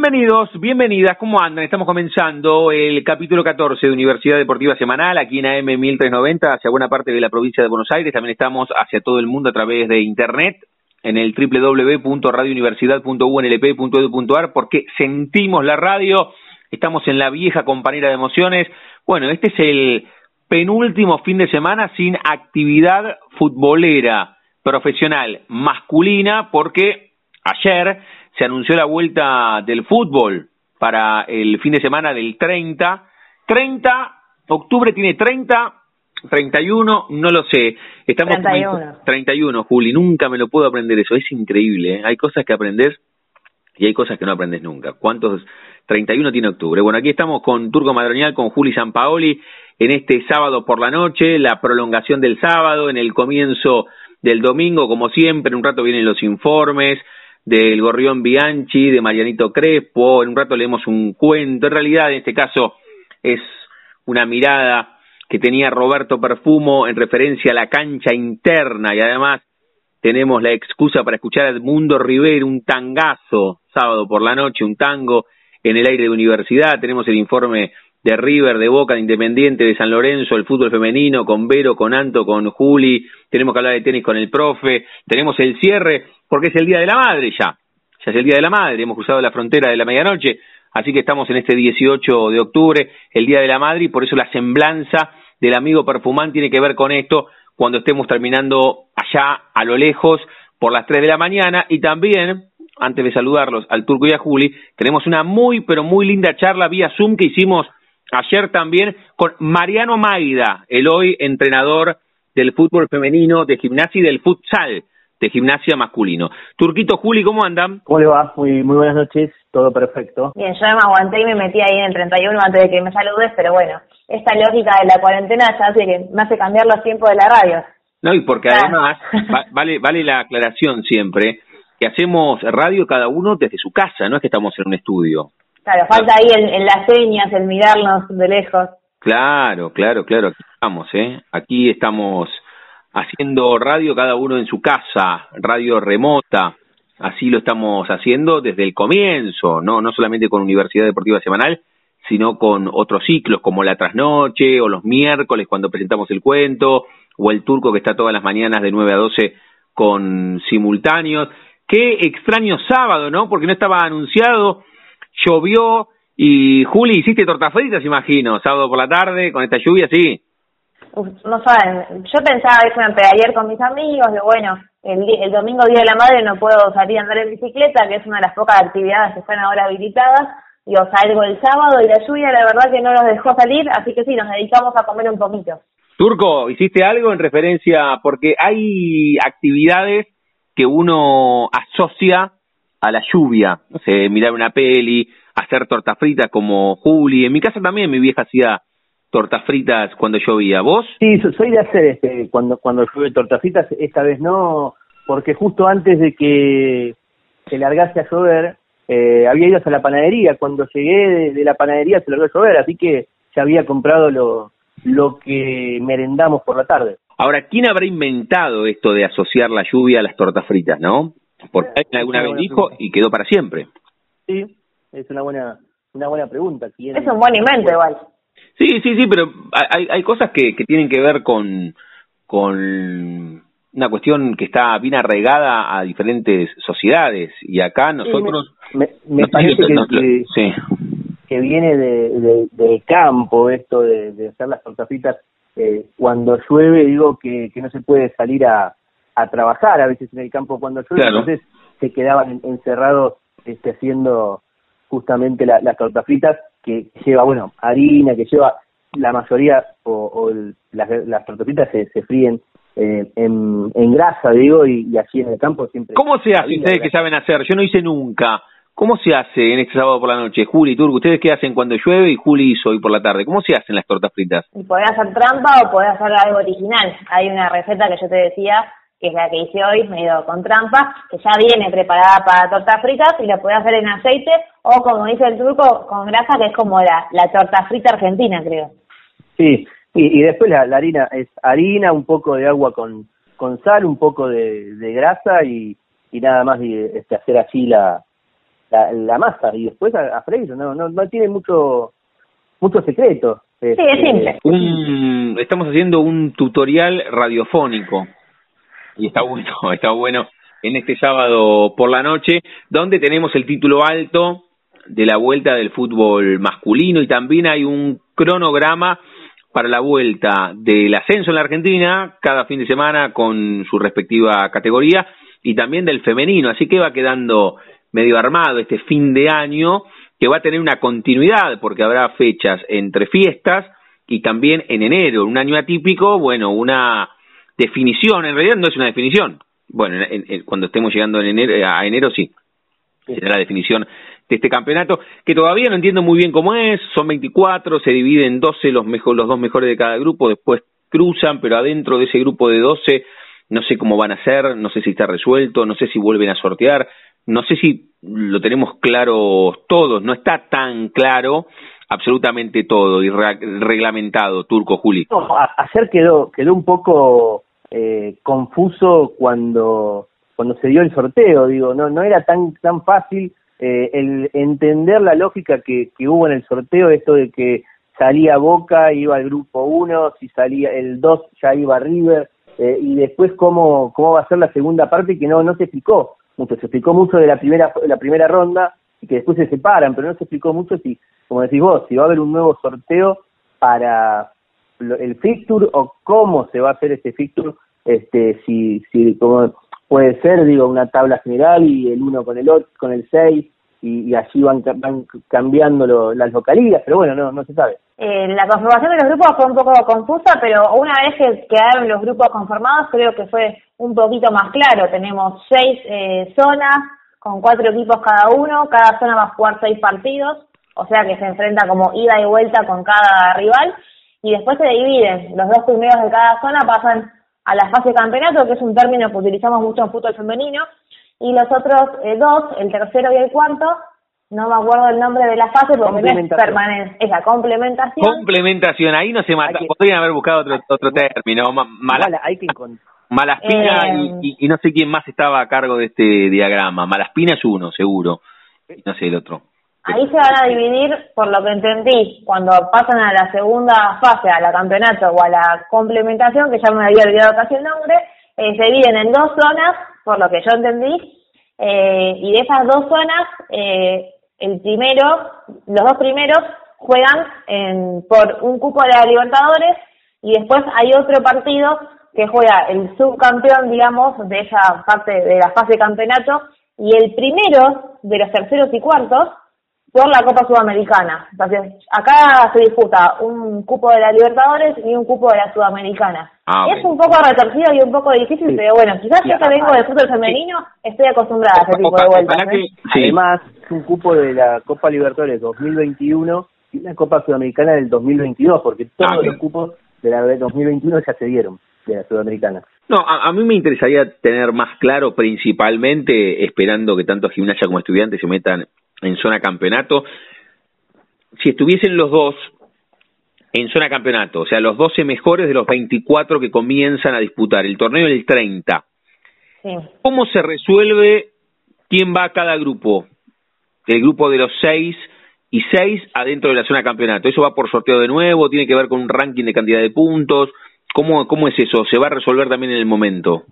Bienvenidos, bienvenidas, ¿cómo andan? Estamos comenzando el capítulo 14 de Universidad Deportiva Semanal, aquí en AM 1390, hacia buena parte de la provincia de Buenos Aires. También estamos hacia todo el mundo a través de Internet, en el www.radiouniversidad.unlp.edu.ar, porque sentimos la radio, estamos en la vieja compañera de emociones. Bueno, este es el penúltimo fin de semana sin actividad futbolera profesional masculina, porque ayer se anunció la vuelta del fútbol para el fin de semana del 30. 30, octubre tiene 30, 31, no lo sé. Estamos 31. 31, Juli, nunca me lo puedo aprender eso, es increíble. ¿eh? Hay cosas que aprendes y hay cosas que no aprendes nunca. ¿Cuántos? 31 tiene octubre. Bueno, aquí estamos con Turco Madronial, con Juli Sampaoli, en este sábado por la noche, la prolongación del sábado, en el comienzo del domingo, como siempre, en un rato vienen los informes, del Gorrión Bianchi, de Marianito Crespo, en un rato leemos un cuento, en realidad en este caso es una mirada que tenía Roberto Perfumo en referencia a la cancha interna. Y además tenemos la excusa para escuchar a Edmundo Rivero, un tangazo, sábado por la noche, un tango en el aire de universidad, tenemos el informe de River, de Boca, de Independiente, de San Lorenzo, el fútbol femenino, con Vero, con Anto, con Juli, tenemos que hablar de tenis con el profe, tenemos el cierre, porque es el Día de la Madre ya, ya es el Día de la Madre, hemos cruzado la frontera de la medianoche, así que estamos en este 18 de octubre, el Día de la Madre, y por eso la semblanza del amigo perfumán tiene que ver con esto, cuando estemos terminando allá a lo lejos por las 3 de la mañana, y también antes de saludarlos al Turco y a Juli, tenemos una muy, pero muy linda charla vía Zoom que hicimos Ayer también con Mariano Maida, el hoy entrenador del fútbol femenino, de gimnasia y del futsal, de gimnasia masculino. Turquito, Juli, ¿cómo andan? ¿Cómo le va? Muy, muy buenas noches, todo perfecto. Bien, yo me aguanté y me metí ahí en el 31 antes de que me saludes, pero bueno, esta lógica de la cuarentena ya hace que me hace cambiar los tiempos de la radio. No, y porque Claro. además va- vale, vale la aclaración siempre que hacemos radio cada uno desde su casa, no es que estamos en un estudio. Claro, falta ahí en, en las señas, el mirarnos de lejos. Claro, claro, claro, aquí estamos, ¿eh? Aquí estamos haciendo radio cada uno en su casa, radio remota, así lo estamos haciendo desde el comienzo, no, no solamente con Universidad Deportiva Semanal, sino con otros ciclos como la trasnoche o los miércoles cuando presentamos el cuento, o el turco que está todas las mañanas de 9 a 12 con simultáneos. Qué extraño sábado, ¿no? Porque no estaba anunciado, llovió y Juli, hiciste tortas fritas, imagino, sábado por la tarde con esta lluvia, sí. No saben, yo pensaba a ayer con mis amigos, de bueno, el, el domingo Día de la Madre no puedo salir a andar en bicicleta, que es una de las pocas actividades que están ahora habilitadas, yo salgo el sábado y la lluvia la verdad que no nos dejó salir, así que sí, nos dedicamos a comer un poquito. Turco, ¿hiciste algo en referencia? Porque hay actividades que uno asocia a la lluvia, no mirar una peli, hacer tortas fritas como Juli. En mi casa también mi vieja hacía tortas fritas cuando llovía. ¿Vos? Sí, so- soy de hacer este, cuando, cuando llueve tortafitas, esta vez no, porque justo antes de que se largase a llover, eh, había ido a la panadería, cuando llegué de, de la panadería se largó a llover, así que ya había comprado lo, lo que merendamos por la tarde. Ahora, ¿quién habrá inventado esto de asociar la lluvia a las tortas fritas, no? Porque alguien alguna vez dijo y quedó para siempre. Sí, es una buena, una buena pregunta. ¿Quién- Es un buen invento igual. Sí, sí, sí, pero hay, hay cosas que, que tienen que ver con, con una cuestión que está bien arraigada a diferentes sociedades y acá nosotros... Me, parece que, que- sí. que viene de, de- del campo esto de, de hacer las tortafitas eh, cuando llueve digo que, que no se puede salir a, a trabajar a veces en el campo cuando llueve Claro. entonces se quedaban en- encerrados este, haciendo justamente la- las tortafitas que lleva bueno harina que lleva la mayoría o, o el- las, las tortafitas se, se fríen eh, en, en grasa digo y, y así en el campo siempre ¿Cómo se hace ustedes que saben hacer? Yo no hice nunca. ¿Cómo se hace en este sábado por la noche? Juli, Turco, ¿ustedes qué hacen cuando llueve y Juli hizo hoy por la tarde? ¿Cómo se hacen las tortas fritas? Y podés hacer trampa o podés hacer algo original. Hay una receta que yo te decía, que es la que hice hoy, medio con trampa, que ya viene preparada para tortas fritas y la podés hacer en aceite o, como dice el turco, con grasa, que es como la, la torta frita argentina, creo. Sí, y, y después la, la harina es harina, un poco de agua con, con sal, un poco de, de grasa y, y nada más de, este, hacer así la, la, masa y después a, freír, no, no, no tiene mucho mucho secreto. Sí, es este, simple. Un, estamos haciendo un tutorial radiofónico y está bueno, está bueno en este sábado por la noche, donde tenemos el título alto de la vuelta del fútbol masculino y también hay un cronograma para la vuelta del ascenso en la Argentina cada fin de semana con su respectiva categoría y también del femenino, así que va quedando medio armado este fin de año que va a tener una continuidad porque habrá fechas entre fiestas y también en enero, un año atípico, bueno, una definición, en realidad no es una definición, bueno, cuando estemos llegando en enero, a enero sí, será la definición de este campeonato, que todavía no entiendo muy bien cómo es, son 24, se dividen en 12 los, mejor, los dos mejores de cada grupo, después cruzan, pero adentro de ese grupo de 12 no sé cómo van a ser, no sé si está resuelto, no sé si vuelven a sortear, no sé si lo tenemos claro todos, no está tan claro absolutamente todo y reglamentado, Turco Juli. No, ayer quedó, quedó un poco eh, confuso cuando, cuando se dio el sorteo, digo, no, no era tan, tan fácil eh, el entender la lógica que, que hubo en el sorteo, esto de que salía Boca, iba el grupo 1, si salía el 2 ya iba River, eh, y después cómo, cómo va a ser la segunda parte que no, no se explicó mucho, se explicó mucho de la primera, la primera ronda y que después se separan, pero no se explicó mucho si, como decís vos, si va a haber un nuevo sorteo para el fixture o cómo se va a hacer ese fixture, este, si, si como puede ser, digo, una tabla general y el 1 con el 8, con el 6 y, y allí van, van cambiando las localidades, pero bueno, no, no se sabe. Eh, la conformación de los grupos fue un poco confusa, pero una vez que quedaron los grupos conformados, creo que fue un poquito más claro. Tenemos seis eh, zonas con cuatro equipos cada uno, cada zona va a jugar seis partidos, o sea que se enfrenta como ida y vuelta con cada rival, y después se dividen. Los dos primeros de cada zona pasan a la fase de campeonato, que es un término que utilizamos mucho en fútbol femenino, y los otros eh, dos, el tercero y el cuarto, no me acuerdo el nombre de la fase porque no es permanente, esa complementación. Complementación, ahí no se mata, podrían haber buscado otro, otro término, mala, hay que Malaspina eh, y, y, no sé quién más estaba a cargo de este diagrama, Malaspina es uno, seguro, no sé el otro. Ahí se van a dividir, por lo que entendí, cuando pasan a la segunda fase, a la campeonato o a la complementación, que ya me había olvidado casi el nombre, eh, se dividen en dos zonas, por lo que yo entendí, eh, y de esas dos zonas, eh, el primero, los dos primeros juegan en, por un cupo de la Libertadores y después hay otro partido que juega el subcampeón, digamos, de esa parte de la fase de campeonato y el primero de los terceros y cuartos por la Copa Sudamericana. Entonces, acá se disputa un cupo de la Libertadores y un cupo de la Sudamericana. Ah, es un poco retorcido y un poco difícil, pero bueno, quizás yo que vengo del fútbol femenino estoy acostumbrada a ese tipo de vueltas. ¿eh? Además, es un cupo de la Copa Libertadores 2021 y una Copa Sudamericana del 2022, porque todos ah, los cupos de la 2021 ya se dieron de la Sudamericana. No, a, a, mí me interesaría tener más claro, principalmente esperando que tanto gimnasia como estudiantes se metan en zona campeonato. Si estuviesen los dos en zona campeonato, o sea, los 12 mejores de los 24 que comienzan a disputar el torneo del 30, ¿cómo se resuelve quién va a cada grupo? El grupo de los 6 y 6 adentro de la zona campeonato. ¿Eso va por sorteo de nuevo? ¿Tiene que ver con un ranking de cantidad de puntos? ¿Cómo, cómo es eso? ¿Se va a resolver también en el momento?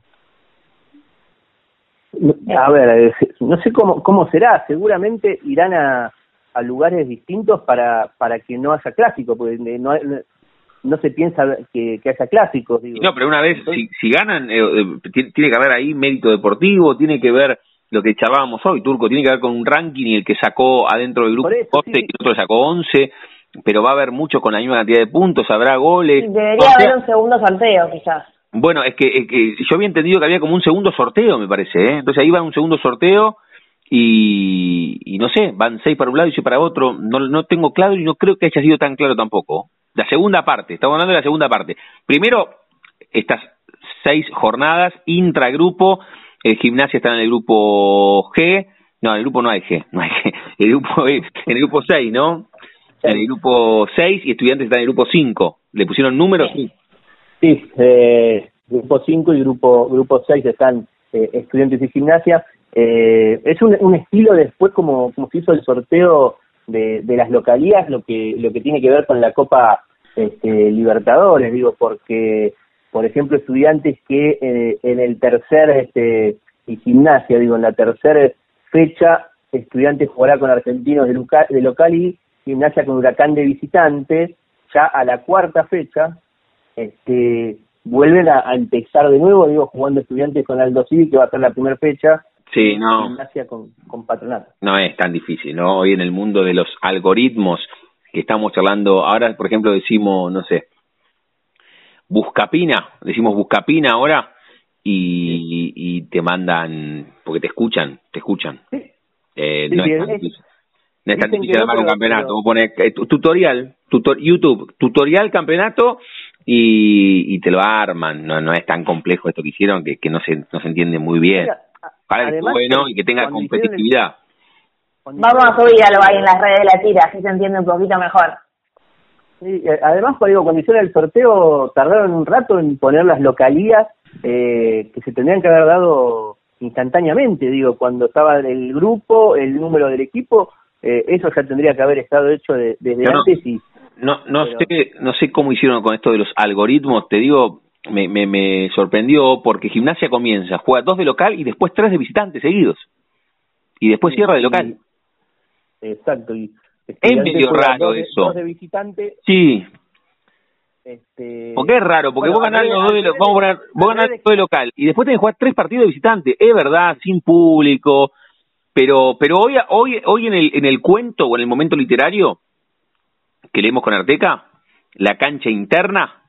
A ver, eh, no sé cómo, cómo será, seguramente irán a, a lugares distintos para, para que no haya clásico, porque no, no se piensa que, que haya clásicos. Digo. No, pero una vez, si, si ganan, eh, eh, tiene que haber ahí mérito deportivo, tiene que ver lo que charlábamos hoy, Turco, tiene que ver con un ranking y el que sacó adentro del grupo eso, y el otro sacó 11, pero va a haber mucho con la misma cantidad de puntos, habrá goles. Debería haber un segundo sorteo, quizás. Bueno, es que, yo había entendido que había como un segundo sorteo, me parece, ¿eh? Entonces ahí va un segundo sorteo y, y no sé, van seis para un lado y seis para otro. No, no tengo claro y no creo que haya sido tan claro tampoco. La segunda parte, estamos hablando de la segunda parte. Primero, estas seis jornadas intragrupo, el gimnasia está en el grupo G, no, en el grupo no hay G, no hay G, el grupo, en el grupo 6, ¿no? En el grupo 6 y estudiantes están en el grupo 5. ¿Le pusieron números? Sí. Sí, eh, grupo 5 y grupo grupo 6 están eh, estudiantes y gimnasia. Eh, es un, un estilo después como, como se hizo el sorteo de, de las localías, lo que, lo que tiene que ver con la Copa este, Libertadores, digo, porque, por ejemplo, estudiantes que eh, en el tercer, este, y gimnasia, digo, en la tercera fecha, estudiantes jugará con argentinos de, local, de local y gimnasia con huracán de visitantes, ya a la cuarta fecha, este, vuelven a, empezar de nuevo, digo, jugando estudiantes con Aldo Civi, que va a ser la primera fecha, Sí, no. Gimnasia con, con patronato. No es tan difícil, ¿no? Hoy en el mundo de los algoritmos que estamos charlando, ahora por ejemplo decimos, no sé, Buscapina, decimos Buscapina ahora y, y te mandan, porque te escuchan, te escuchan. Eh, no, es tan difícil. no es tan difícil armar un campeonato. Vos pones eh, tutorial, tutor, YouTube, tutorial campeonato y, y te lo arman. No, no es tan complejo esto que hicieron que, que no, se, no se entiende muy bien. Para que bueno y que tenga competitividad. Vamos a subir algo ahí en las redes de la tira, así se entiende un poquito mejor. Sí, eh, además, pues, digo, cuando hicieron el sorteo, tardaron un rato en poner las localías eh, que se tendrían que haber dado instantáneamente. Digo, cuando estaba el grupo, el número del equipo, eh, eso ya tendría que haber estado hecho desde antes. y No, no, sé, no sé cómo hicieron con esto de los algoritmos. Te digo, me, me, me sorprendió porque Gimnasia comienza, juega dos de local y después tres de visitantes seguidos. Y después cierra de local. Exacto. Y es medio raro eso. Dos de visitante. Sí. Este... Porque es raro, porque vos ganás los dos de, vamos a poner, vos ganás dos de local y después tenés que jugar tres partidos de visitante. Es verdad, sin público, pero pero hoy hoy hoy en el en el cuento o en el momento literario que leemos con Arteca, la cancha interna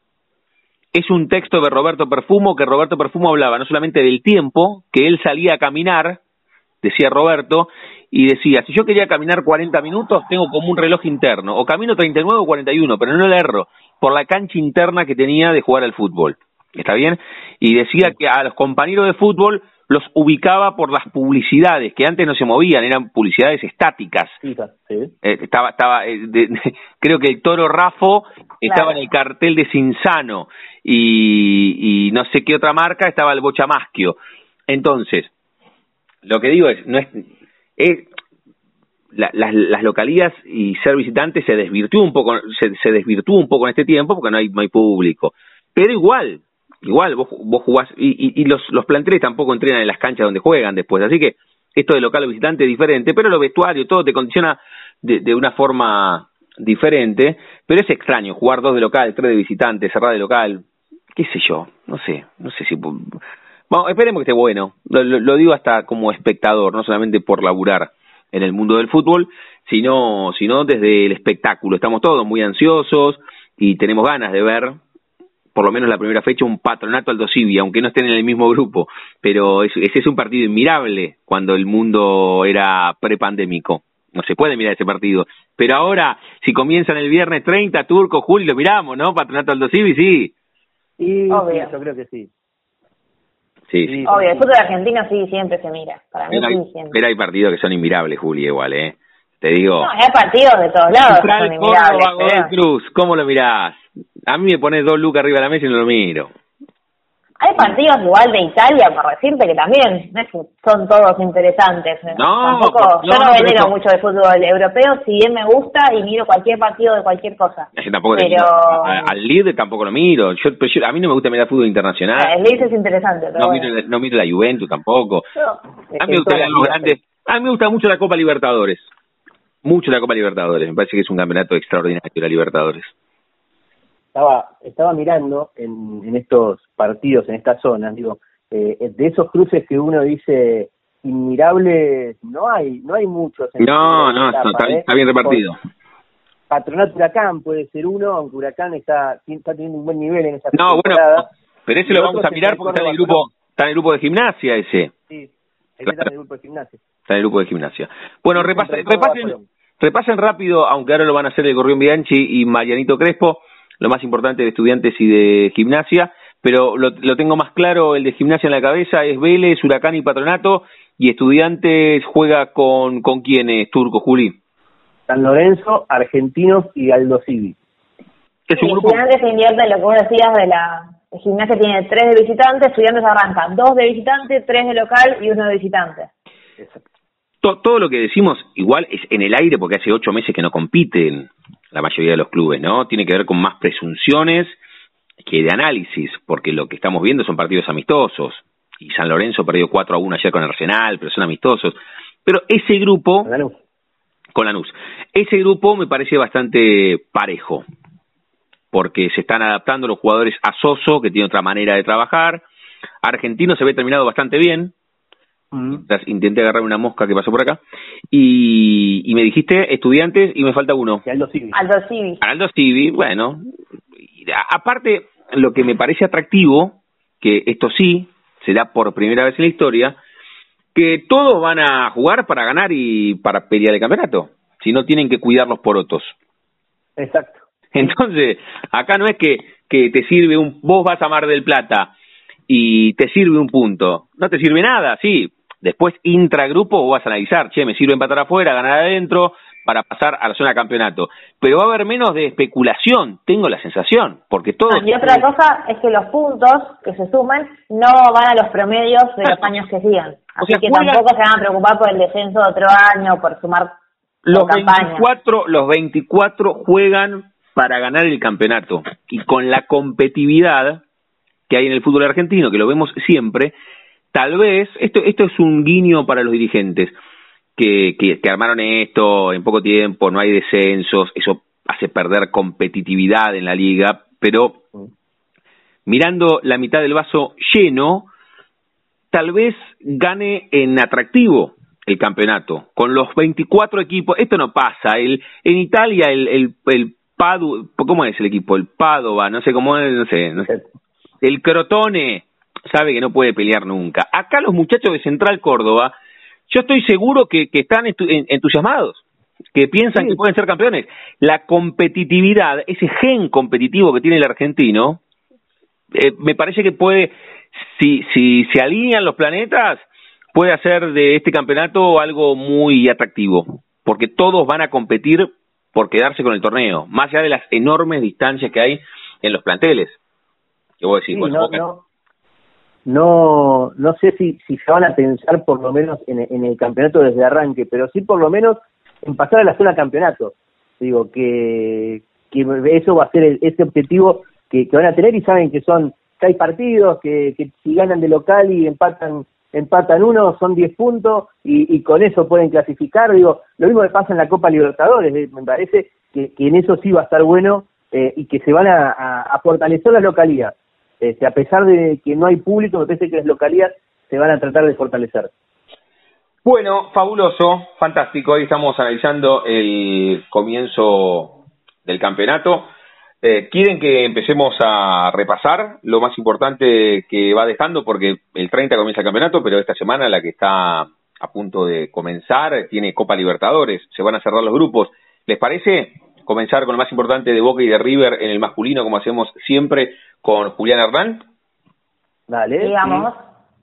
es un texto de Roberto Perfumo que Roberto Perfumo hablaba no solamente del tiempo, que él salía a caminar, decía Roberto, y decía, si yo quería caminar 40 minutos, tengo como un reloj interno, o camino 39 o 41, pero no le erro, por la cancha interna que tenía de jugar al fútbol. ¿Está bien? Y decía que a los compañeros de fútbol los ubicaba por las publicidades, que antes no se movían, eran publicidades estáticas. Sí, eh, estaba, estaba, eh, creo que el toro Rafo estaba en el cartel de Cinsano y, y no sé qué otra marca estaba el Bochamaschio. Entonces, lo que digo es, no es, es la, las, las localías y ser visitante se desvirtuó un poco, se, se desvirtuó un poco en este tiempo porque no hay, no hay público. Pero igual, igual vos, vos jugás y, y, los, los planteles tampoco entrenan en las canchas donde juegan después, así que esto de local o visitante es diferente, pero lo vestuario, todo te condiciona de, de una forma diferente, pero es extraño jugar dos de local, tres de visitante, cerrar de local, qué sé yo, no sé, no sé si... Bueno, esperemos que esté bueno, lo digo hasta como espectador, no solamente por laburar en el mundo del fútbol, sino, sino desde el espectáculo. Estamos todos muy ansiosos y tenemos ganas de ver por lo menos la primera fecha, un patronato al Civi, aunque no estén en el mismo grupo, pero ese es un partido inmirable cuando el mundo era prepandémico. No se puede mirar ese partido. Pero ahora, si comienzan el viernes 30, Turco, Julio, lo miramos, ¿no? Patronato Aldo Civi, sí. Sí, Obvio. yo creo que sí. Sí, sí. Obvio, el fútbol argentino sí siempre se mira. Para mí pero, sí, siempre. pero hay partidos que son inmirables, Juli, igual, ¿eh? Te digo. No, hay partidos de todos lados que son inmirables. Córdoba, pero... Cruz, ¿cómo lo mirás? A mí me pones dos lucas arriba de la mesa y no lo miro. Hay partidos igual de Italia, por decirte, que también son todos interesantes. No, tampoco, no, yo no venero mucho de fútbol europeo, si bien me gusta y miro cualquier partido de cualquier cosa. Que tampoco pero... a, al líder tampoco lo miro. Yo, pero yo, a mí no me gusta mirar fútbol internacional. El Leeds es interesante, pero no, bueno. miro, no miro la Juventus tampoco. A mí me gusta los grandes. A mí me gusta mucho la Copa Libertadores. Mucho la Copa Libertadores. Me parece que es un campeonato extraordinario la Libertadores estaba estaba mirando en, en estos partidos, en estas zonas, digo, eh, de esos cruces que uno dice inmirables, no hay no hay muchos. En no, no, etapa, está, ¿eh? está, bien repartido. Patronato Huracán puede ser uno, aunque Huracán está, está teniendo un buen nivel en esa No, bueno, pero ese lo vamos a mirar porque está en el grupo está en el grupo de gimnasia ese. Sí, está en el grupo de gimnasia. Está en el grupo de gimnasia. Bueno, repasen, repasen, repasen rápido, aunque ahora lo van a hacer el Gorrión Bianchi y Marianito Crespo, lo más importante de estudiantes y de gimnasia, pero lo, lo, tengo más claro, el de gimnasia en la cabeza es Vélez, Huracán y Patronato, y estudiantes juega con, con quiénes, Turco, Juli. San Lorenzo, Argentinos y Aldo Civi. Es un grupo... Estudiantes se invierte en lo que vos decías de la el gimnasia tiene tres de visitantes, estudiantes arrancan dos de visitantes, tres de local y uno de visitante. todo lo que decimos igual es en el aire porque hace ocho meses que no compiten la mayoría de los clubes, ¿no? Tiene que ver con más presunciones que de análisis, porque lo que estamos viendo son partidos amistosos. Y San Lorenzo perdió 4 a 1 ayer con Arsenal, pero son amistosos. Pero ese grupo, con Lanús, ese grupo me parece bastante parejo, porque se están adaptando los jugadores a Soso, que tiene otra manera de trabajar. Argentino se ve terminado bastante bien, Intenté agarrar una mosca que pasó por acá. Y, me dijiste estudiantes y me falta uno. Aldo Civi. Aldo Civi. Aldo Civi, bueno. Aparte, lo que me parece atractivo, que esto sí se da por primera vez en la historia, que todos van a jugar para ganar y para pelear el campeonato. Si no tienen que cuidar los porotos. Exacto. Entonces, acá no es que, que te sirve un. Vos vas a Mar del Plata y te sirve un punto. No te sirve nada, sí, Después, intragrupo, vas a analizar, che, me sirve empatar afuera, ganar adentro, para pasar a la zona de campeonato. Pero va a haber menos de especulación, tengo la sensación, porque todo... y otra cosa es que los puntos que se suman no van a los promedios de los años que sigan. Así que tampoco se van a preocupar por el descenso de otro año, por sumar los 24, los 24 juegan para ganar el campeonato. Y con la competitividad que hay en el fútbol argentino, que lo vemos siempre, tal vez, esto, esto es un guiño para los dirigentes que, que, armaron esto en poco tiempo, no hay descensos, eso hace perder competitividad en la liga, pero mirando la mitad del vaso lleno, tal vez gane en atractivo el campeonato, con los 24 equipos, esto no pasa, el, en Italia el, el, el Padu, ¿cómo es el equipo? El Padova, no sé cómo es, no sé, no sé. el Crotone, sabe que no puede pelear nunca. Acá los muchachos de Central Córdoba, yo estoy seguro que, están entusiasmados, que piensan que pueden ser campeones. La competitividad, ese gen competitivo que tiene el argentino, eh, me parece que puede, si, si se alinean los planetas, puede hacer de este campeonato algo muy atractivo, porque todos van a competir por quedarse con el torneo, más allá de las enormes distancias que hay en los planteles. ¿Qué vos decís? no no sé si, si se van a pensar por lo menos en, el campeonato desde arranque, pero sí por lo menos en pasar a la zona campeonato. Digo, que, que eso va a ser ese objetivo que, van a tener y saben que son seis partidos, que, si ganan de local y empatan empatan uno, son diez puntos y, con eso pueden clasificar. Digo, lo mismo que pasa en la Copa Libertadores, eh, me parece que, en eso sí va a estar bueno eh, y que se van a, a, a fortalecer las localidades este, a pesar de que no hay público, me parece que las localidades se van a tratar de fortalecer. Bueno, fabuloso, fantástico. Hoy estamos analizando el comienzo del campeonato. Eh, ¿Quieren que empecemos a repasar lo más importante que va dejando? Porque el 30 comienza el campeonato, pero esta semana la que está a punto de comenzar tiene Copa Libertadores, se van a cerrar los grupos. ¿Les parece? Comenzar con lo más importante de Boca y de River en el masculino, como hacemos siempre con Julián Hernán. Dale. Digamos.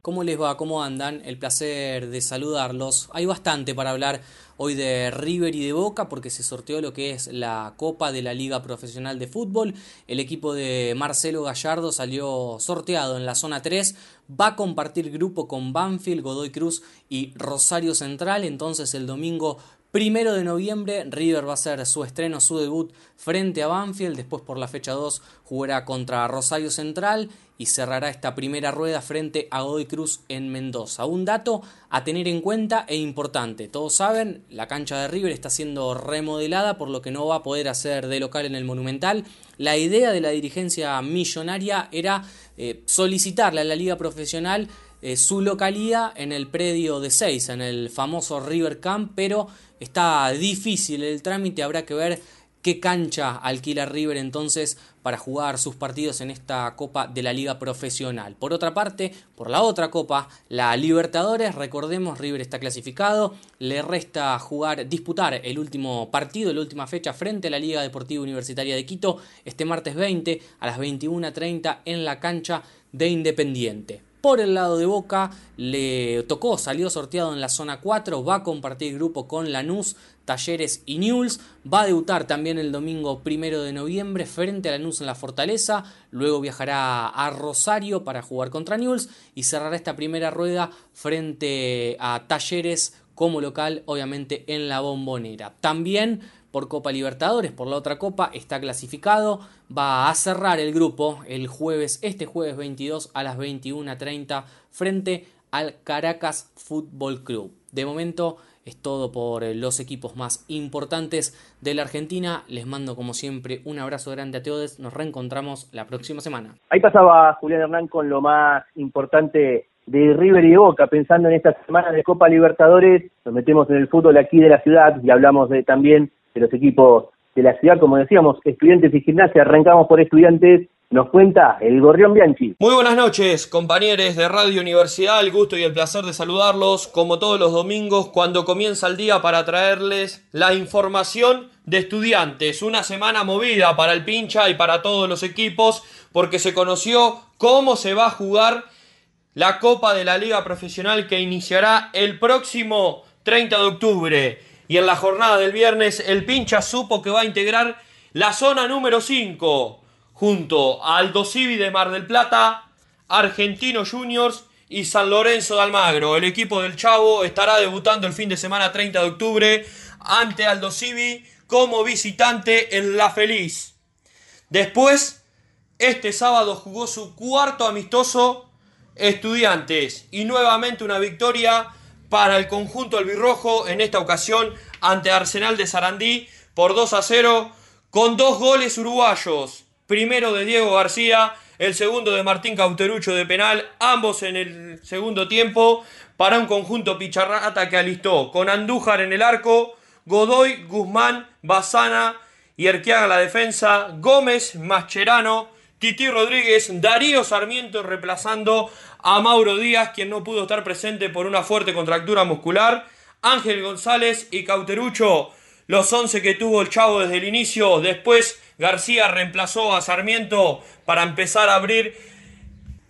¿Cómo les va? ¿Cómo andan? El placer de saludarlos. Hay bastante para hablar hoy de River y de Boca porque se sorteó lo que es la Copa de la Liga Profesional de Fútbol. El equipo de Marcelo Gallardo salió sorteado en la zona 3. Va a compartir grupo con Banfield, Godoy Cruz y Rosario Central. Entonces el domingo Primero de noviembre, River va a hacer su estreno, su debut frente a Banfield. Después, por la fecha 2, jugará contra Rosario Central y cerrará esta primera rueda frente a Godoy Cruz en Mendoza. Un dato a tener en cuenta e importante. Todos saben, la cancha de River está siendo remodelada, por lo que no va a poder hacer de local en el Monumental. La idea de la dirigencia millonaria era eh, solicitarle a la liga profesional eh, su localidad en el predio de 6, en el famoso River Camp, pero está difícil el trámite, habrá que ver qué cancha alquila River entonces para jugar sus partidos en esta Copa de la Liga Profesional. Por otra parte, por la otra Copa, la Libertadores, recordemos, River está clasificado, le resta jugar, disputar el último partido, la última fecha frente a la Liga Deportiva Universitaria de Quito, este martes 20 a las 21.30 en la cancha de Independiente. Por el lado de Boca le tocó, salió sorteado en la zona 4, va a compartir grupo con Lanús, Talleres y Newells. Va a debutar también el domingo primero de noviembre frente a Lanús en la Fortaleza. Luego viajará a Rosario para jugar contra Newells y cerrará esta primera rueda frente a Talleres como local, obviamente en la bombonera. También por Copa Libertadores, por la otra copa, está clasificado. Va a cerrar el grupo el jueves, este jueves 22 a las 21.30 frente al Caracas Fútbol Club. De momento es todo por eh, los equipos más importantes de la Argentina. Les mando como siempre un abrazo grande a todos. Nos reencontramos la próxima semana. Ahí pasaba Julián Hernán con lo más importante de River y Boca, pensando en esta semana de Copa Libertadores, nos metemos en el fútbol aquí de la ciudad y hablamos de también de los equipos de la ciudad, como decíamos, estudiantes y gimnasia. Arrancamos por estudiantes. Nos cuenta el Gorrión Bianchi. Muy buenas noches, compañeros de Radio Universidad. El gusto y el placer de saludarlos, como todos los domingos, cuando comienza el día para traerles la información de estudiantes. Una semana movida para el pincha y para todos los equipos, porque se conoció cómo se va a jugar la Copa de la Liga Profesional que iniciará el próximo 30 de octubre. Y en la jornada del viernes el pincha supo que va a integrar la zona número 5 junto a Aldo Civi de Mar del Plata, Argentino Juniors y San Lorenzo de Almagro. El equipo del Chavo estará debutando el fin de semana 30 de octubre ante Aldo Civi como visitante en La Feliz. Después, este sábado jugó su cuarto amistoso Estudiantes y nuevamente una victoria para el conjunto albirrojo, en esta ocasión ante Arsenal de Sarandí por 2 a 0, con dos goles uruguayos. Primero de Diego García, el segundo de Martín Cauterucho de penal, ambos en el segundo tiempo, para un conjunto picharrata que alistó con Andújar en el arco, Godoy, Guzmán, Bazana y Erquiaga la defensa, Gómez, Mascherano, Titi Rodríguez, Darío Sarmiento reemplazando a Mauro Díaz, quien no pudo estar presente por una fuerte contractura muscular, Ángel González y Cauterucho, los 11 que tuvo el Chavo desde el inicio, después García reemplazó a Sarmiento para empezar a abrir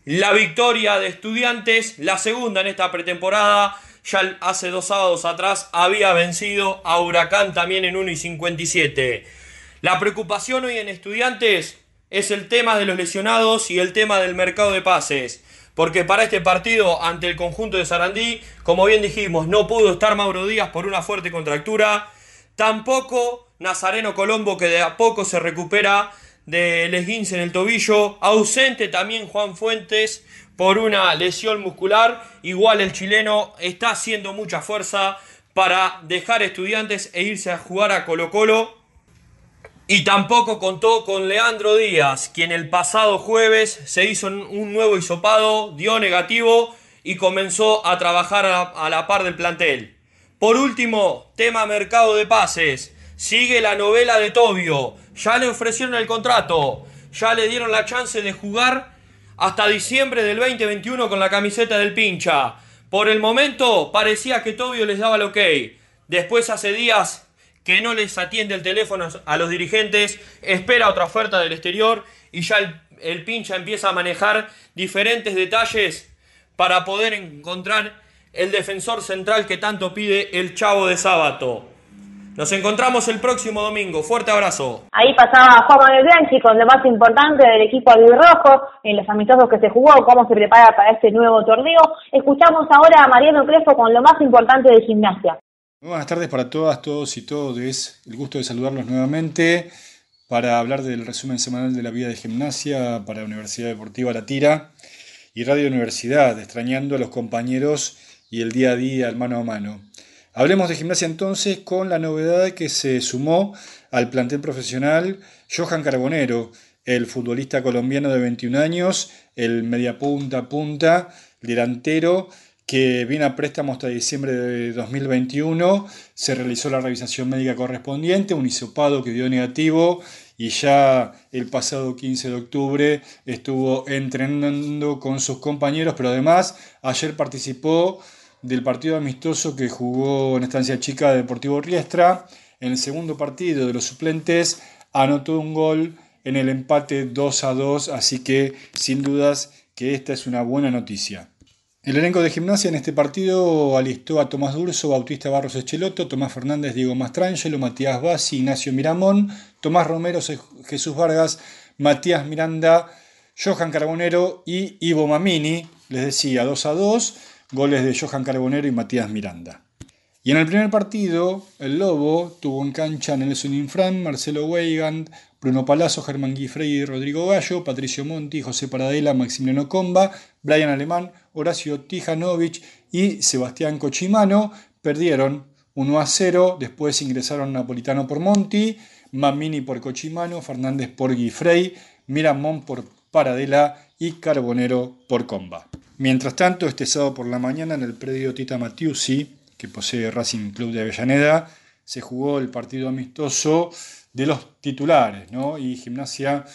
la victoria de estudiantes, la segunda en esta pretemporada, ya hace dos sábados atrás había vencido a Huracán también en 1 y 57. La preocupación hoy en estudiantes es el tema de los lesionados y el tema del mercado de pases. Porque para este partido ante el conjunto de Sarandí, como bien dijimos, no pudo estar Mauro Díaz por una fuerte contractura. Tampoco Nazareno Colombo, que de a poco se recupera del esguince en el tobillo. Ausente también Juan Fuentes por una lesión muscular. Igual el chileno está haciendo mucha fuerza para dejar estudiantes e irse a jugar a Colo Colo. Y tampoco contó con Leandro Díaz, quien el pasado jueves se hizo un nuevo hisopado, dio negativo y comenzó a trabajar a la, par del plantel. Por último, tema mercado de pases. Sigue la novela de Tobio. Ya le ofrecieron el contrato. Ya le dieron la chance de jugar hasta diciembre del 2021 con la camiseta del pincha. Por el momento parecía que Tobio les daba el ok. Después hace días que no les atiende el teléfono a los dirigentes, espera otra oferta del exterior y ya el, pincha empieza a manejar diferentes detalles para poder encontrar el defensor central que tanto pide el Chavo de Sábato. Nos encontramos el próximo domingo. Fuerte abrazo. Ahí pasaba Juan Manuel Bianchi con lo más importante del equipo albirrojo, en los amistosos que se jugó, cómo se prepara para este nuevo torneo. Escuchamos ahora a Mariano Crespo con lo más importante de gimnasia buenas tardes para todas, todos y todos. El gusto de saludarlos nuevamente para hablar del resumen semanal de la vida de gimnasia para Universidad Deportiva La Tira y Radio Universidad, extrañando a los compañeros y el día a día, al mano a mano. Hablemos de gimnasia entonces con la novedad que se sumó al plantel profesional Johan Carbonero, el futbolista colombiano de 21 años, el mediapunta punta, delantero que viene a préstamo hasta diciembre de 2021. Se realizó la revisación médica correspondiente, un hisopado que dio negativo y ya el pasado 15 de octubre estuvo entrenando con sus compañeros, pero además ayer participó del partido amistoso que jugó en Estancia Chica de Deportivo Riestra. En el segundo partido de los suplentes anotó un gol en el empate 2 a 2, así que sin dudas que esta es una buena noticia. El elenco de gimnasia en este partido alistó a Tomás Durso, Bautista Barros Echeloto, Tomás Fernández, Diego Mastrangelo, Matías Bassi, Ignacio Miramón, Tomás Romero, Jesús Vargas, Matías Miranda, Johan Carbonero y Ivo Mamini. Les decía 2 a 2, goles de Johan Carbonero y Matías Miranda. Y en el primer partido, el Lobo tuvo en cancha Nelson Infran, Marcelo Weigand, Bruno Palazzo, Germán Guifrey, Rodrigo Gallo, Patricio Monti, José Paradela, Maximiliano Comba, Brian Alemán, Horacio Tijanovic y Sebastián Cochimano. Perdieron 1 a 0, después ingresaron Napolitano por Monti, Mamini por Cochimano, Fernández por Guifrey, Miramón por Paradela y Carbonero por Comba. Mientras tanto, este sábado por la mañana en el predio Tita Matiusi, que posee Racing Club de Avellaneda, se jugó el partido amistoso de los titulares, ¿no? Y Gimnasia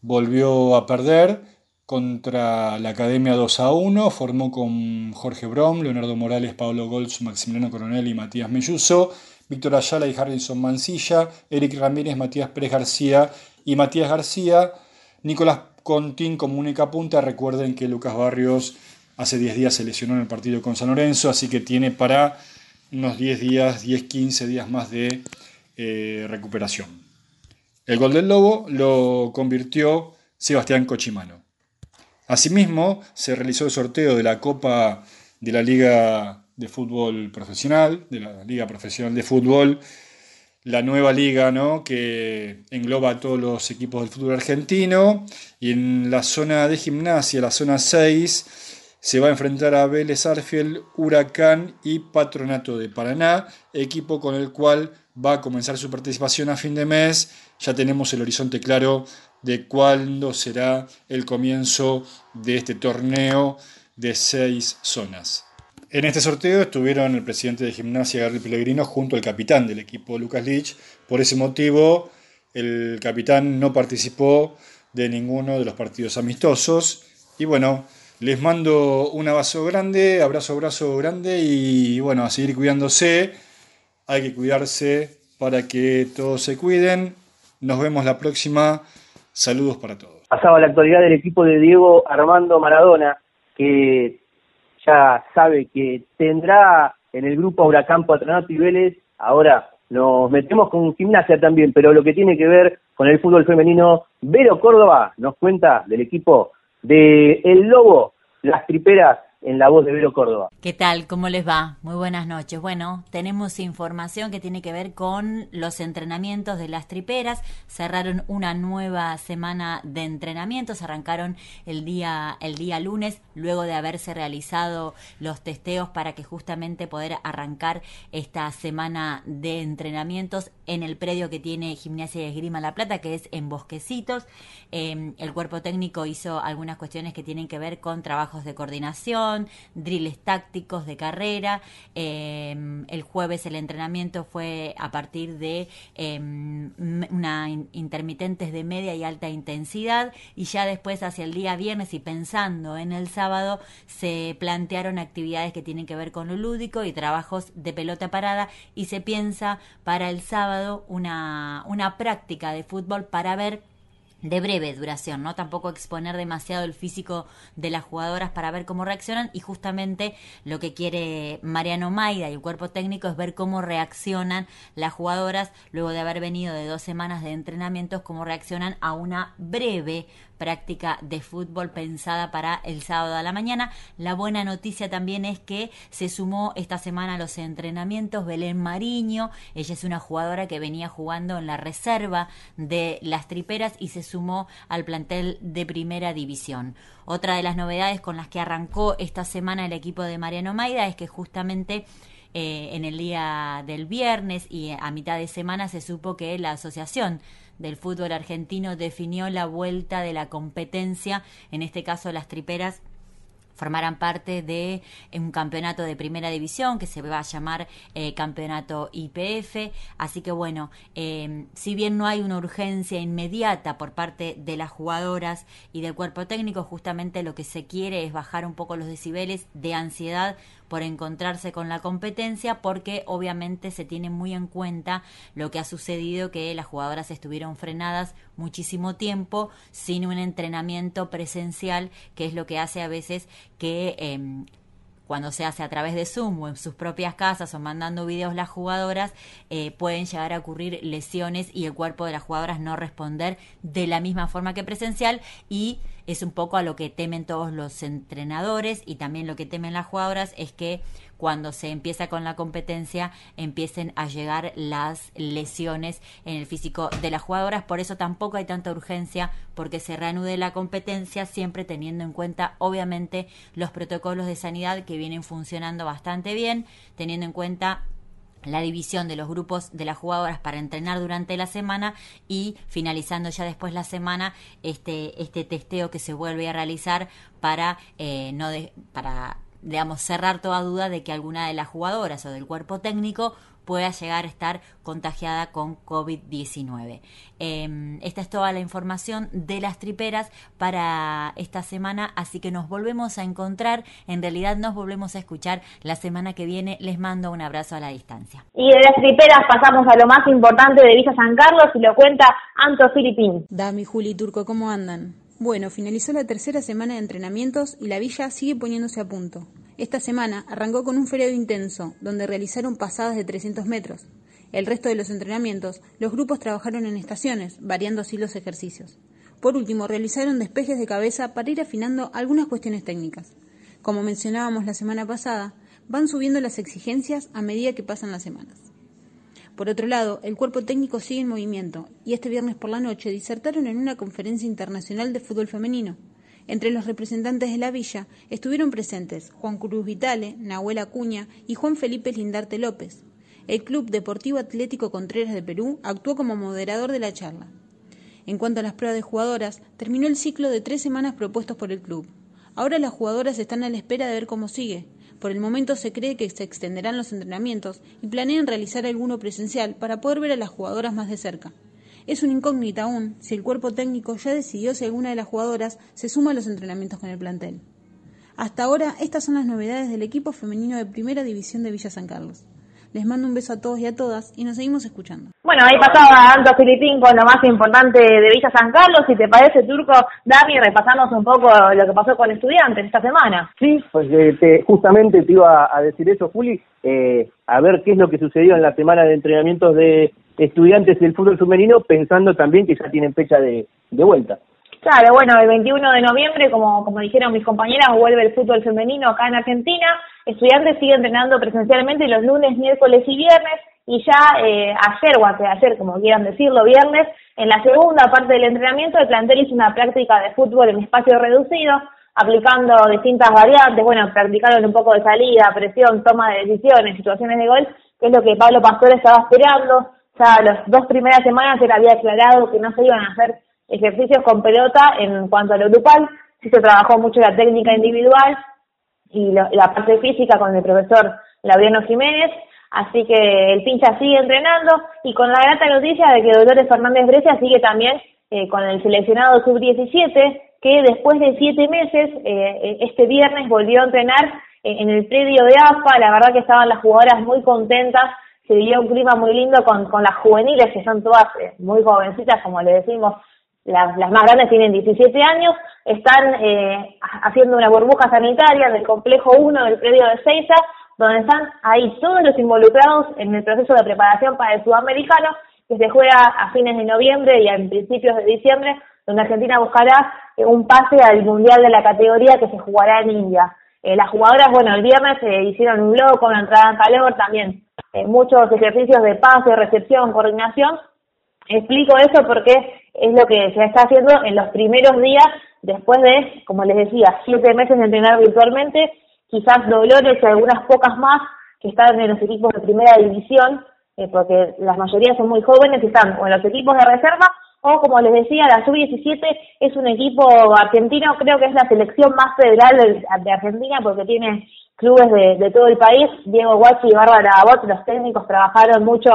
volvió a perder contra la Academia 2 a 1, formó con Jorge Brom, Leonardo Morales, Pablo Golz, Maximiliano Coronel y Matías Melluso, Víctor Ayala y Harrison Mancilla, Eric Ramírez, Matías Pérez García y Matías García, Nicolás Contín como única punta, recuerden que Lucas Barrios hace 10 días se lesionó en el partido con San Lorenzo, así que tiene para unos 10 días, 10, 15 días más de eh, recuperación. El gol del Lobo lo convirtió Sebastián Cochimano. Asimismo, se realizó el sorteo de la Copa de la Liga de Fútbol Profesional, de la Liga Profesional de Fútbol, la nueva liga ¿no? que engloba a todos los equipos del fútbol argentino. Y en la zona de gimnasia, la zona 6, se va a enfrentar a Vélez Arfiel, Huracán y Patronato de Paraná, equipo con el cual va a comenzar su participación a fin de mes. Ya tenemos el horizonte claro de cuándo será el comienzo de este torneo de seis zonas. En este sorteo estuvieron el presidente de gimnasia Gary Pellegrino junto al capitán del equipo Lucas Lich. Por ese motivo, el capitán no participó de ninguno de los partidos amistosos. Y bueno, les mando un abrazo grande, abrazo, abrazo grande y bueno, a seguir cuidándose. Hay que cuidarse para que todos se cuiden. Nos vemos la próxima. Saludos para todos. Pasaba la actualidad del equipo de Diego Armando Maradona, que ya sabe que tendrá en el grupo Huracán Patronato y Vélez. Ahora nos metemos con gimnasia también, pero lo que tiene que ver con el fútbol femenino, Vero Córdoba nos cuenta del equipo de El Lobo, las triperas en la voz de Vero Córdoba. ¿Qué tal? ¿Cómo les va? Muy buenas noches. Bueno, tenemos información que tiene que ver con los entrenamientos de las triperas. Cerraron una nueva semana de entrenamientos, arrancaron el día el día lunes luego de haberse realizado los testeos para que justamente poder arrancar esta semana de entrenamientos en el predio que tiene Gimnasia y Esgrima La Plata, que es en Bosquecitos. Em, el cuerpo técnico hizo algunas cuestiones que tienen que ver con trabajos de coordinación drills tácticos de carrera. Em, el jueves el entrenamiento fue a partir de em, una intermitentes de media y alta intensidad y ya después hacia el día viernes y pensando en el sábado se plantearon actividades que tienen que ver con lo lúdico y trabajos de pelota parada y se piensa para el sábado una, una práctica de fútbol para ver de breve duración, ¿no? Tampoco exponer demasiado el físico de las jugadoras para ver cómo reaccionan y justamente lo que quiere Mariano Maida y el cuerpo técnico es ver cómo reaccionan las jugadoras luego de haber venido de dos semanas de entrenamientos, cómo reaccionan a una breve práctica de fútbol pensada para el sábado a la mañana. La buena noticia también es que se sumó esta semana a los entrenamientos Belén Mariño. Ella es una jugadora que venía jugando en la reserva de las triperas y se sumó al plantel de primera división. Otra de las novedades con las que arrancó esta semana el equipo de Mariano Maida es que justamente eh, en el día del viernes y a mitad de semana se supo que la asociación del fútbol argentino definió la vuelta de la competencia, en este caso las triperas formarán parte de un campeonato de primera división que se va a llamar eh, campeonato IPF. Así que bueno, eh, si bien no hay una urgencia inmediata por parte de las jugadoras y del cuerpo técnico, justamente lo que se quiere es bajar un poco los decibeles de ansiedad por encontrarse con la competencia, porque obviamente se tiene muy en cuenta lo que ha sucedido, que las jugadoras estuvieron frenadas muchísimo tiempo sin un entrenamiento presencial, que es lo que hace a veces que em, cuando se hace a través de Zoom o en sus propias casas o mandando videos las jugadoras, eh, pueden llegar a ocurrir lesiones y el cuerpo de las jugadoras no responder de la misma forma que presencial y es un poco a lo que temen todos los entrenadores y también lo que temen las jugadoras es que cuando se empieza con la competencia empiecen a llegar las lesiones en el físico de las jugadoras. Por eso tampoco hay tanta urgencia porque se reanude la competencia siempre teniendo en cuenta obviamente los protocolos de sanidad que vienen funcionando bastante bien, teniendo en cuenta la división de los grupos de las jugadoras para entrenar durante la semana y finalizando ya después la semana este este testeo que se vuelve a realizar para eh, no de, para digamos, cerrar toda duda de que alguna de las jugadoras o del cuerpo técnico pueda llegar a estar contagiada con COVID-19. Em, esta es toda la información de las triperas para esta semana, así que nos volvemos a encontrar, en realidad nos volvemos a escuchar la semana que viene. Les mando un abrazo a la distancia. Y de las triperas pasamos a lo más importante de Villa San Carlos y lo cuenta Anto Filipín. Dami, Juli, Turco, ¿cómo andan? Bueno, finalizó la tercera semana de entrenamientos y la villa sigue poniéndose a punto. Esta semana arrancó con un feriado intenso, donde realizaron pasadas de 300 metros. El resto de los entrenamientos, los grupos trabajaron en estaciones, variando así los ejercicios. Por último, realizaron despejes de cabeza para ir afinando algunas cuestiones técnicas. Como mencionábamos la semana pasada, van subiendo las exigencias a medida que pasan las semanas. Por otro lado, el cuerpo técnico sigue en movimiento y este viernes por la noche disertaron en una conferencia internacional de fútbol femenino. Entre los representantes de la villa estuvieron presentes Juan Cruz Vitale, Nahuel Acuña y Juan Felipe Lindarte López. El Club Deportivo Atlético Contreras de Perú actuó como moderador de la charla. En cuanto a las pruebas de jugadoras, terminó el ciclo de tres semanas propuestos por el club. Ahora las jugadoras están a la espera de ver cómo sigue, por el momento se cree que se extenderán los entrenamientos y planean realizar alguno presencial para poder ver a las jugadoras más de cerca. Es una incógnita aún si el cuerpo técnico ya decidió si alguna de las jugadoras se suma a los entrenamientos con el plantel. Hasta ahora, estas son las novedades del equipo femenino de Primera División de Villa San Carlos. Les mando un beso a todos y a todas y nos seguimos escuchando. Bueno, ahí pasaba Anto Filipín con lo más importante de Villa San Carlos. Si te parece, Turco, Dami, repasamos un poco lo que pasó con estudiantes esta semana. Sí, pues eh, justamente te iba a decir eso, Juli, eh, a ver qué es lo que sucedió en la semana de entrenamientos de estudiantes del fútbol femenino, pensando también que ya tienen fecha de, de vuelta. Claro, bueno, el 21 de noviembre, como, como dijeron mis compañeras, vuelve el fútbol femenino acá en Argentina. Estudiantes sigue entrenando presencialmente los lunes, miércoles y viernes. Y ya eh, ayer, o ayer, como quieran decirlo, viernes, en la segunda parte del entrenamiento, el plantel hizo una práctica de fútbol en espacio reducido, aplicando distintas variantes. Bueno, practicaron un poco de salida, presión, toma de decisiones, situaciones de gol, que es lo que Pablo Pastor estaba esperando. Ya las dos primeras semanas él había aclarado que no se iban a hacer ejercicios con pelota en cuanto a lo grupal, sí se trabajó mucho la técnica individual y la parte física con el profesor Laureano Jiménez, así que el pincha sigue entrenando y con la grata noticia de que Dolores Fernández Brescia sigue también eh, con el seleccionado sub-17, que después de siete meses, eh, este viernes volvió a entrenar eh, en el predio de AFA, la verdad que estaban las jugadoras muy contentas, se vivía un clima muy lindo con, con las juveniles, que son todas muy jovencitas, como le decimos, las, las más grandes tienen 17 años, están eh, haciendo una burbuja sanitaria en el complejo 1 del predio de Seiza, donde están ahí todos los involucrados en el proceso de preparación para el sudamericano, que se juega a fines de noviembre y a principios de diciembre, donde Argentina buscará eh, un pase al mundial de la categoría que se jugará en India. Eh, las jugadoras, bueno, el viernes se hicieron un blog con entrada en calor, también muchos ejercicios de pase, recepción, coordinación, Explico eso porque es lo que se está haciendo en los primeros días después de, como les decía, siete meses de entrenar virtualmente, quizás Dolores y algunas pocas más que están en los equipos de primera división, eh, porque las mayorías son muy jóvenes y están o en los equipos de reserva o como les decía, la sub-17 es un equipo argentino, creo que es la selección más federal de, Argentina porque tiene clubes de, todo el país, Diego Guachi y Bárbara Abot, los técnicos trabajaron mucho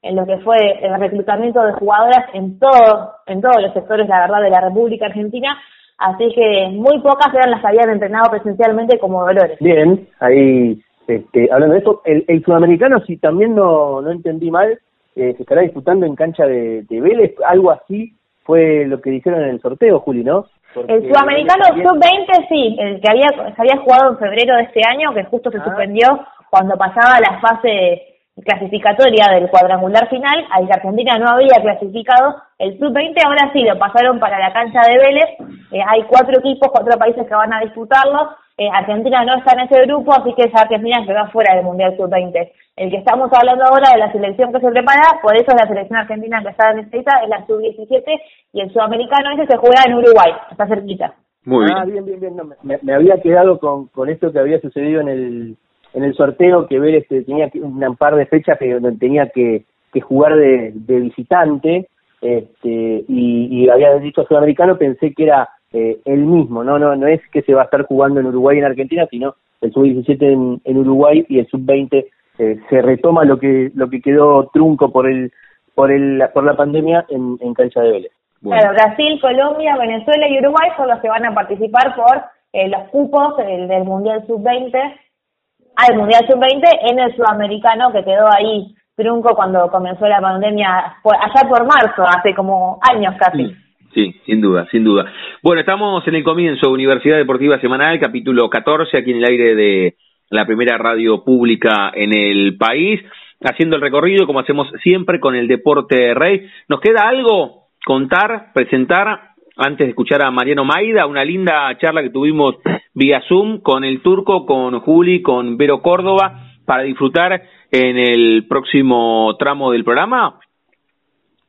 en lo que fue el reclutamiento de jugadoras en todo, en todos los sectores, la verdad, de la República Argentina. Así que muy pocas eran las que habían entrenado presencialmente como Dolores. Bien, ahí este, hablando de esto, el, sudamericano, si también no, no entendí mal, eh, se estará disputando en cancha de, Vélez, algo así fue lo que dijeron en el sorteo, Juli, ¿no? el sudamericano sub-20 sí, el que había, se había jugado en febrero de este año, que justo se ah. suspendió cuando pasaba la fase clasificatoria del cuadrangular final, al que Argentina no había clasificado, el sub-20 ahora sí lo pasaron para la cancha de Vélez, eh, hay cuatro equipos, cuatro países que van a disputarlo, eh, Argentina no está en ese grupo, así que esa Argentina se va fuera del Mundial Sub-20. El que estamos hablando ahora de la selección que se prepara, por eso es la selección argentina que está en esta es la Sub-17, y el sudamericano ese se juega en Uruguay, está cerquita. Muy bien. Ah, bien, bien, bien. me, había quedado con, con esto que había sucedido en el en el sorteo que Vélez tenía un par de fechas que tenía que, que jugar de, de visitante este, y, había dicho sudamericano pensé que era eh, el mismo no no no es que se va a estar jugando en Uruguay y en Argentina sino el sub 17 en, en Uruguay y el sub 20 eh, se retoma lo que lo que quedó trunco por el por el por la pandemia en, en cancha de Vélez. Claro, Brasil, Colombia, Venezuela y Uruguay son los que van a participar por eh, los cupos del, del Mundial Sub-20 al Mundial Sub-20 en el sudamericano que quedó ahí trunco cuando comenzó la pandemia, allá por marzo, hace como años casi. Sí, sin duda, sin duda. Bueno, estamos en el comienzo, Universidad Deportiva Semanal, capítulo 14, aquí en el aire de la primera radio pública en el país, haciendo el recorrido como hacemos siempre con el Deporte Rey. ¿Nos queda algo contar, presentar antes de escuchar a Mariano Maida, una linda charla que tuvimos vía Zoom con el turco, con Juli, con Vero Córdoba, para disfrutar en el próximo tramo del programa.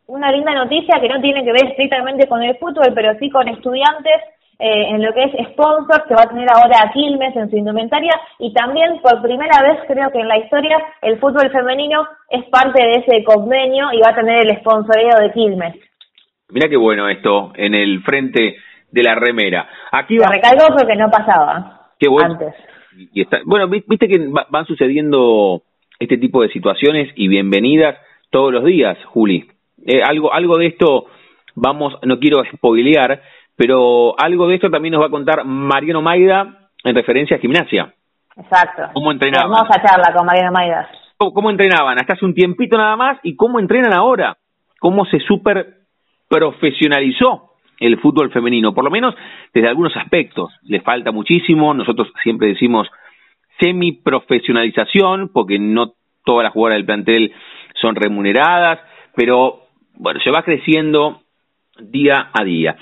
Una linda noticia que no tiene que ver estrictamente con el fútbol, pero sí con estudiantes eh, en lo que es sponsor, que va a tener ahora a Quilmes en su indumentaria y también por primera vez creo que en la historia el fútbol femenino es parte de ese convenio y va a tener el sponsoreo de Quilmes. Mira qué bueno esto en el frente de la remera. Aquí va... recalco porque no pasaba. Qué bueno. Antes. Y está... Bueno, viste que van sucediendo este tipo de situaciones y bienvenidas todos los días, Juli. Eh, algo, algo de esto vamos, no quiero spoilear, pero algo de esto también nos va a contar Mariano Maida en referencia a gimnasia. Exacto. ¿Cómo entrenaban? Hermosa charla con Mariano Maida. ¿Cómo, ¿Cómo, entrenaban? Hasta hace un tiempito nada más y cómo entrenan ahora. Cómo se super profesionalizó el fútbol femenino, por lo menos desde algunos aspectos. Le falta muchísimo, nosotros siempre decimos semi-profesionalización, porque no todas las jugadoras del plantel son remuneradas, pero bueno, se va creciendo día a día.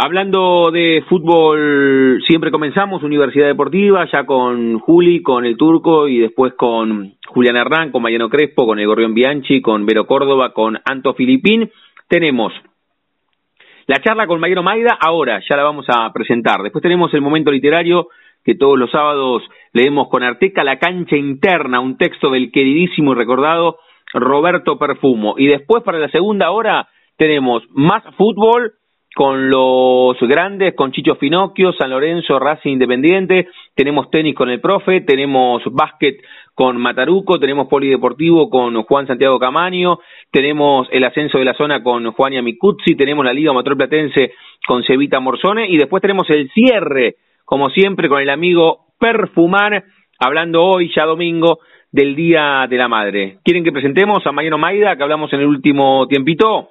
Hablando de fútbol, siempre comenzamos Universidad Deportiva, ya con Juli, con el Turco y después con Julián Hernán, con Mariano Crespo, con el Gorrión Bianchi, con Vero Córdoba, con Anto Filipín. Tenemos la charla con Mayero Maida, ahora ya la vamos a presentar. Después tenemos el momento literario que todos los sábados leemos con Arteca, La cancha interna, un texto del queridísimo y recordado Roberto Perfumo. Y después para la segunda hora tenemos más fútbol con los grandes, con Chicho Finocchio, San Lorenzo, Racing Independiente, tenemos tenis con el profe, tenemos básquet con Mataruco, tenemos polideportivo con Juan Santiago Camaño, tenemos el ascenso de la zona con Juan Yamicuzzi, tenemos la Liga Motor Platense con Cevita Morzone y después tenemos el cierre, como siempre, con el amigo Perfumar, hablando hoy, ya domingo, del Día de la Madre. ¿Quieren que presentemos a Mariano Maida, que hablamos en el último tiempito?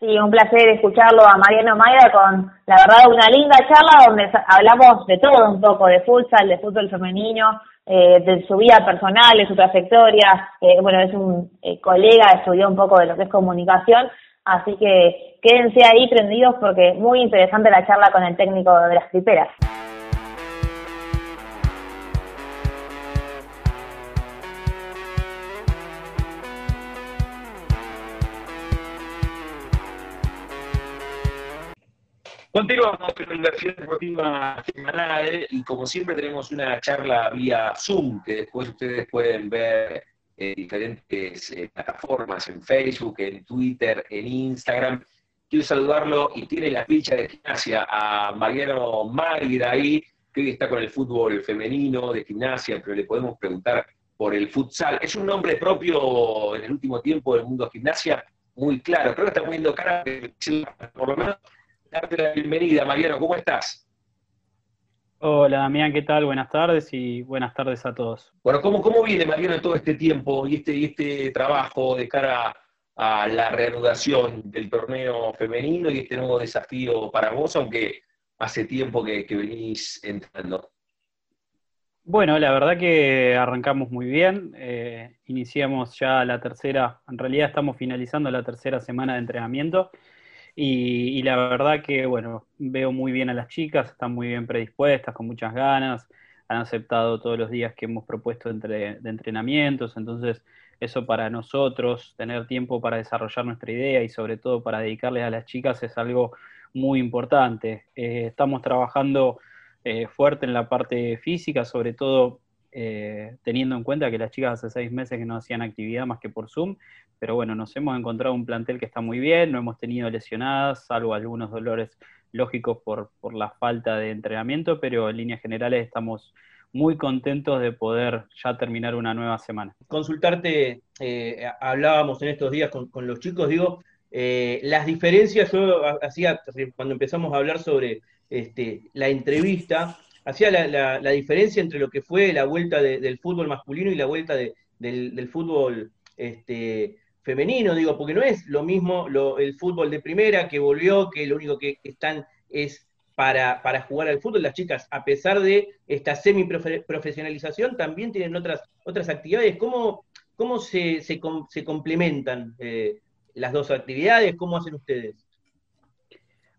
Sí, un placer escucharlo a Mariano Maida con, la verdad, una linda charla donde hablamos de todo un poco, de futsal, de fútbol femenino, eh, de su vida personal, de su trayectoria. Eh, bueno, es un eh, colega, estudió un poco de lo que es comunicación, así que quédense ahí prendidos porque muy interesante la charla con el técnico de las triperas. Continuamos con la Universidad Deportiva Semanal y como siempre tenemos una charla vía Zoom que después ustedes pueden ver en diferentes eh, plataformas, en Facebook, en Twitter, en Instagram. Quiero saludarlo y tiene la ficha de gimnasia a Mariano Magda ahí, que hoy está con el fútbol femenino de gimnasia, pero le podemos preguntar por el futsal. Es un nombre propio en el último tiempo del mundo gimnasia, muy claro. Creo que está poniendo cara, por lo menos darte la bienvenida, Mariano. ¿Cómo estás? Hola, Damián, ¿qué tal? Buenas tardes y buenas tardes a todos. Bueno, ¿cómo, cómo viene, Mariano, todo este tiempo y este, y este trabajo de cara a la reanudación del torneo femenino y este nuevo desafío para vos, aunque hace tiempo que, venís entrando? Bueno, la verdad que arrancamos muy bien. Eh, iniciamos ya la tercera, en realidad estamos finalizando la tercera semana de entrenamiento. Y, la verdad que, bueno, veo muy bien a las chicas, están muy bien predispuestas, con muchas ganas, han aceptado todos los días que hemos propuesto entre, de entrenamientos, entonces eso para nosotros, tener tiempo para desarrollar nuestra idea y sobre todo para dedicarles a las chicas es algo muy importante. Eh, estamos trabajando eh, fuerte en la parte física, sobre todo eh, teniendo en cuenta que las chicas hace seis meses que no hacían actividad más que por Zoom, pero bueno, nos hemos encontrado un plantel que está muy bien, no hemos tenido lesionadas, salvo algunos dolores lógicos por, por la falta de entrenamiento, pero en líneas generales estamos muy contentos de poder ya terminar una nueva semana. Consultarte, eh, hablábamos en estos días con, los chicos, digo, eh, las diferencias, yo hacía, cuando empezamos a hablar sobre este, la entrevista, hacía la, diferencia entre lo que fue la vuelta del fútbol masculino y la vuelta del, fútbol este, femenino, digo, porque no es lo mismo el fútbol de primera que volvió, que lo único que están es para, para jugar al fútbol. Las chicas, a pesar de esta semi-profesionalización, también tienen otras, otras actividades. ¿Cómo, cómo se, se, complementan eh, las dos actividades? ¿Cómo hacen ustedes?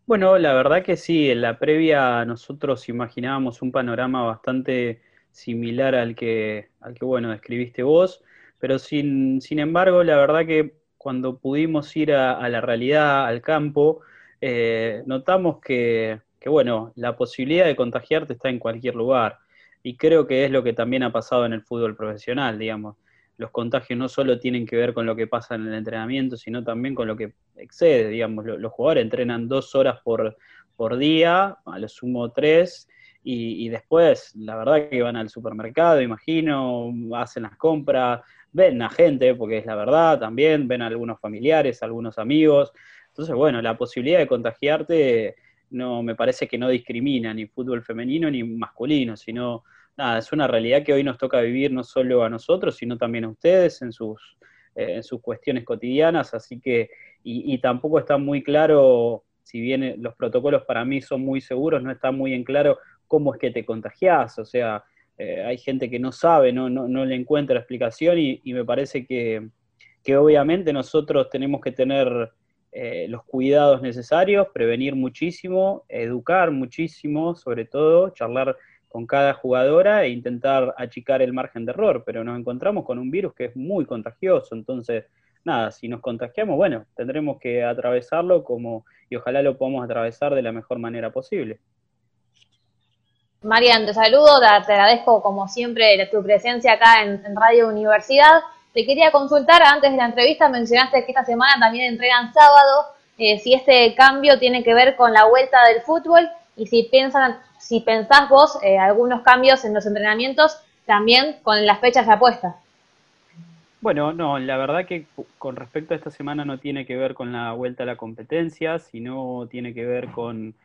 Bueno, la verdad que sí, en la previa nosotros imaginábamos un panorama bastante similar al que, al que bueno, describiste vos, pero sin, sin embargo, la verdad que cuando pudimos ir a, la realidad, al campo, eh, notamos que, que bueno, la posibilidad de contagiarte está en cualquier lugar. Y creo que es lo que también ha pasado en el fútbol profesional, digamos. Los contagios no solo tienen que ver con lo que pasa en el entrenamiento, sino también con lo que excede, digamos. Los, jugadores entrenan dos horas por, por día, a lo sumo tres, y, después, la verdad que van al supermercado, imagino, hacen las compras, ven a gente, porque es la verdad también, ven a algunos familiares, algunos amigos. Entonces, bueno, la posibilidad de contagiarte no me parece que no discrimina ni fútbol femenino ni masculino, sino nada, es una realidad que hoy nos toca vivir no solo a nosotros, sino también a ustedes en sus, eh, en sus cuestiones cotidianas, así que, y, tampoco está muy claro, si bien los protocolos para mí son muy seguros, no está muy en claro cómo es que te contagias, o sea, eh, hay gente que no sabe, no, no, no le encuentra explicación y, me parece que, que obviamente nosotros tenemos que tener eh, los cuidados necesarios, prevenir muchísimo, educar muchísimo, sobre todo, charlar con cada jugadora e intentar achicar el margen de error, pero nos encontramos con un virus que es muy contagioso, entonces, nada, si nos contagiamos, bueno, tendremos que atravesarlo como, y ojalá lo podamos atravesar de la mejor manera posible. Marian, te saludo, te agradezco como siempre tu presencia acá en Radio Universidad. Te quería consultar, antes de la entrevista mencionaste que esta semana también entrenan sábado, eh, si este cambio tiene que ver con la vuelta del fútbol y si piensan, si pensás vos eh, algunos cambios en los entrenamientos también con las fechas de apuesta. Bueno, no, la verdad que con respecto a esta semana no tiene que ver con la vuelta a la competencia, sino tiene que ver con,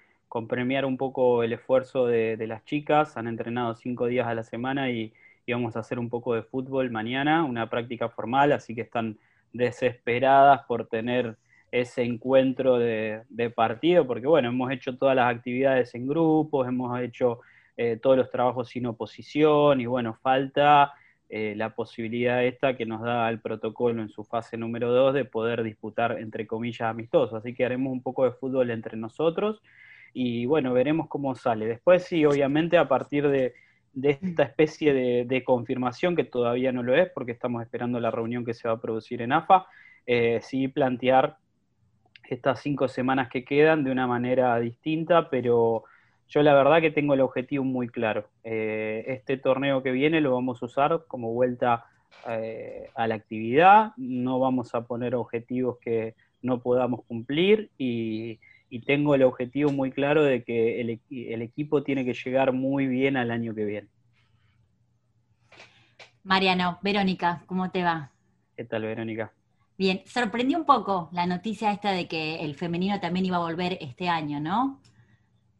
premiar un poco el esfuerzo de, las chicas. Han entrenado cinco días a la semana y, íbamos a hacer un poco de fútbol mañana, una práctica formal, así que están desesperadas por tener ese encuentro de, partido, porque bueno, hemos hecho todas las actividades en grupos, hemos hecho eh, todos los trabajos sin oposición y bueno, falta eh, la posibilidad esta que nos da el protocolo en su fase número 2 de poder disputar entre comillas amistosos, así que haremos un poco de fútbol entre nosotros y bueno, veremos cómo sale. Después sí, obviamente a partir de esta especie de, confirmación, que todavía no lo es, porque estamos esperando la reunión que se va a producir en AFA, eh, sí plantear estas cinco semanas que quedan de una manera distinta, pero yo la verdad que tengo el objetivo muy claro. Eh, este torneo que viene lo vamos a usar como vuelta eh, a la actividad, no vamos a poner objetivos que no podamos cumplir y, y tengo el objetivo muy claro de que el, equipo tiene que llegar muy bien al año que viene. Mariano, Verónica, ¿cómo te va? ¿Qué tal, Verónica? Bien, sorprendió un poco la noticia esta de que el femenino también iba a volver este año, ¿no?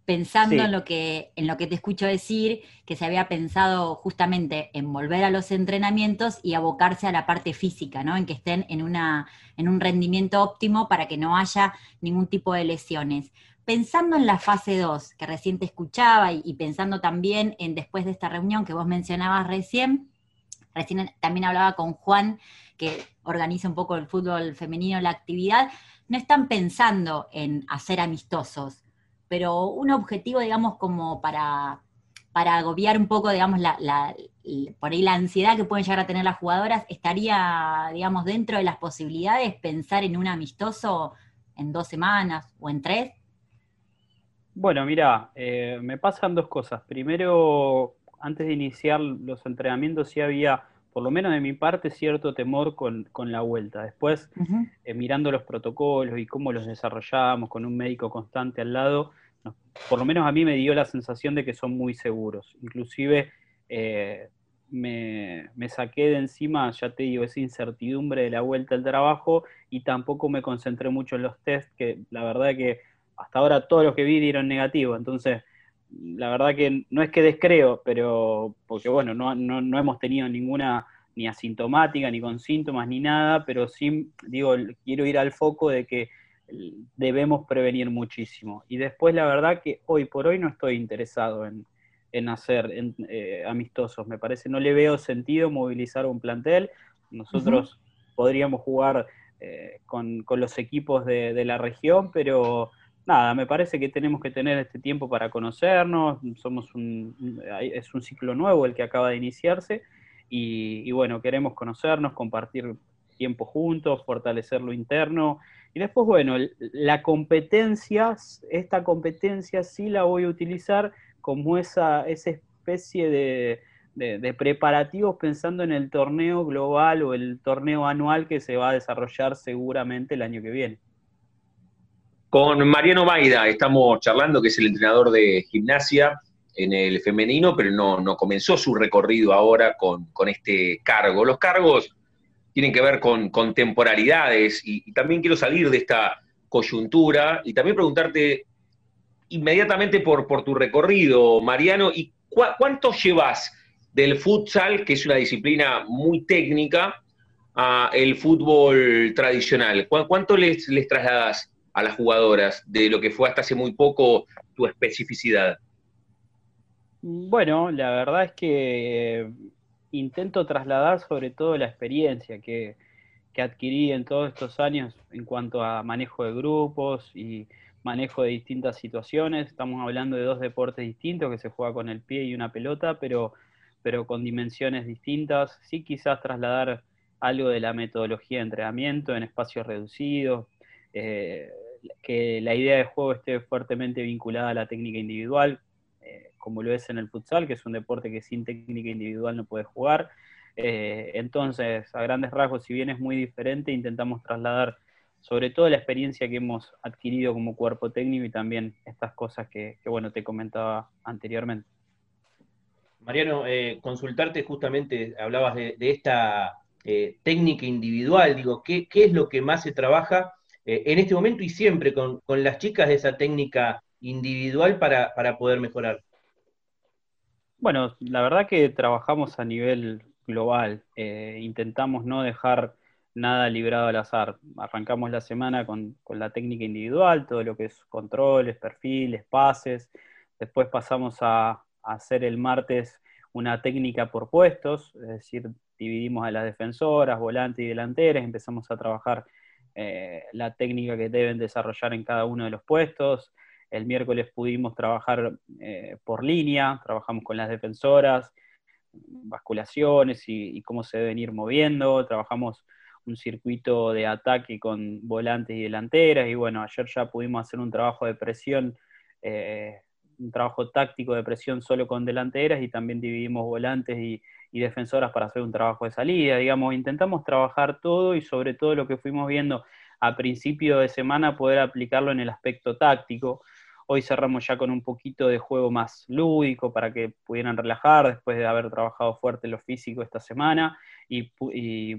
pensando en lo que en lo que te escucho decir, que se había pensado justamente en volver a los entrenamientos y abocarse a la parte física, ¿no? En que estén en una en un rendimiento óptimo para que no haya ningún tipo de lesiones. Pensando en la fase 2, que recién te escuchaba, y, pensando también en después de esta reunión que vos mencionabas recién, recién también hablaba con Juan, que organiza un poco el fútbol femenino, la actividad, no están pensando en hacer amistosos, pero un objetivo, digamos, como para, para agobiar un poco, digamos, la, por ahí la ansiedad que pueden llegar a tener las jugadoras, estaría, digamos, dentro de las posibilidades pensar en un amistoso en dos semanas o en tres. Bueno, mira, eh, me pasan dos cosas. Primero, antes de iniciar los entrenamientos sí había por lo menos de mi parte, cierto temor con, la vuelta. Después, eh, mirando los protocolos y cómo los desarrollamos con un médico constante al lado, por lo menos a mí me dio la sensación de que son muy seguros. Inclusive eh, me, saqué de encima, ya te digo, esa incertidumbre de la vuelta al trabajo y tampoco me concentré mucho en los test, que la verdad que hasta ahora todos los que vi dieron negativo. Entonces, la verdad que no es que descreo, pero porque bueno, no, no, hemos tenido ninguna ni asintomática, ni con síntomas, ni nada, pero sí, digo, quiero ir al foco de que debemos prevenir muchísimo. Y después, la verdad que hoy por hoy no estoy interesado en, hacer eh, amistosos. Me parece, no le veo sentido movilizar un plantel. Nosotros podríamos jugar eh, con, los equipos de, la región, pero nada, me parece que tenemos que tener este tiempo para conocernos, somos un, es un ciclo nuevo el que acaba de iniciarse y, bueno, queremos conocernos, compartir tiempo juntos, fortalecer lo interno y después, bueno, la competencia, esta competencia sí la voy a utilizar como esa, esa especie de, de preparativos pensando en el torneo global o el torneo anual que se va a desarrollar seguramente el año que viene. Con Mariano Maida estamos charlando, que es el entrenador de gimnasia en el femenino, pero no, no comenzó su recorrido ahora con, este cargo. Los cargos tienen que ver con, con temporalidades y, también quiero salir de esta coyuntura y también preguntarte inmediatamente por, por tu recorrido, Mariano, ¿y cuánto llevas del futsal, que es una disciplina muy técnica, a el fútbol tradicional? ¿Cuánto les, les trasladas a las jugadoras de lo que fue hasta hace muy poco tu especificidad? Bueno, la verdad es que eh, intento trasladar sobre todo la experiencia que, adquirí en todos estos años en cuanto a manejo de grupos y manejo de distintas situaciones. Estamos hablando de dos deportes distintos que se juega con el pie y una pelota, pero, pero con dimensiones distintas. Sí quizás trasladar algo de la metodología de entrenamiento en espacios reducidos, eh, que la idea de juego esté fuertemente vinculada a la técnica individual, eh, como lo es en el futsal, que es un deporte que sin técnica individual no puede jugar. Eh, entonces, a grandes rasgos, si bien es muy diferente, intentamos trasladar sobre todo la experiencia que hemos adquirido como cuerpo técnico y también estas cosas que, bueno, te comentaba anteriormente. Mariano, eh, consultarte justamente, hablabas de, esta técnica individual, digo, ¿qué, ¿qué, es lo que más se trabaja eh, en este momento y siempre con, las chicas de esa técnica individual para, poder mejorar? Bueno, la verdad que trabajamos a nivel global, eh, intentamos no dejar nada librado al azar. Arrancamos la semana con, la técnica individual, todo lo que es controles, perfiles, pases. Después pasamos a, a, hacer el martes una técnica por puestos, es decir, dividimos a las defensoras, volantes y delanteras, empezamos a trabajar eh, la técnica que deben desarrollar en cada uno de los puestos. El miércoles pudimos trabajar eh, por línea, trabajamos con las defensoras, basculaciones y, cómo se deben ir moviendo, trabajamos un circuito de ataque con volantes y delanteras y bueno, ayer ya pudimos hacer un trabajo de presión, eh, un trabajo táctico de presión solo con delanteras y también dividimos volantes y, y defensoras para hacer un trabajo de salida, digamos, intentamos trabajar todo y sobre todo lo que fuimos viendo a principio de semana poder aplicarlo en el aspecto táctico. Hoy cerramos ya con un poquito de juego más lúdico para que pudieran relajar después de haber trabajado fuerte lo físico esta semana y,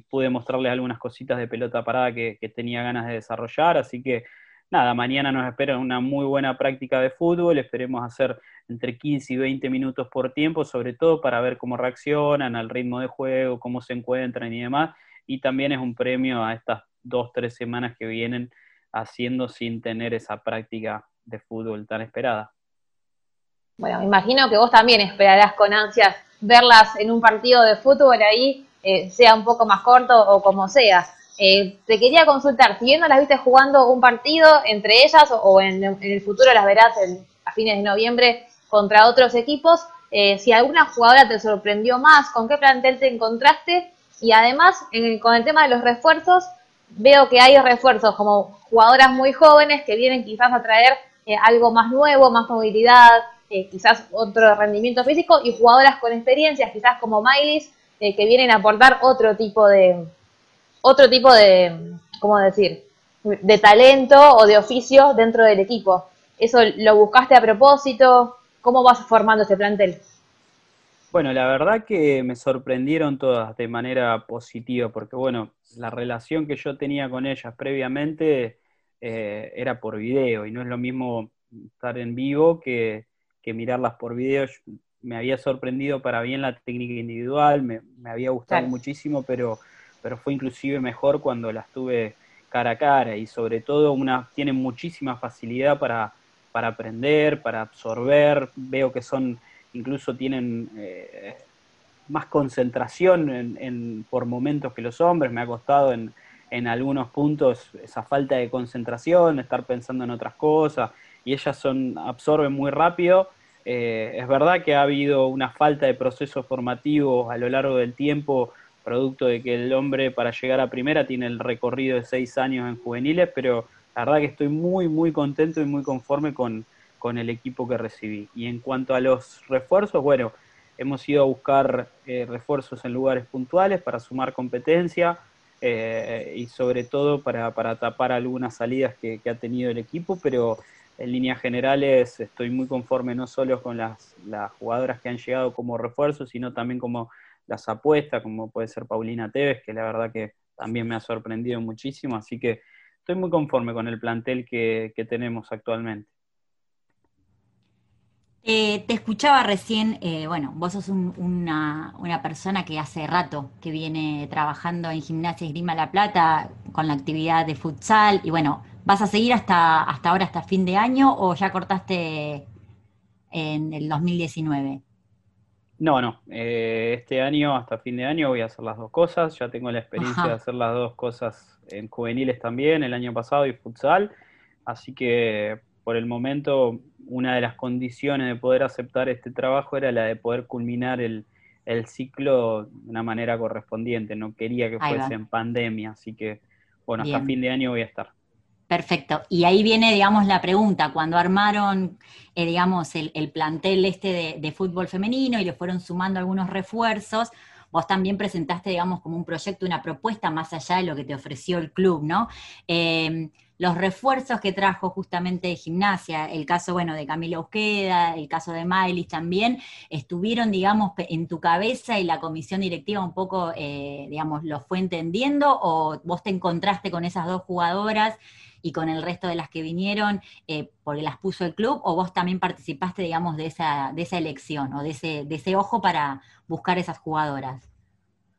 pude mostrarles algunas cositas de pelota parada que, tenía ganas de desarrollar, así que nada, mañana nos espera una muy buena práctica de fútbol, esperemos hacer entre 15 y 20 minutos por tiempo, sobre todo para ver cómo reaccionan al ritmo de juego, cómo se encuentran y demás, y también es un premio a estas dos, tres semanas que vienen haciendo sin tener esa práctica de fútbol tan esperada. Bueno, me imagino que vos también esperarás con ansias verlas en un partido de fútbol ahí, eh, sea un poco más corto o como sea. Eh, te quería consultar, si bien no las viste jugando un partido entre ellas o, en, el futuro las verás a fines de noviembre contra otros equipos, eh, si alguna jugadora te sorprendió más, con qué plantel te encontraste y además con el tema de los refuerzos, veo que hay refuerzos como jugadoras muy jóvenes que vienen quizás a traer algo más nuevo, más movilidad, quizás otro rendimiento físico y jugadoras con experiencias, quizás como Miley, que vienen a aportar otro tipo de, otro tipo de, ¿cómo decir?, de talento o de oficio dentro del equipo. ¿Eso lo buscaste a propósito? ¿Cómo vas formando este plantel? Bueno, la verdad que me sorprendieron todas de manera positiva, porque bueno, la relación que yo tenía con ellas previamente eh, era por video y no es lo mismo estar en vivo que, mirarlas por video. me había sorprendido para bien la técnica individual, me, había gustado muchísimo, pero pero fue inclusive mejor cuando las tuve cara a cara y sobre todo una, tienen muchísima facilidad para, para aprender, para absorber, veo que son, incluso tienen eh, más concentración en, por momentos que los hombres, me ha costado en, en algunos puntos esa falta de concentración, estar pensando en otras cosas, y ellas son, absorben muy rápido. Eh, es verdad que ha habido una falta de procesos formativos a lo largo del tiempo producto de que el hombre para llegar a primera tiene el recorrido de seis años en juveniles, pero la verdad que estoy muy, muy contento y muy conforme con, el equipo que recibí. Y en cuanto a los refuerzos, bueno, hemos ido a buscar eh, refuerzos en lugares puntuales para sumar competencia eh, y sobre todo para, tapar algunas salidas que, ha tenido el equipo, pero en líneas generales estoy muy conforme no solo con las, las jugadoras que han llegado como refuerzos, sino también como las apuestas, como puede ser Paulina Tevez, que la verdad que también me ha sorprendido muchísimo, así que estoy muy conforme con el plantel que, tenemos actualmente. Eh, te escuchaba recién, eh, bueno, vos sos una, persona que hace rato que viene trabajando en Gimnasia Grima La Plata con la actividad de futsal y bueno, ¿vas a seguir hasta, hasta ahora, hasta fin de año o ya cortaste en el 2019? No, no. Eh, este año, hasta fin de año, voy a hacer las dos cosas. Ya tengo la experiencia de hacer las dos cosas en juveniles también, el año pasado y futsal. Así que por el momento, una de las condiciones de poder aceptar este trabajo era la de poder culminar el, ciclo de una manera correspondiente. No quería que fuese en pandemia. Así que, bueno, hasta fin de año voy a estar. Perfecto. Y ahí viene, digamos, la pregunta. Cuando armaron, eh, digamos, el, plantel este de, fútbol femenino y le fueron sumando algunos refuerzos, vos también presentaste, digamos, como un proyecto, una propuesta más allá de lo que te ofreció el club, ¿no? Em, los refuerzos que trajo justamente gimnasia, el caso, bueno, de Camila Usqueda, el caso de Miley también, estuvieron, digamos, en tu cabeza y la comisión directiva un poco, eh, digamos, lo fue entendiendo o vos te encontraste con esas dos jugadoras y con el resto de las que vinieron eh, porque las puso el club, o vos también participaste, digamos, de esa, de esa elección o de ese, de ese ojo para buscar esas jugadoras?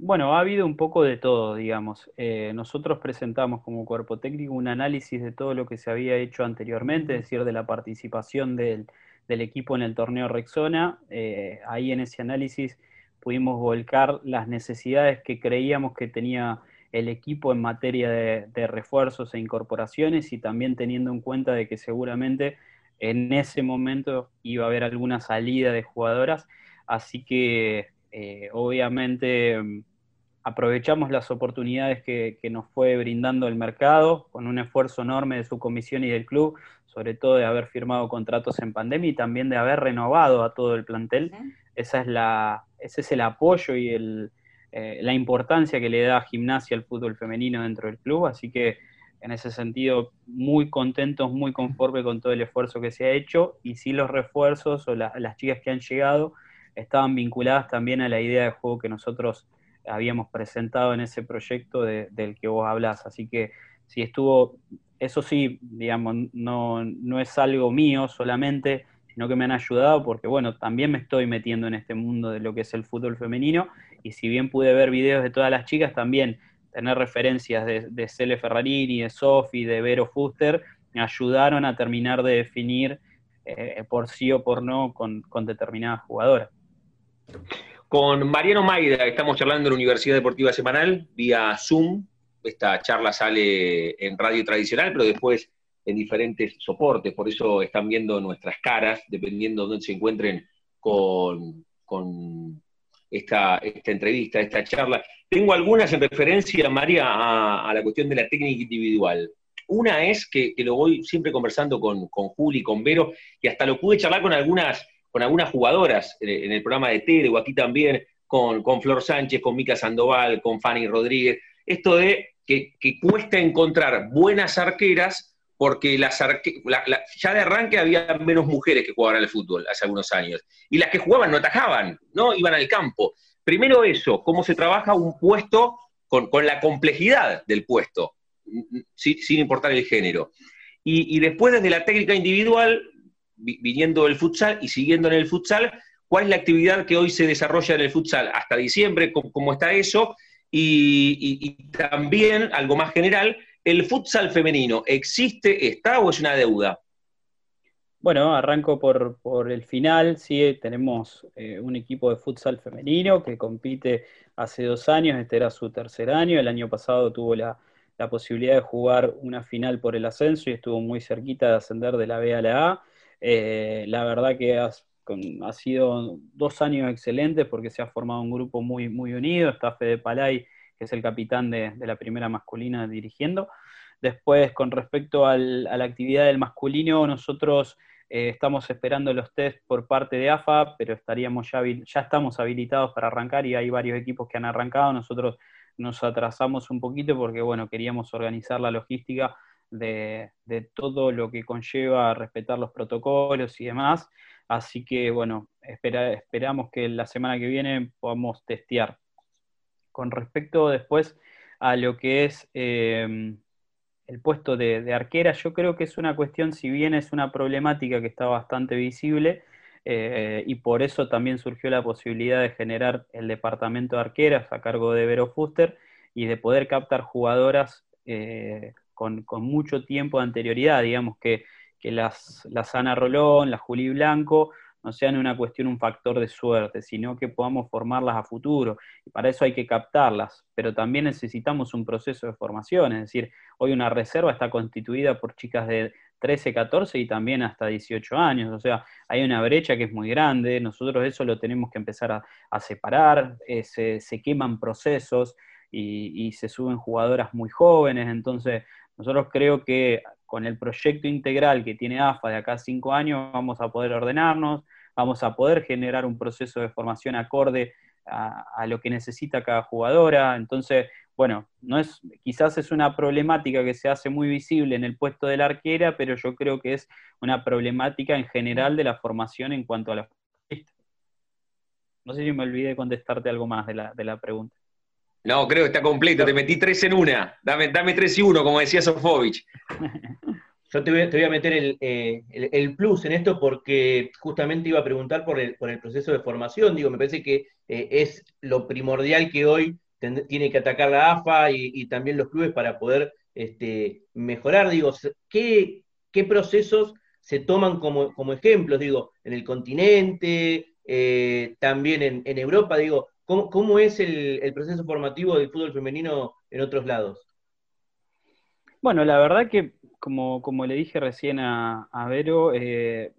Bueno, ha habido un poco de todo, digamos. Eh, nosotros presentamos como cuerpo técnico un análisis de todo lo que se había hecho anteriormente, es decir, de la participación del, equipo en el torneo Rexona. Eh, ahí en ese análisis pudimos volcar las necesidades que creíamos que tenía el equipo en materia de, refuerzos e incorporaciones y también teniendo en cuenta de que seguramente en ese momento iba a haber alguna salida de jugadoras, así que eh, obviamente mm, aprovechamos las oportunidades que, nos fue brindando el mercado con un esfuerzo enorme de su comisión y del club, sobre todo de haber firmado contratos en pandemia y también de haber renovado a todo el plantel. Esa es la, ese es el apoyo y el, eh, la importancia que le da gimnasia al fútbol femenino dentro del club, así que en ese sentido muy contentos, muy conformes con todo el esfuerzo que se ha hecho y si los refuerzos o las chicas que han llegado estaban vinculadas también a la idea de juego que nosotros habíamos presentado en ese proyecto del que vos hablás, así que sí estuvo eso sí, digamos, no, no es algo mío solamente, sino que me han ayudado porque, bueno, también me estoy metiendo en este mundo de lo que es el fútbol femenino y si bien pude ver videos de todas las chicas, también tener referencias de, de Cele Ferrarini, de Sofi, de Vero Fuster, me ayudaron a terminar de definir eh, por sí o por no con, con determinadas jugadoras. Con Mariano Maida estamos charlando en la Universidad Deportiva Semanal vía Zoom. Esta charla sale en radio tradicional, pero después en diferentes soportes, por eso están viendo nuestras caras, dependiendo de dónde se encuentren con, esta, esta, entrevista, esta charla. Tengo algunas en referencia, María, a, la cuestión de la técnica individual. Una es que, lo voy siempre conversando con, con Juli, con Vero, y hasta lo pude charlar con algunas, con algunas jugadoras en, el programa de tele o aquí también, con, con Flor Sánchez, con Mica Sandoval, con Fanny Rodríguez. Esto de que, que cuesta encontrar buenas arqueras porque las ya de arranque había menos mujeres que jugaban al fútbol hace algunos años. Y las que jugaban no atajaban, ¿no? Iban al campo. Primero eso, cómo se trabaja un puesto con, la complejidad del puesto, sin, importar el género. Y, después desde la técnica individual, viniendo del futsal y siguiendo en el futsal, ¿cuál es la actividad que hoy se desarrolla en el futsal? Hasta diciembre, ¿cómo, está eso? y también, algo más general, ¿El futsal femenino existe, está o es una deuda? Bueno, arranco por, el final. Sí, tenemos eh, un equipo de futsal femenino que compite hace dos años, este era su tercer año. El año pasado tuvo la, posibilidad de jugar una final por el ascenso y estuvo muy cerquita de ascender de la B a la A. Eh, la verdad que ha, sido dos años excelentes porque se ha formado un grupo muy, muy unido. Está Fede Palay que es el capitán de, la primera masculina dirigiendo. Después, con respecto a la actividad del masculino, nosotros eh, estamos esperando los test por parte de AFA, pero estaríamos ya, ya estamos habilitados para arrancar y hay varios equipos que han arrancado. Nosotros nos atrasamos un poquito porque, bueno, queríamos organizar la logística de, todo lo que conlleva respetar los protocolos y demás. Así que, bueno, esperamos que la semana que viene podamos testear con respecto después a lo que es em, el puesto de, arquera, yo creo que es una cuestión, si bien es una problemática que está bastante visible, eh, y por eso también surgió la posibilidad de generar el departamento de arqueras a cargo de Vero Fuster y de poder captar jugadoras eh, con, mucho tiempo de anterioridad, digamos que, las, las Ana Rolón, las Juli Blanco, no sean una cuestión, un factor de suerte, sino que podamos formarlas a futuro. Y para eso hay que captarlas, pero también necesitamos un proceso de formación, es decir, hoy una reserva está constituida por chicas de 13, 14 y también hasta 18 años, o sea, hay una brecha que es muy grande, nosotros eso lo tenemos que empezar a, separar, eh, se, queman procesos y, y se suben jugadoras muy jóvenes, entonces nosotros creo que con el proyecto integral que tiene AFA de acá a cinco años vamos a poder ordenarnos, vamos a poder generar un proceso de formación acorde a, lo que necesita cada jugadora. Entonces, bueno, no es, quizás es una problemática que se hace muy visible en el puesto de la arquera, pero yo creo que es una problemática en general de la formación en cuanto a la No sé si me olvidé contestarte algo más de la, de la pregunta. No, creo que está completo, te metí tres en una. Dame, dame tres y uno, como decía Sofovich. Yo te voy, a meter eh, el, plus en esto porque justamente iba a preguntar por el, por el proceso de formación. Digo, me parece que eh, es lo primordial que hoy tiene que atacar la AFA y, también los clubes para poder este, mejorar. Digo, ¿qué, ¿qué, procesos se toman como, como ejemplos? Digo, en el continente, eh, también en, en Europa, digo, ¿Cómo, es el, proceso formativo del fútbol femenino en otros lados? Bueno, la verdad que, como, le dije recién a, Vero, eh,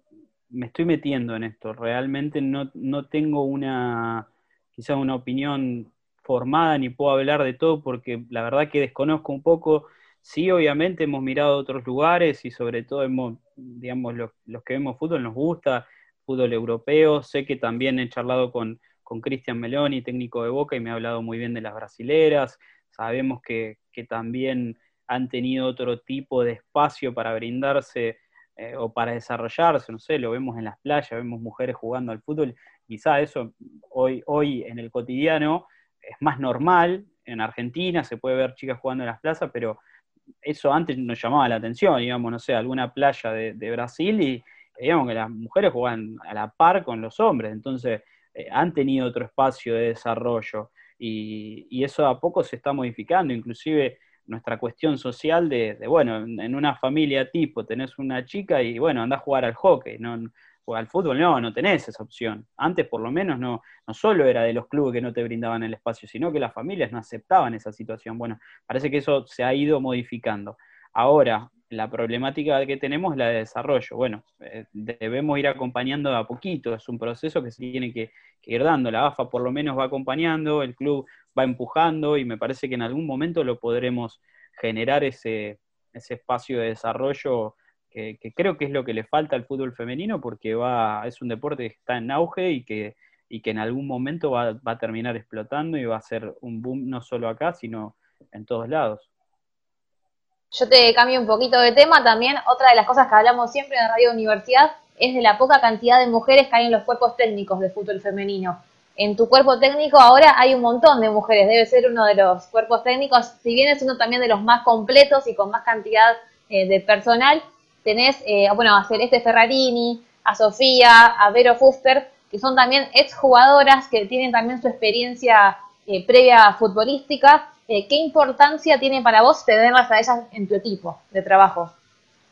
me estoy metiendo en esto. Realmente no, tengo una, quizás una opinión formada ni puedo hablar de todo porque la verdad que desconozco un poco. Sí, obviamente hemos mirado otros lugares y sobre todo hemos, digamos, los, los que vemos fútbol nos gusta, fútbol europeo. Sé que también he charlado con, con Cristian Meloni, técnico de Boca, y me ha hablado muy bien de las brasileras. Sabemos que, también han tenido otro tipo de espacio para brindarse eh, o para desarrollarse, no sé, lo vemos en las playas, vemos mujeres jugando al fútbol, quizá eso hoy, hoy en el cotidiano es más normal, en Argentina se puede ver chicas jugando en las plazas, pero eso antes nos llamaba la atención, digamos, no sé, alguna playa de, Brasil y digamos que las mujeres juegan a la par con los hombres, entonces eh, han tenido otro espacio de desarrollo y, eso a poco se está modificando, inclusive nuestra cuestión social de, bueno, en una familia tipo tenés una chica y bueno, anda a jugar al hockey, no, o al fútbol no, no tenés esa opción. Antes por lo menos no, no solo era de los clubes que no te brindaban el espacio, sino que las familias no aceptaban esa situación. Bueno, parece que eso se ha ido modificando. Ahora, la problemática que tenemos es la de desarrollo. Bueno, eh, debemos ir acompañando a poquito, es un proceso que se tiene que, ir dando. La AFA por lo menos va acompañando, el club va empujando y me parece que en algún momento lo podremos generar ese, espacio de desarrollo que, creo que es lo que le falta al fútbol femenino porque va, es un deporte que está en auge y que, y que en algún momento va, va a terminar explotando y va a ser un boom no solo acá, sino en todos lados. Yo te cambio un poquito de tema también. Otra de las cosas que hablamos siempre en Radio Universidad es de la poca cantidad de mujeres que hay en los cuerpos técnicos de fútbol femenino. En tu cuerpo técnico ahora hay un montón de mujeres, debe ser uno de los cuerpos técnicos, si bien es uno también de los más completos y con más cantidad eh, de personal, tenés, eh, bueno, a Celeste Ferrarini, a Sofía, a Vero Fuster, que son también exjugadoras que tienen también su experiencia eh, previa futbolística eh, ¿qué importancia tiene para vos tenerlas a ellas en tu equipo de trabajo?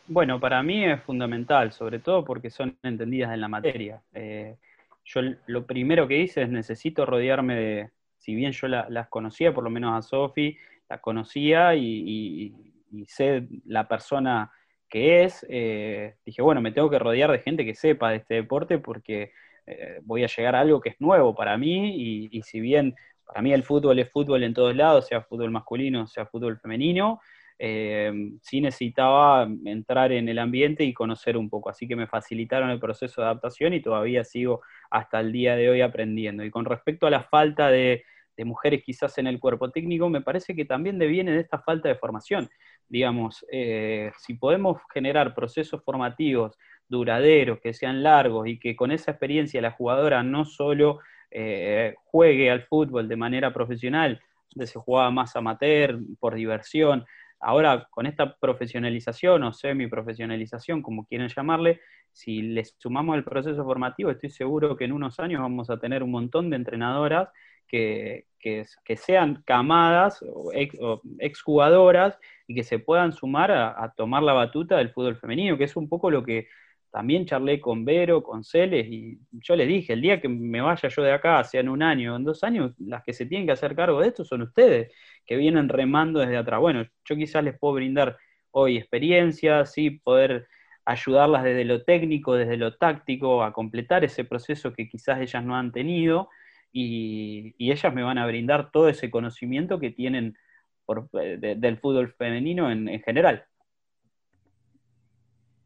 Bueno, para mí es fundamental, sobre todo porque son entendidas en la materia. Eh, yo lo primero que hice es necesito rodearme de, si bien yo las conocía, por lo menos a Sofi, la conocía y, sé la persona que es, eh, dije, bueno, me tengo que rodear de gente que sepa de este deporte porque voy a llegar a algo que es nuevo para mí y si bien para mí el fútbol es fútbol en todos lados, sea fútbol masculino, sea fútbol femenino. Eh, sí necesitaba entrar en el ambiente y conocer un poco, así que me facilitaron el proceso de adaptación y todavía sigo hasta el día de hoy aprendiendo. Y con respecto a la falta de, mujeres quizás en el cuerpo técnico, me parece que también deviene de esta falta de formación. Digamos, eh, si podemos generar procesos formativos duraderos, que sean largos y que con esa experiencia la jugadora no solo eh, juegue al fútbol de manera profesional, donde se jugaba más amateur, por diversión. Ahora, con esta profesionalización o semi-profesionalización, como quieren llamarle, si les sumamos el proceso formativo, estoy seguro que en unos años vamos a tener un montón de entrenadoras que, sean camadas o, exjugadoras y que se puedan sumar a, tomar la batuta del fútbol femenino, que es un poco lo que también charlé con Vero, con Celes, y yo le dije, el día que me vaya yo de acá, sea en un año o en dos años, las que se tienen que hacer cargo de esto son ustedes, que vienen remando desde atrás. Bueno, yo quizás les puedo brindar hoy experiencia, sí, poder ayudarlas desde lo técnico, desde lo táctico, a completar ese proceso que quizás ellas no han tenido, y, ellas me van a brindar todo ese conocimiento que tienen por, del fútbol femenino en general.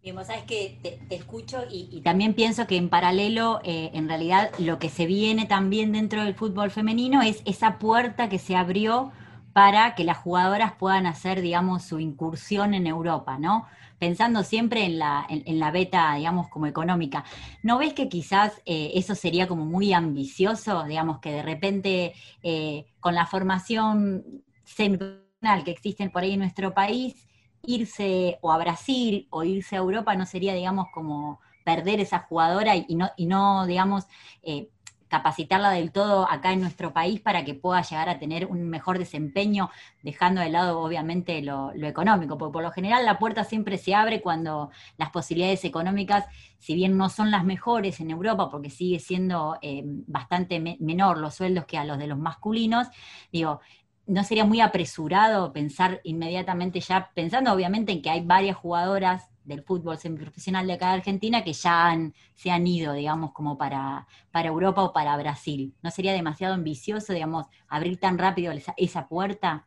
Bien, vos que te, escucho y, también pienso que en paralelo, eh, en realidad, lo que se viene también dentro del fútbol femenino es esa puerta que se abrió para que las jugadoras puedan hacer, digamos, su incursión en Europa, ¿no? Pensando siempre en la, en, la beta, digamos, como económica. ¿No ves que quizás eh, eso sería como muy ambicioso, digamos, que de repente eh, con la formación semiprofesional que existen por ahí en nuestro país, irse o a Brasil o irse a Europa no sería, digamos, como perder esa jugadora y, no, y no, digamos, eh, capacitarla del todo acá en nuestro país para que pueda llegar a tener un mejor desempeño, dejando de lado obviamente lo, económico, porque por lo general la puerta siempre se abre cuando las posibilidades económicas, si bien no son las mejores en Europa, porque sigue siendo eh, bastante menor los sueldos que a los de los masculinos, digo, no sería muy apresurado pensar inmediatamente ya, pensando obviamente en que hay varias jugadoras del fútbol semiprofesional de acá de Argentina que ya han, se han ido, digamos, como para, para Europa o para Brasil. ¿No sería demasiado ambicioso, digamos, abrir tan rápido esa, puerta?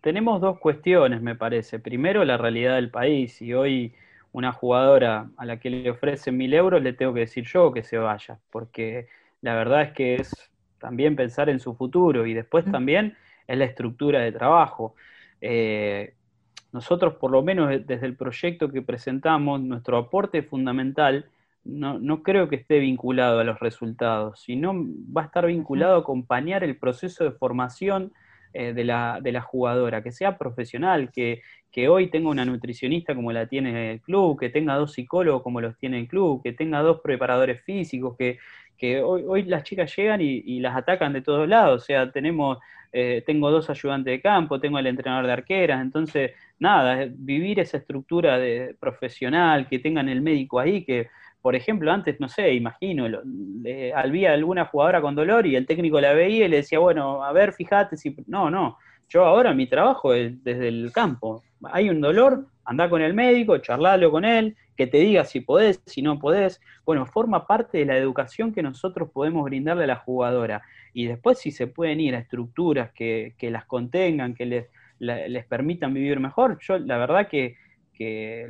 tenemos dos cuestiones, me parece. Primero, la realidad del país. Y hoy una jugadora a la que le ofrecen mil euros, le tengo que decir yo que se vaya, porque la verdad es que es también pensar en su futuro y después también en la estructura de trabajo. Eh, nosotros, por lo menos desde el proyecto que presentamos, nuestro aporte fundamental no, creo que esté vinculado a los resultados, sino va a estar vinculado a acompañar el proceso de formación eh, de, la, de la jugadora, que sea profesional, que, que hoy tenga una nutricionista como la tiene el club, que tenga dos psicólogos como los tiene el club, que tenga dos preparadores físicos, que, que hoy, hoy las chicas llegan y, las atacan de todos lados, o sea, tenemos, eh, tengo dos ayudantes de campo, tengo el entrenador de arqueras, entonces, nada, vivir esa estructura de profesional, que tengan el médico ahí, que, por ejemplo, antes, no sé, imagino, había alguna jugadora con dolor y el técnico la veía y le decía, bueno, a ver, fíjate si... No, no, yo ahora mi trabajo es desde el campo. Hay un dolor, anda con el médico, charlalo con él, que te diga si podés, si no podés. Bueno, forma parte de la educación que nosotros podemos brindarle a la jugadora. Y después si se pueden ir a estructuras que, las contengan, que les, les permitan vivir mejor, yo la verdad que,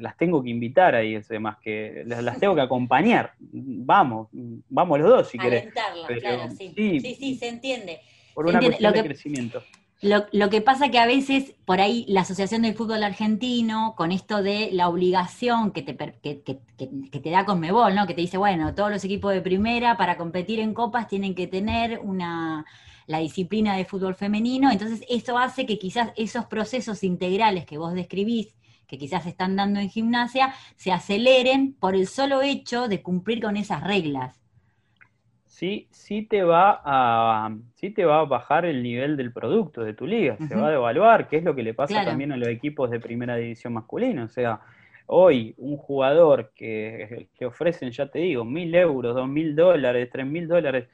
las tengo que invitar ahí, es demás, que las, tengo que acompañar. Vamos, vamos los dos si querés. claro, sí. sí. Sí, se entiende. Por una cuestión de crecimiento. Lo, que pasa que a veces por ahí la Asociación del Fútbol Argentino, con esto de la obligación que te, que, que, te da Conmebol, ¿no? que te dice, bueno, todos los equipos de primera para competir en copas tienen que tener una, la disciplina de fútbol femenino, entonces eso hace que quizás esos procesos integrales que vos describís, que quizás están dando en gimnasia, se aceleren por el solo hecho de cumplir con esas reglas sí, sí te va a, sí te va a bajar el nivel del producto de tu liga, se va a devaluar, que es lo que le pasa también a los equipos de primera división masculina. O sea, hoy un jugador que, que ofrecen, ya te digo, mil euros, dos mil dólares, tres mil dólares,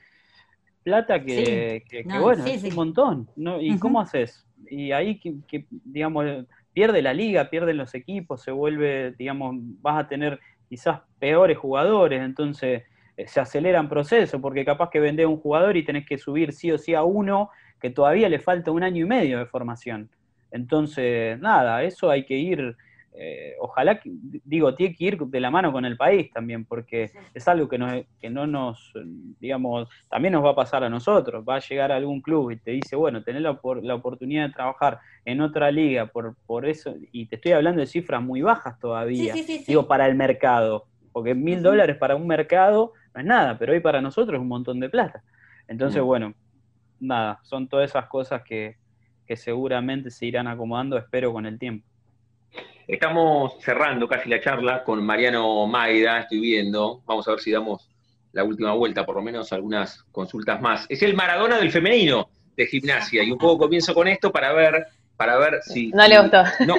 plata que, bueno, es un montón. ¿no? ¿Y cómo haces? Y ahí que, digamos, pierde la liga, pierden los equipos, se vuelve, digamos, vas a tener quizás peores jugadores, entonces se aceleran procesos, porque capaz que vendés un jugador y tenés que subir sí o sí a uno que todavía le falta un año y medio de formación. Entonces, nada, eso hay que ir, eh, ojalá, digo, tiene que ir de la mano con el país también, porque es algo que no, que no nos, digamos, también nos va a pasar a nosotros. Va a llegar a algún club y te dice, bueno, tener la, la oportunidad de trabajar en otra liga por, por eso, y te estoy hablando de cifras muy bajas todavía, digo, para el mercado, porque mil dólares para un mercado no es nada, pero hoy para nosotros es un montón de plata. Entonces, mm. bueno, nada, son todas esas cosas que, seguramente se irán acomodando, espero, con el tiempo. Estamos cerrando casi la charla con Mariano Maida, estoy viendo, vamos a ver si damos la última vuelta, por lo menos algunas consultas más. Es el Maradona del femenino de gimnasia, y un poco comienzo con esto para ver, para ver si... No le gustó. No,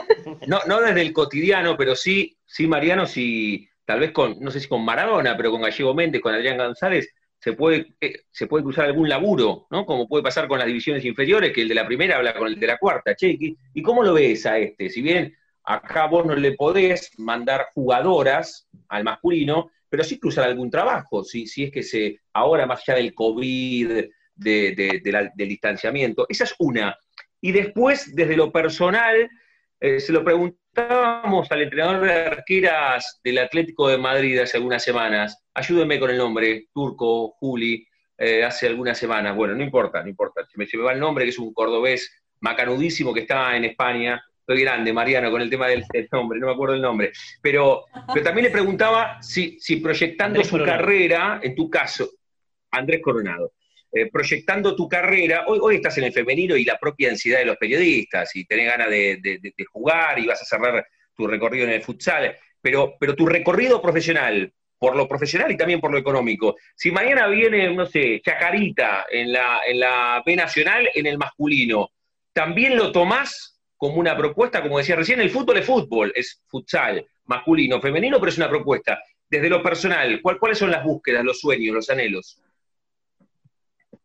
no, no desde el cotidiano, pero sí, sí, Mariano, si tal vez con, no sé si con Maradona, pero con Gallego Méndez, con Adrián González, se puede, eh, se puede cruzar algún laburo, ¿no? Como puede pasar con las divisiones inferiores, que el de la primera habla con el de la cuarta, che, ¿y cómo lo ves a este? Si bien acá vos no le podés mandar jugadoras al masculino, pero sí cruzar algún trabajo, si, es que se, ahora más allá del COVID, de, del distanciamiento, esa es una. Y después, desde lo personal, eh, se lo preguntábamos al entrenador de arqueras del Atlético de Madrid hace algunas semanas. Ayúdenme con el nombre, Turco, Juli, eh, hace algunas semanas. Bueno, no importa, no importa. Se me, se va el nombre, que es un cordobés macanudísimo que está en España. Estoy grande, Mariano, con el tema del, nombre, no me acuerdo el nombre. Pero, pero también le preguntaba si, si proyectando su carrera, en tu caso, Andrés Coronado, eh, proyectando tu carrera, hoy, hoy estás en el femenino y la propia ansiedad de los periodistas, y tenés ganas de, jugar y vas a cerrar tu recorrido en el futsal, pero, pero tu recorrido profesional, por lo profesional y también por lo económico, si mañana viene, no sé, Chacarita en la, en la B Nacional, en el masculino, ¿también lo tomás como una propuesta? Como decía recién, el fútbol es fútbol, es futsal, masculino, femenino, pero es una propuesta. Desde lo personal, ¿cuáles son las búsquedas, los sueños, los anhelos?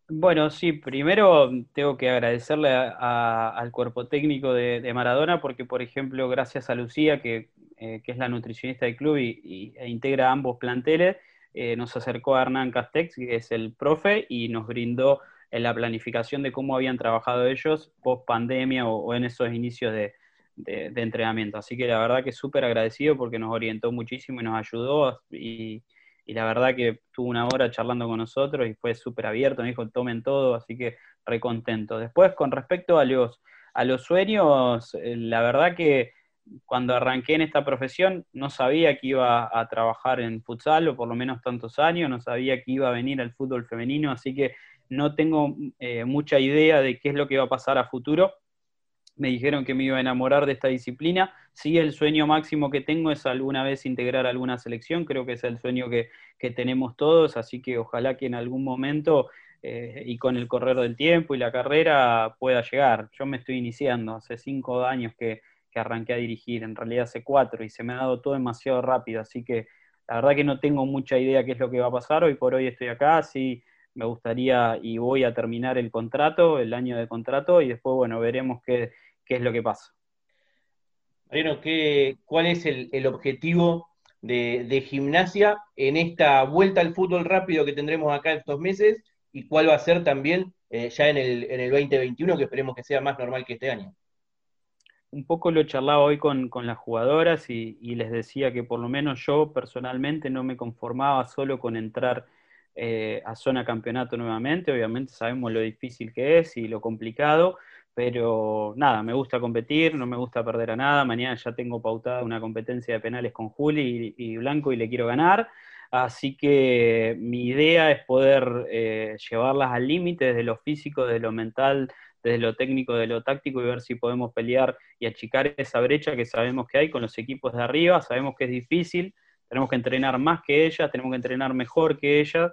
Bueno, sí, primero tengo que agradecerle al cuerpo técnico de, Maradona porque, por ejemplo, gracias a Lucía, que, eh, es la nutricionista del club y, e integra ambos planteles, eh, nos acercó a Hernán Castex, que es el profe, y nos brindó en la planificación de cómo habían trabajado ellos post pandemia o, en esos inicios de, de, entrenamiento. Así que la verdad que súper agradecido porque nos orientó muchísimo y nos ayudó y y la verdad que tuvo una hora charlando con nosotros y fue súper abierto, me dijo tomen todo, así que recontento. Después, con respecto a los, a los sueños, eh, la verdad que cuando arranqué en esta profesión no sabía que iba a trabajar en futsal, o por lo menos tantos años, no sabía que iba a venir al fútbol femenino, así que no tengo eh, mucha idea de qué es lo que va a pasar a futuro. Me dijeron que me iba a enamorar de esta disciplina. Sí, el sueño máximo que tengo es alguna vez integrar alguna selección. Creo que es el sueño que, tenemos todos, así que ojalá que en algún momento eh, y con el correr del tiempo y la carrera pueda llegar. Yo me estoy iniciando, hace cinco años que, que arranqué a dirigir, en realidad hace cuatro y se me ha dado todo demasiado rápido, así que la verdad que no tengo mucha idea qué es lo que va a pasar. Hoy por hoy estoy acá, sí me gustaría y voy a terminar el contrato, el año de contrato, y después, bueno, veremos qué, qué es lo que pasa. Mariano, ¿qué, ¿cuál es el, objetivo de, gimnasia en esta vuelta al fútbol rápido que tendremos acá estos meses? ¿Y cuál va a ser también eh, ya en el, en el 2021, que esperemos que sea más normal que este año? un poco lo charlaba hoy con, las jugadoras y, les decía que por lo menos yo personalmente no me conformaba solo con entrar eh, a zona campeonato nuevamente. Obviamente sabemos lo difícil que es y lo complicado, pero nada, me gusta competir, no me gusta perder a nada. Mañana ya tengo pautada una competencia de penales con Juli y, Blanco y le quiero ganar. Así que mi idea es poder eh, llevarlas al límite desde lo físico, desde lo mental, desde lo técnico, de lo táctico y ver si podemos pelear y achicar esa brecha que sabemos que hay con los equipos de arriba. Sabemos que es difícil, tenemos que entrenar más que ellas, tenemos que entrenar mejor que ellas.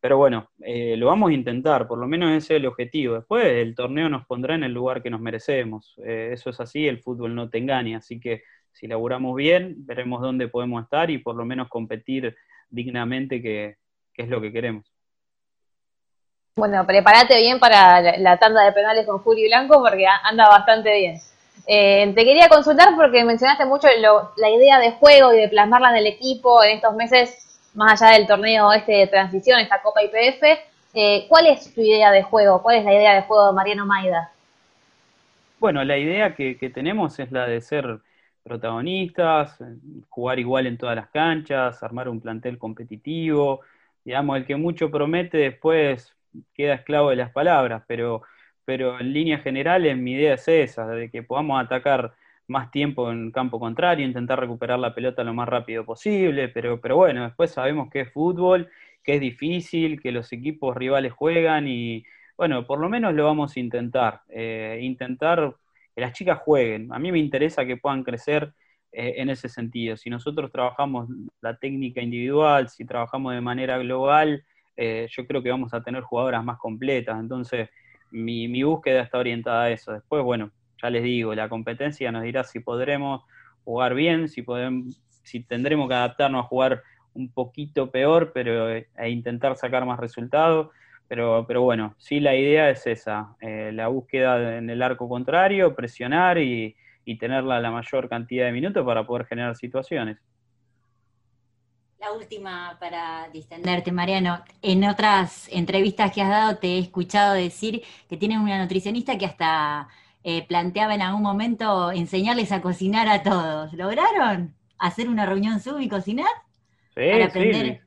Pero bueno, eh, lo vamos a intentar, por lo menos ese es el objetivo. Después el torneo nos pondrá en el lugar que nos merecemos. Eh, eso es así, el fútbol no te engaña. Así que si laburamos bien, veremos dónde podemos estar y por lo menos competir dignamente, que es lo que queremos. Bueno, prepárate bien para la tanda de penales con Julio Blanco porque anda bastante bien. Eh, te quería consultar porque mencionaste mucho la idea de juego y de plasmarla en el equipo en estos meses, más allá del torneo este de transición, esta Copa IPF. Eh, ¿Cuál es tu idea de juego? ¿Cuál es la idea de juego de Mariano Maida? Bueno, la idea que, que tenemos es la de ser protagonistas, jugar igual en todas las canchas, armar un plantel competitivo. Digamos, el que mucho promete después queda esclavo de las palabras, pero, pero en líneas generales mi idea es esa, de que podamos atacar más tiempo en campo contrario, intentar recuperar la pelota lo más rápido posible, pero, pero bueno, después sabemos que es fútbol, que es difícil, que los equipos rivales juegan y bueno, por lo menos lo vamos a intentar, eh, intentar que las chicas jueguen. A mí me interesa que puedan crecer eh, en ese sentido. Si nosotros trabajamos la técnica individual, si trabajamos de manera global, eh, yo creo que vamos a tener jugadoras más completas. Entonces, mi, búsqueda está orientada a eso. Después, bueno, ya les digo, la competencia nos dirá si podremos jugar bien, si, podemos, si tendremos que adaptarnos a jugar un poquito peor, pero eh, e intentar sacar más resultados. Pero, pero bueno, sí la idea es esa, eh, la búsqueda en el arco contrario, presionar y, y tenerla la mayor cantidad de minutos para poder generar situaciones. La última para distenderte, Mariano. En otras entrevistas que has dado te he escuchado decir que tienes una nutricionista que hasta eh, planteaba en algún momento enseñarles a cocinar a todos. ¿Lograron hacer una reunión sub y cocinar? Sí, sí.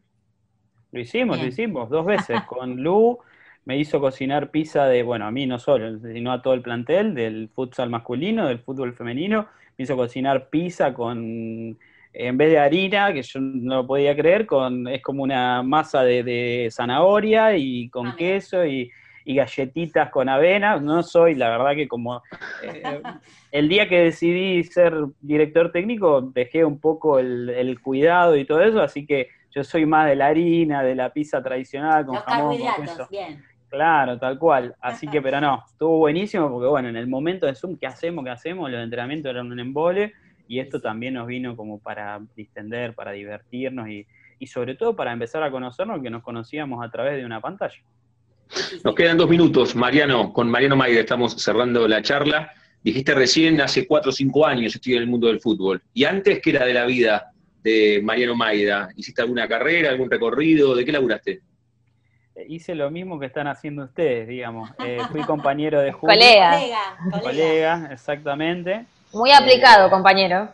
Lo hicimos, lo hicimos dos veces. Con Lu me hizo cocinar pizza de, bueno, a mí no solo, sino a todo el plantel, del futsal masculino, del fútbol femenino. Me hizo cocinar pizza con en vez de harina, que yo no lo podía creer, con, es como una masa de, zanahoria y con ah, queso y, galletitas con avena. No soy, la verdad que como eh, el día que decidí ser director técnico, dejé un poco el, cuidado y todo eso, así que yo soy más de la harina, de la pizza tradicional con jamón, con queso. Bien. Claro, tal cual. Así que, pero no, estuvo buenísimo porque, bueno, en el momento de Zoom, ¿qué hacemos? ¿Qué hacemos? Los entrenamientos eran un embole y esto también nos vino como para distender, para divertirnos y, sobre todo para empezar a conocernos que nos conocíamos a través de una pantalla. Nos quedan dos minutos, Mariano, con Mariano Maida estamos cerrando la charla. Dijiste recién, hace cuatro o cinco años estoy en el mundo del fútbol. ¿Y antes qué era de la vida de Mariano Maida? ¿Hiciste alguna carrera, algún recorrido? ¿De qué laburaste? Eh, hice lo mismo que están haciendo ustedes, digamos. Eh, fui compañero de Julio. Colega. Colega, colega exactamente. Muy aplicado, compañero.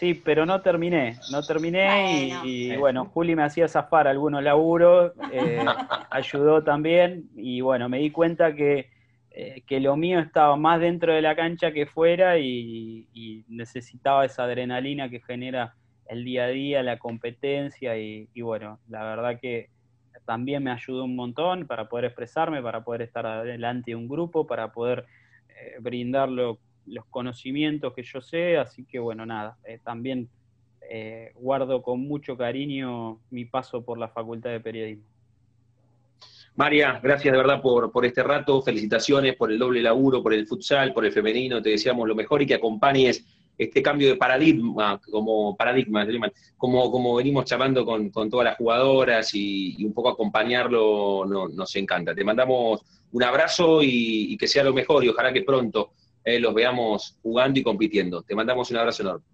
Sí, pero no terminé, no terminé y, bueno, Juli me hacía zafar algunos laburos, eh, ayudó también y bueno, me di cuenta que, eh, que, lo mío estaba más dentro de la cancha que fuera y, necesitaba esa adrenalina que genera el día a día, la competencia y, bueno, la verdad que también me ayudó un montón para poder expresarme, para poder estar adelante de un grupo, para poder eh, brindar los conocimientos que yo sé, así que bueno, nada, eh, también eh, guardo con mucho cariño mi paso por la Facultad de Periodismo. María, gracias de verdad por, por este rato, felicitaciones por el doble laburo, por el futsal, por el femenino, te deseamos lo mejor y que acompañes este cambio de paradigma, como paradigma, como, como venimos charlando con, todas las jugadoras y, un poco acompañarlo nos encanta. Te mandamos un abrazo y, que sea lo mejor y ojalá que pronto eh, los veamos jugando y compitiendo. Te mandamos un abrazo enorme.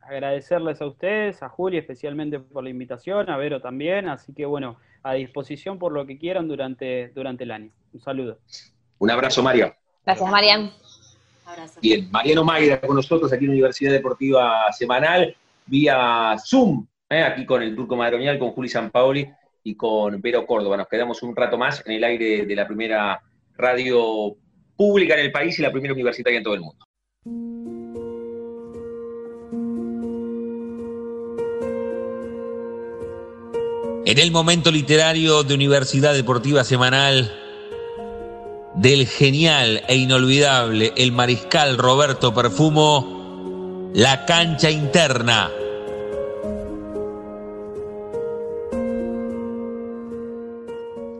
Agradecerles a ustedes, a Juli especialmente por la invitación, a Vero también, así que bueno, a disposición por lo que quieran durante, durante el año. Un saludo. Un abrazo, María. Gracias, Marian. Bien, Mariano Mayra con nosotros aquí en Universidad Deportiva Semanal, vía Zoom, ¿eh? aquí con el Turco Madronial, con Juli Sampaoli y con Vero Córdoba. Nos quedamos un rato más en el aire de la primera radio pública en el país y la primera universitaria en todo el mundo. En el momento literario de Universidad Deportiva Semanal, del genial e inolvidable el mariscal Roberto Perfumo, La cancha interna.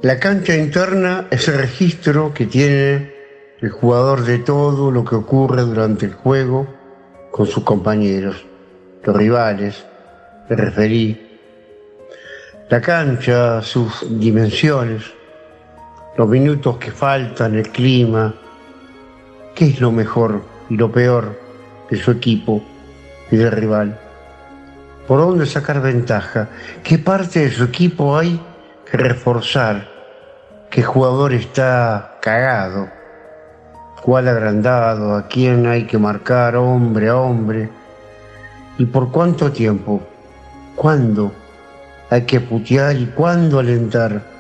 La cancha interna es el registro que tiene el jugador de todo lo que ocurre durante el juego con sus compañeros, los rivales, el referí. La cancha, sus dimensiones, los minutos que faltan, el clima, qué es lo mejor y lo peor de su equipo y del rival, por dónde sacar ventaja, qué parte de su equipo hay que reforzar, qué jugador está cagado, cuál agrandado, a quién hay que marcar hombre a hombre y por cuánto tiempo, cuándo hay que putear y cuándo alentar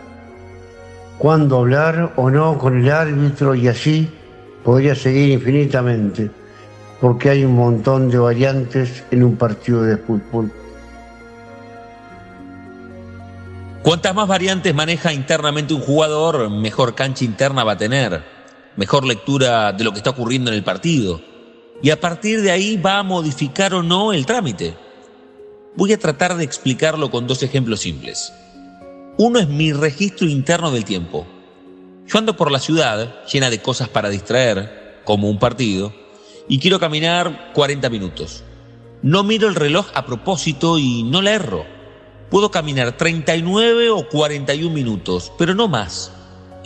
cuándo hablar o no con el árbitro y así podría seguir infinitamente, porque hay un montón de variantes en un partido de fútbol. Cuantas más variantes maneja internamente un jugador, mejor cancha interna va a tener, mejor lectura de lo que está ocurriendo en el partido. Y a partir de ahí va a modificar o no el trámite. Voy a tratar de explicarlo con dos ejemplos simples. Uno es mi registro interno del tiempo. Yo ando por la ciudad, llena de cosas para distraer, como un partido, y quiero caminar 40 minutos. No miro el reloj a propósito y no le erro. Puedo caminar 39 o 41 minutos, pero no más.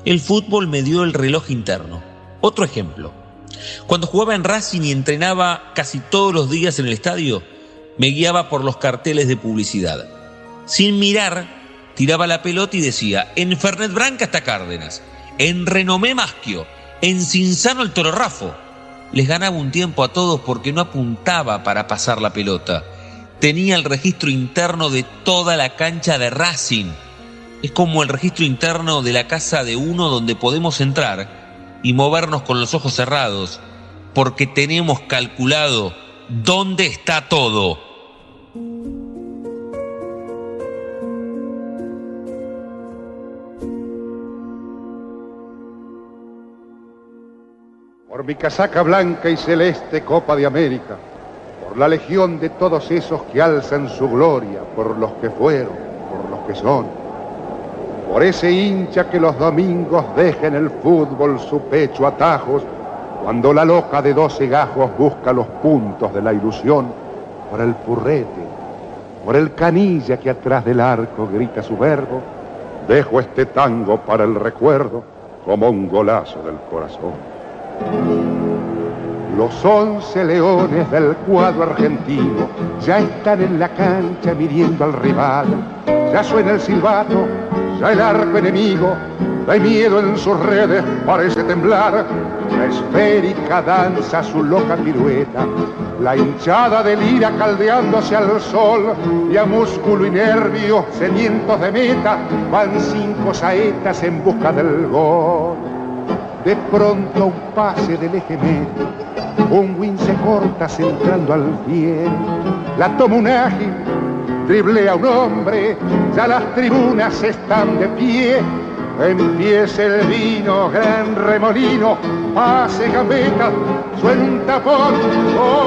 El fútbol me dio el reloj interno. Otro ejemplo. Cuando jugaba en Racing y entrenaba casi todos los días en el estadio, me guiaba por los carteles de publicidad. Sin mirar, tiraba la pelota y decía, en Fernet Branca está Cárdenas, en Renomé Masquio, en Cinzano el Toro Rafo. Les ganaba un tiempo a todos porque no apuntaba para pasar la pelota. Tenía el registro interno de toda la cancha de Racing. Es como el registro interno de la casa de uno donde podemos entrar y movernos con los ojos cerrados, porque tenemos calculado dónde está todo. por mi casaca blanca y celeste Copa de América, por la legión de todos esos que alzan su gloria, por los que fueron, por los que son, por ese hincha que los domingos deja en el fútbol su pecho atajos, cuando la loca de doce gajos busca los puntos de la ilusión, por el purrete, por el canilla que atrás del arco grita su verbo, dejo este tango para el recuerdo como un golazo del corazón. Los once leones del cuadro argentino ya están en la cancha midiendo al rival. Ya suena el silbato, ya el arco enemigo, da miedo en sus redes, parece temblar. La esférica danza su loca pirueta, la hinchada delira caldeándose al sol y a músculo y nervio, sedientos de meta, van cinco saetas en busca del gol. De pronto un pase del eje un win se corta centrando al pie, la toma un ágil driblea un hombre, ya las tribunas están de pie. Empieza el vino, gran remolino, pase gambeta, suena un tapón. Gol,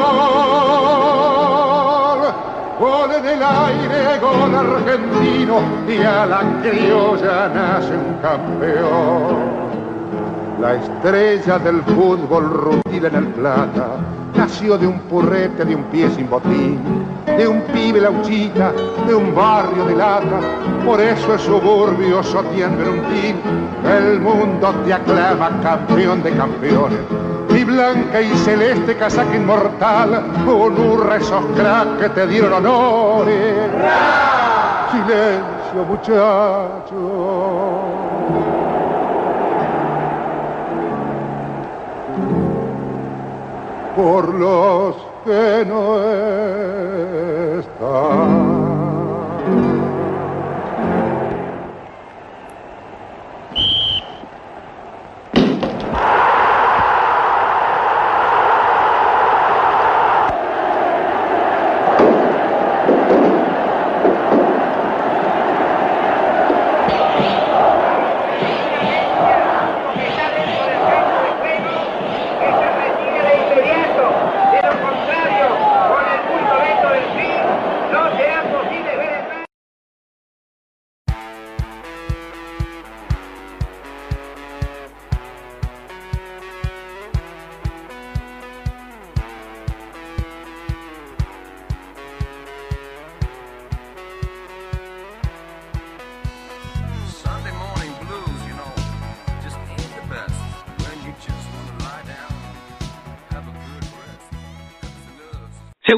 gol en el aire, gol argentino, y a la criolla nace un campeón. La estrella del fútbol rutila en el plata nació de un purrete, de un pie sin botín, de un pibe lauchita, de un barrio de lata. Por eso es suburbio sotiendo en un tin. El mundo te aclama campeón de campeones. Mi blanca y celeste casaca inmortal, honra esos cracks que te dieron honores. Silencio, muchachos. Por los que no están.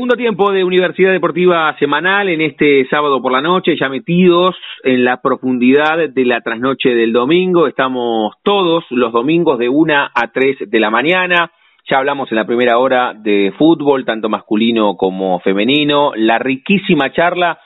Segundo tiempo de Universidad Deportiva Semanal en este sábado por la noche, ya metidos en la profundidad de la trasnoche del domingo. Estamos todos los domingos de una a tres de la mañana. Ya hablamos en la primera hora de fútbol, tanto masculino como femenino. La riquísima charla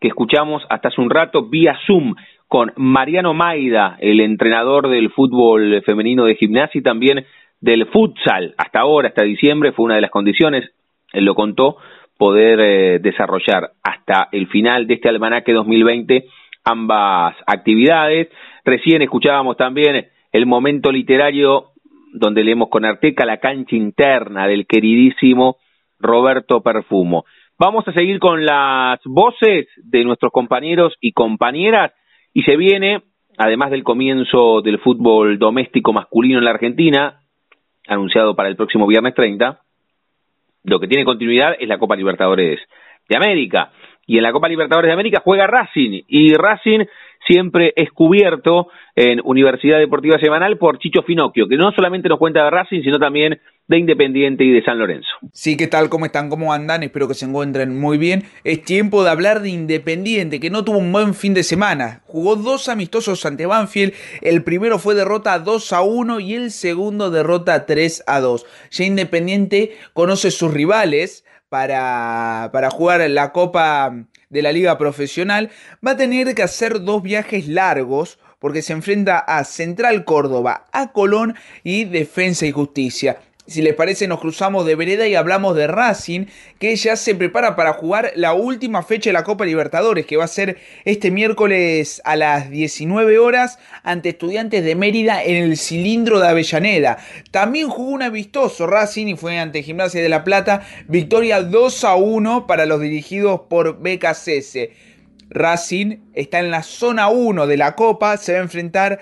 que escuchamos hasta hace un rato vía Zoom con Mariano Maida, el entrenador del fútbol femenino de gimnasia y también del futsal. Hasta ahora, hasta diciembre, fue una de las condiciones él lo contó, poder eh, desarrollar hasta el final de este almanaque 2020 ambas actividades. Recién escuchábamos también el momento literario donde leemos con Arteca la cancha interna del queridísimo Roberto Perfumo. Vamos a seguir con las voces de nuestros compañeros y compañeras y se viene, además del comienzo del fútbol doméstico masculino en la Argentina, anunciado para el próximo viernes 30, lo que tiene continuidad es la Copa Libertadores de América. Y en la Copa Libertadores de América juega Racing. Y Racing siempre es cubierto en Universidad Deportiva Semanal por Chicho Finocchio, que no solamente nos cuenta de Racing, sino también de Independiente y de San Lorenzo. Sí, ¿qué tal? ¿Cómo están? ¿Cómo andan? Espero que se encuentren muy bien. Es tiempo de hablar de Independiente, que no tuvo un buen fin de semana. Jugó dos amistosos ante Banfield. El primero fue derrota 2 a 1 y el segundo derrota 3 a 2. Ya Independiente conoce sus rivales para, para jugar la Copa de la Liga Profesional. Va a tener que hacer dos viajes largos porque se enfrenta a Central Córdoba, a Colón y Defensa y Justicia. Si les parece, nos cruzamos de vereda y hablamos de Racing, que ya se prepara para jugar la última fecha de la Copa Libertadores, que va a ser este miércoles a las 19 horas ante Estudiantes de Mérida en el cilindro de Avellaneda. También jugó un amistoso Racing y fue ante Gimnasia de la Plata, victoria 2 a 1 para los dirigidos por BKCS. Racing está en la zona 1 de la Copa, se va a enfrentar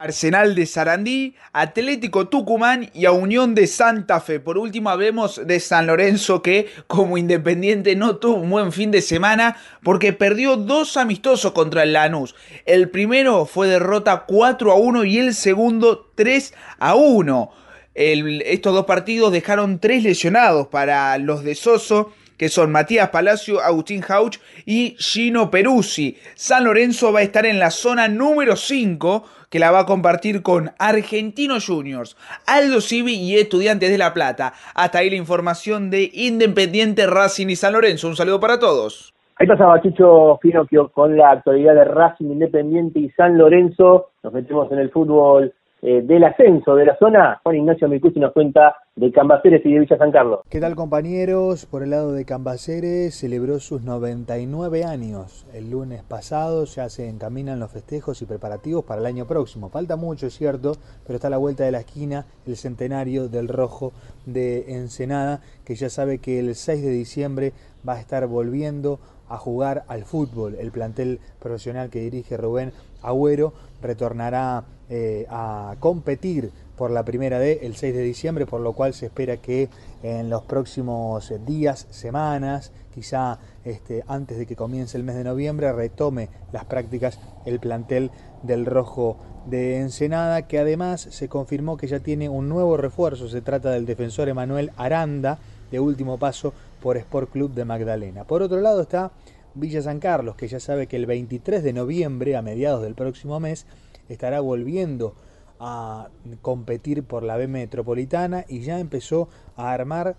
Arsenal de Sarandí, Atlético Tucumán y a Unión de Santa Fe. Por último hablemos de San Lorenzo que como independiente no tuvo un buen fin de semana porque perdió dos amistosos contra el Lanús. El primero fue derrota 4 a 1 y el segundo 3 a 1. estos dos partidos dejaron tres lesionados para los de Soso que son Matías Palacio, Agustín Hauch y Gino Peruzzi. San Lorenzo va a estar en la zona número 5 que la va a compartir con Argentinos Juniors, Aldo Civi y Estudiantes de La Plata. Hasta ahí la información de Independiente Racing y San Lorenzo. Un saludo para todos. Ahí pasaba Chicho Finocchio con la actualidad de Racing Independiente y San Lorenzo. Nos metemos en el fútbol eh, del ascenso de la zona, Juan Ignacio Micucci nos cuenta de Cambaceres y de Villa San Carlos. ¿Qué tal compañeros? Por el lado de Cambaceres celebró sus 99 años. El lunes pasado ya se encaminan los festejos y preparativos para el año próximo. Falta mucho, es cierto, pero está a la vuelta de la esquina el centenario del Rojo de Ensenada, que ya sabe que el 6 de diciembre va a estar volviendo a jugar al fútbol. El plantel profesional que dirige Rubén Agüero retornará eh, a competir por la primera D el 6 de diciembre, por lo cual se espera que en los próximos días, semanas, quizá este, antes de que comience el mes de noviembre, retome las prácticas el plantel del Rojo de Ensenada, que además se confirmó que ya tiene un nuevo refuerzo, se trata del defensor Emanuel Aranda, de último paso por Sport Club de Magdalena. Por otro lado está Villa San Carlos, que ya sabe que el 23 de noviembre, a mediados del próximo mes, estará volviendo a competir por la B Metropolitana y ya empezó a armar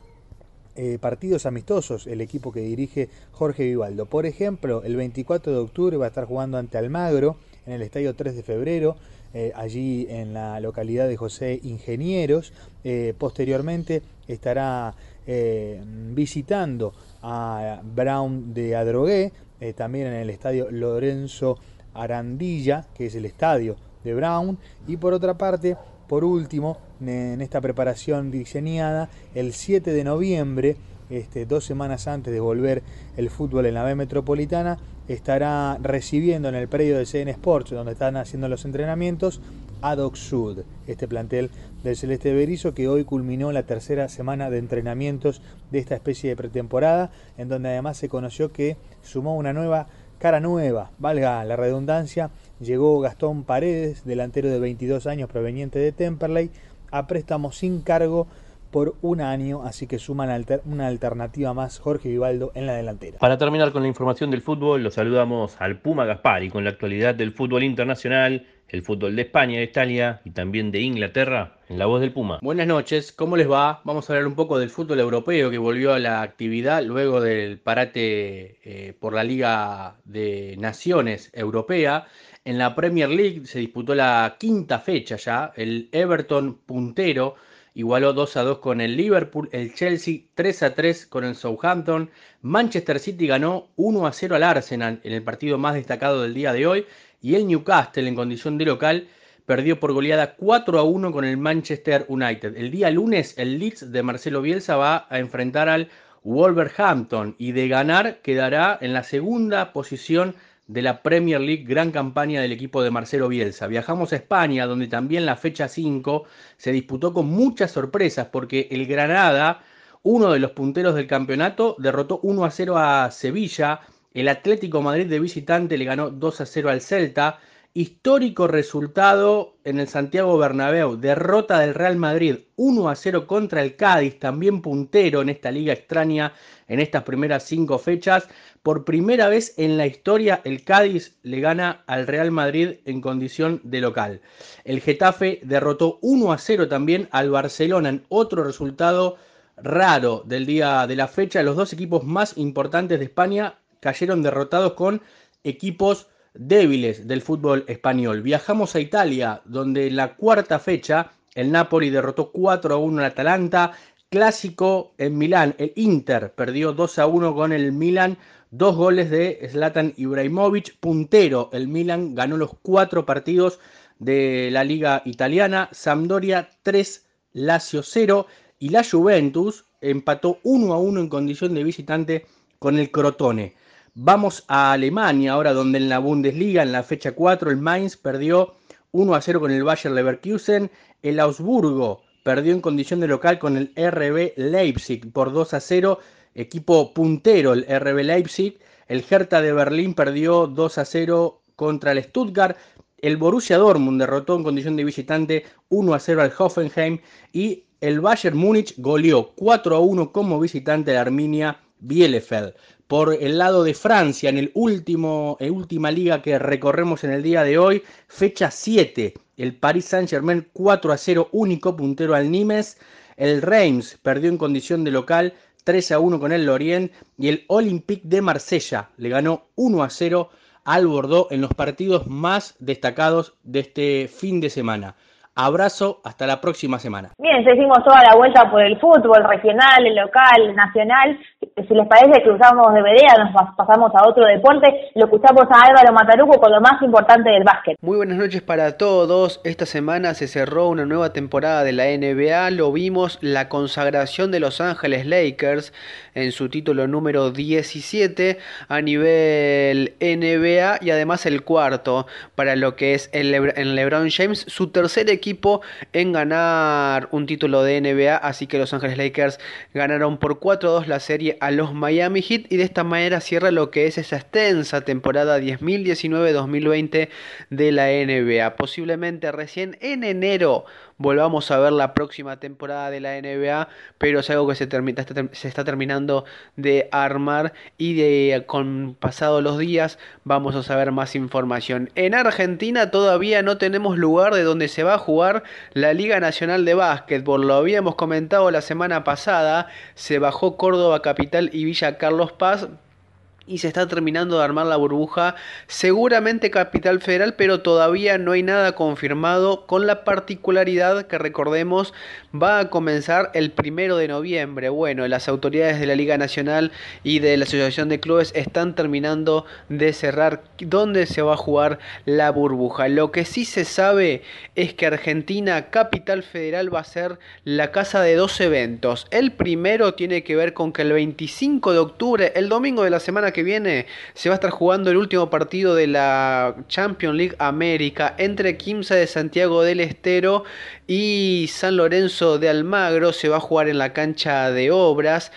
eh, partidos amistosos el equipo que dirige Jorge Vivaldo. Por ejemplo, el 24 de octubre va a estar jugando ante Almagro en el Estadio 3 de febrero, eh, allí en la localidad de José Ingenieros. Eh, posteriormente estará visitando a Brown de Adrogué, también en el Estadio Lorenzo Arandilla, que es el estadio de Brown. Y por otra parte, por último, en esta preparación diseñada, el 7 de noviembre, este, dos semanas antes de volver el fútbol en la B Metropolitana, estará recibiendo en el predio de CN Sports, donde están haciendo los entrenamientos, a Doc Sud, este plantel del Celeste Berizo que hoy culminó la tercera semana de entrenamientos de esta especie de pretemporada, en donde además se conoció que sumó una nueva cara nueva, valga la redundancia, llegó Gastón Paredes, delantero de 22 años proveniente de Temperley, a préstamo sin cargo por un año, así que suman una alternativa más Jorge Vivaldo en la delantera. Para terminar con la información del fútbol, lo saludamos al Puma Gaspari con la actualidad del fútbol internacional, el fútbol de España, de Italia y también de Inglaterra, en la voz del Puma. Buenas noches, ¿cómo les va? Vamos a hablar un poco del fútbol europeo que volvió a la actividad luego del parate eh, por la Liga de Naciones Europea. En la Premier League se disputó la quinta fecha ya. El Everton puntero igualó 2 a 2 con el Liverpool. El Chelsea 3 a 3 con el Southampton. Manchester City ganó 1 a 0 al Arsenal en el partido más destacado del día de hoy. Y el Newcastle en condición de local perdió por goleada 4 a 1 con el Manchester United. El día lunes el Leeds de Marcelo Bielsa va a enfrentar al Wolverhampton y de ganar quedará en la segunda posición de la Premier League, gran campaña del equipo de Marcelo Bielsa. Viajamos a España, donde también la fecha 5 se disputó con muchas sorpresas, porque el Granada, uno de los punteros del campeonato, derrotó 1 a 0 a Sevilla. El Atlético Madrid de visitante le ganó 2 a 0 al Celta. Histórico resultado en el Santiago Bernabéu, derrota del Real Madrid 1 a 0 contra el Cádiz, también puntero en esta liga extraña en estas primeras cinco fechas. Por primera vez en la historia el Cádiz le gana al Real Madrid en condición de local. El Getafe derrotó 1 a 0 también al Barcelona en otro resultado raro del día de la fecha. Los dos equipos más importantes de España cayeron derrotados con equipos débiles del fútbol español. Viajamos a Italia, donde la cuarta fecha el Napoli derrotó 4 a 1 al Atalanta. Clásico en Milán, el Inter perdió 2 a 1 con el Milán. Dos goles de Zlatan Ibrahimovic, puntero. El Milan ganó los cuatro partidos de la liga italiana. Sampdoria 3, Lazio 0. Y la Juventus empató 1 a 1 en condición de visitante con el Crotone. Vamos a Alemania ahora, donde en la Bundesliga, en la fecha 4, el Mainz perdió 1 a 0 con el Bayer Leverkusen. El Augsburgo perdió en condición de local con el RB Leipzig por 2 a 0. Equipo puntero, el RB Leipzig. El Hertha de Berlín perdió 2 a 0 contra el Stuttgart. El Borussia Dortmund derrotó en condición de visitante 1 a 0 al Hoffenheim. Y el Bayern Múnich goleó 4 a 1 como visitante de Arminia Bielefeld por el lado de Francia en el último, última liga que recorremos en el día de hoy, fecha 7, el Paris Saint-Germain 4 a 0, único puntero al Nimes, el Reims perdió en condición de local 3 a 1 con el Lorient. Y el Olympique de Marsella le ganó 1 a 0 al Bordeaux en los partidos más destacados de este fin de semana. Abrazo, hasta la próxima semana. Bien, ya hicimos toda la vuelta por el fútbol regional, el local, el nacional. Si les parece, cruzamos de vereda, nos pasamos a otro deporte. Lo escuchamos a Álvaro Mataruco con lo más importante del básquet. Muy buenas noches para todos. Esta semana se cerró una nueva temporada de la NBA. Lo vimos la consagración de Los Ángeles Lakers en su título número 17 a nivel NBA y además el cuarto para lo que es el, LeBron James, su tercer equipo en ganar un título de NBA, así que Los Ángeles Lakers ganaron por 4-2 la serie a los Miami Heat y de esta manera cierra lo que es esa extensa temporada 2019-2020 de la NBA. Posiblemente recién en enero volvamos a ver la próxima temporada de la NBA, pero es algo que se, está terminando de armar y de con pasados los días vamos a saber más información. En Argentina todavía no tenemos lugar de donde se va a jugar la Liga Nacional de Básquetbol, lo habíamos comentado la semana pasada, se bajó Córdoba Capital y Villa Carlos Paz y se está terminando de armar la burbuja, seguramente Capital Federal, pero todavía no hay nada confirmado con la particularidad que recordemos va a comenzar el primero de noviembre. Bueno, las autoridades de la Liga Nacional y de la Asociación de Clubes están terminando de cerrar dónde se va a jugar la burbuja. Lo que sí se sabe es que Argentina Capital Federal va a ser la casa de dos eventos. El primero tiene que ver con que el 25 de octubre, el domingo de la semana que viene se va a estar jugando el último partido de la Champions League América entre Quimsa de Santiago del Estero y San Lorenzo de Almagro. Se va a jugar en la cancha de obras.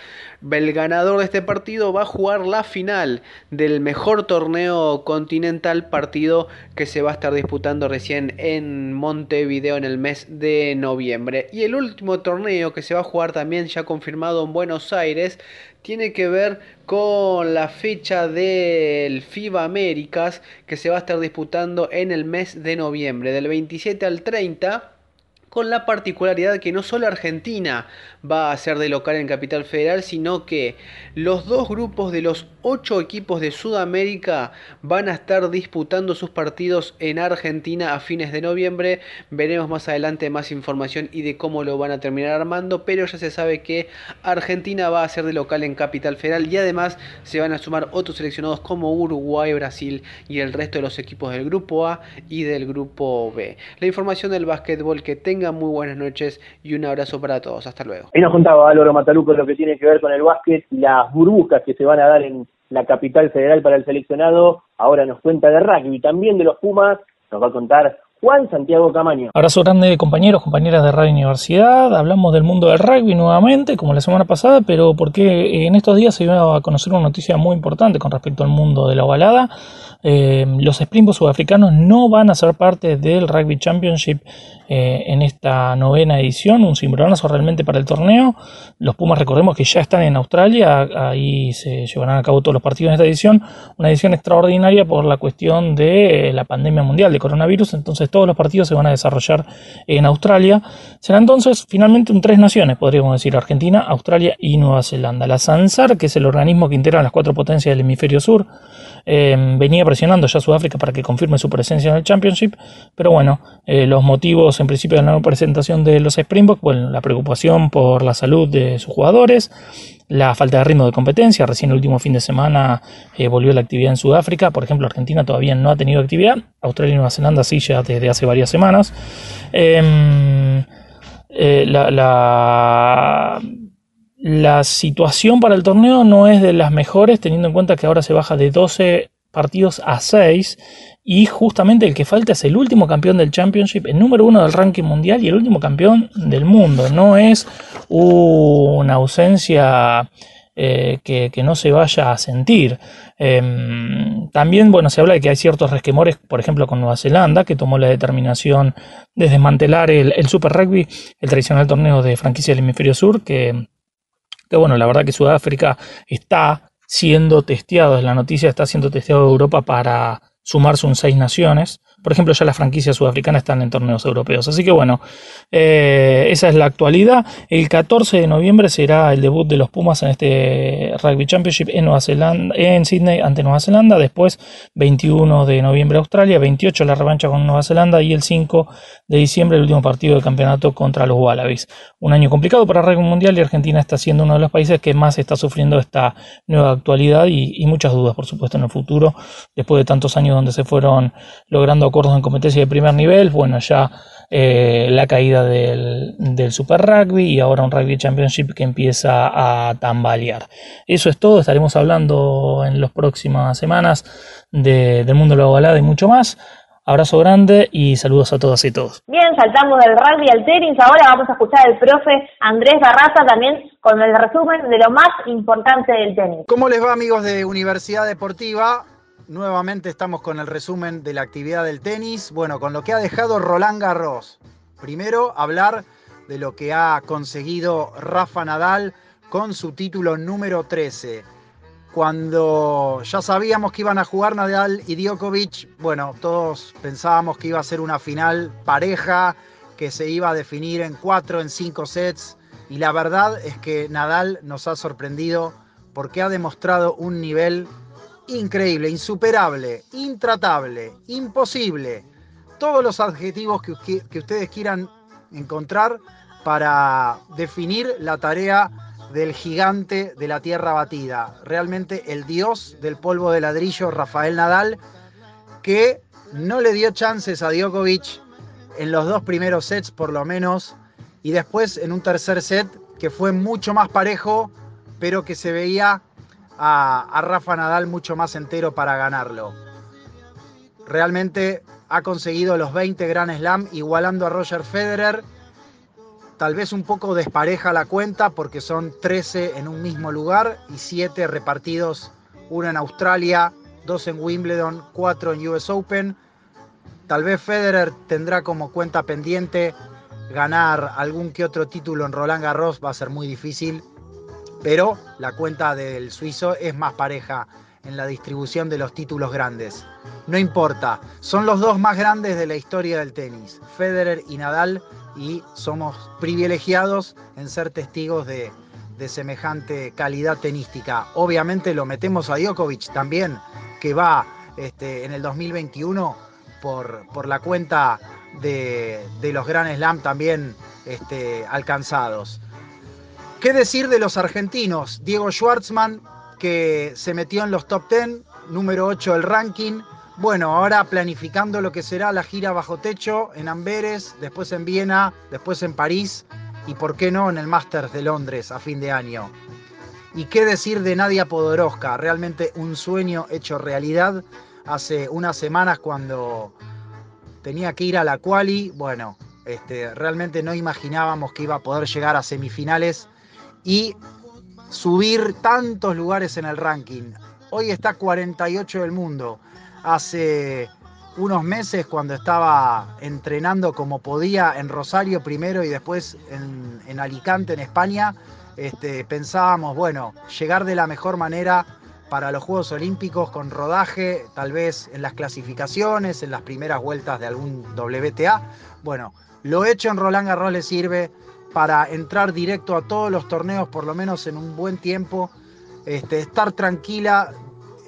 El ganador de este partido va a jugar la final del mejor torneo continental, partido que se va a estar disputando recién en Montevideo en el mes de noviembre. Y el último torneo que se va a jugar también ya confirmado en Buenos Aires tiene que ver con la fecha del FIBA Américas que se va a estar disputando en el mes de noviembre, del 27 al 30 con la particularidad que no solo Argentina va a ser de local en Capital Federal, sino que los dos grupos de los ocho equipos de Sudamérica van a estar disputando sus partidos en Argentina a fines de noviembre. Veremos más adelante más información y de cómo lo van a terminar armando, pero ya se sabe que Argentina va a ser de local en Capital Federal y además se van a sumar otros seleccionados como Uruguay, Brasil y el resto de los equipos del grupo A y del grupo B. La información del básquetbol que tenga muy buenas noches y un abrazo para todos. Hasta luego. Ahí nos contaba Álvaro Mataluco lo que tiene que ver con el básquet, las burbujas que se van a dar en la capital federal para el seleccionado. Ahora nos cuenta de rugby, también de los Pumas. Nos va a contar Juan Santiago Camaño. Abrazo grande compañeros, compañeras de Radio Universidad. Hablamos del mundo del rugby nuevamente, como la semana pasada, pero porque en estos días se iba a conocer una noticia muy importante con respecto al mundo de la ovalada. Eh, los Springboks sudafricanos no van a ser parte del Rugby Championship eh, en esta novena edición, un cimbronazo realmente para el torneo. Los Pumas recordemos que ya están en Australia, ahí se llevarán a cabo todos los partidos en esta edición, una edición extraordinaria por la cuestión de la pandemia mundial de coronavirus, entonces todos los partidos se van a desarrollar en Australia. Será entonces finalmente un tres naciones, podríamos decir, Argentina, Australia y Nueva Zelanda. La SANSAR, que es el organismo que integra las cuatro potencias del hemisferio sur, eh, venía presionando ya Sudáfrica para que confirme su presencia en el Championship, pero bueno, eh, los motivos en principio de la no presentación de los Springboks, bueno, la preocupación por la salud de sus jugadores, la falta de ritmo de competencia, recién el último fin de semana eh, volvió la actividad en Sudáfrica, por ejemplo Argentina todavía no ha tenido actividad, Australia y Nueva Zelanda sí ya desde hace varias semanas. Em, la, la la situación para el torneo no es de las mejores, teniendo en cuenta que ahora se baja de 12 partidos a 6 y justamente el que falta es el último campeón del Championship, el número uno del ranking mundial y el último campeón del mundo. No es una ausencia eh, que, no se vaya a sentir. Em, también, bueno, se habla de que hay ciertos resquemores, por ejemplo, con Nueva Zelanda, que tomó la determinación de desmantelar el, el Super Rugby, el tradicional torneo de franquicia del hemisferio sur, que bueno, la verdad que Sudáfrica está siendo testeado, es la noticia, está siendo testeado en Europa para sumarse un seis naciones, por ejemplo, ya las franquicias sudafricanas están en torneos europeos. Así que bueno, eh, esa es la actualidad. El 14 de noviembre será el debut de los Pumas en este Rugby Championship en Nueva Zelanda, en Sydney ante Nueva Zelanda. Después, 21 de noviembre Australia, 28 la revancha con Nueva Zelanda y el 5 de diciembre el último partido del campeonato contra los Wallabies. Un año complicado para el rugby mundial y Argentina está siendo uno de los países que más está sufriendo esta nueva actualidad y, y muchas dudas, por supuesto, en el futuro, después de tantos años donde se fueron logrando acuerdos en competencia de primer nivel, bueno, ya eh, la caída del, del, Super Rugby y ahora un Rugby Championship que empieza a tambalear. Eso es todo, estaremos hablando en las próximas semanas de, del mundo de la balada y mucho más. Abrazo grande y saludos a todas y todos. Bien, saltamos del rugby al tenis. Ahora vamos a escuchar al profe Andrés Barraza también con el resumen de lo más importante del tenis. ¿Cómo les va amigos de Universidad Deportiva? Nuevamente estamos con el resumen de la actividad del tenis. Bueno, con lo que ha dejado Roland Garros. Primero, hablar de lo que ha conseguido Rafa Nadal con su título número 13. Cuando ya sabíamos que iban a jugar Nadal y Djokovic, bueno, todos pensábamos que iba a ser una final pareja, que se iba a definir en cuatro, en cinco sets. Y la verdad es que Nadal nos ha sorprendido porque ha demostrado un nivel increíble, insuperable, intratable, imposible. Todos los adjetivos que, que, ustedes quieran encontrar para definir la tarea del gigante de la tierra batida. Realmente el dios del polvo de ladrillo, Rafael Nadal, que no le dio chances a Djokovic en los dos primeros sets por lo menos, y después en un tercer set que fue mucho más parejo, pero que se veía a, Rafa Nadal mucho más entero para ganarlo. Realmente ha conseguido los 20 Grand Slam igualando a Roger Federer. Tal vez un poco despareja la cuenta porque son 13 en un mismo lugar y 7 repartidos, uno en Australia, dos en Wimbledon, 4 en US Open. Tal vez Federer tendrá como cuenta pendiente ganar algún que otro título en Roland Garros, va a ser muy difícil pero la cuenta del suizo es más pareja en la distribución de los títulos grandes. No importa, son los dos más grandes de la historia del tenis, Federer y Nadal, y somos privilegiados en ser testigos de, semejante calidad tenística. Obviamente lo metemos a Djokovic también, que va este, en el 2021 por, por la cuenta de, los Grand Slam también este, alcanzados. ¿Qué decir de los argentinos? Diego Schwartzman, que se metió en los top 10, número 8 del ranking. Bueno, ahora planificando lo que será la gira bajo techo en Amberes, después en Viena, después en París y por qué no en el Masters de Londres a fin de año. Y qué decir de Nadia Podoroska, realmente un sueño hecho realidad hace unas semanas cuando tenía que ir a la quali, bueno, este, realmente no imaginábamos que iba a poder llegar a semifinales y subir tantos lugares en el ranking. Hoy está 48 del mundo. Hace unos meses cuando estaba entrenando como podía en Rosario primero y después en, Alicante, en España, este, pensábamos, bueno, llegar de la mejor manera para los Juegos Olímpicos con rodaje, tal vez en las clasificaciones, en las primeras vueltas de algún WTA. Bueno, lo hecho en Roland Garros le sirve, para entrar directo a todos los torneos, por lo menos en un buen tiempo, este, estar tranquila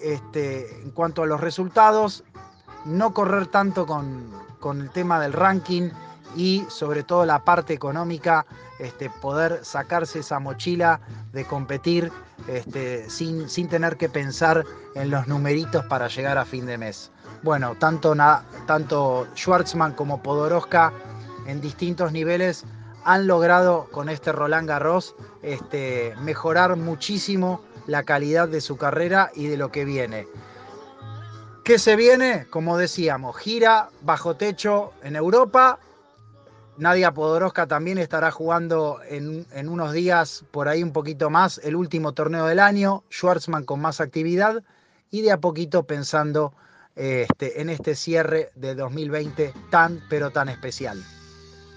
este, en cuanto a los resultados, no correr tanto con, el tema del ranking y sobre todo la parte económica, este, poder sacarse esa mochila de competir este, sin, sin, tener que pensar en los numeritos para llegar a fin de mes. Bueno, tanto, tanto Schwartzman como Podoroska en distintos niveles han logrado con este Roland Garros este, mejorar muchísimo la calidad de su carrera y de lo que viene. ¿Qué se viene? Como decíamos, gira bajo techo en Europa. Nadia Podoroska también estará jugando en, unos días, por ahí un poquito más, el último torneo del año. Schwartzman con más actividad y de a poquito pensando este, en este cierre de 2020 tan, pero tan especial.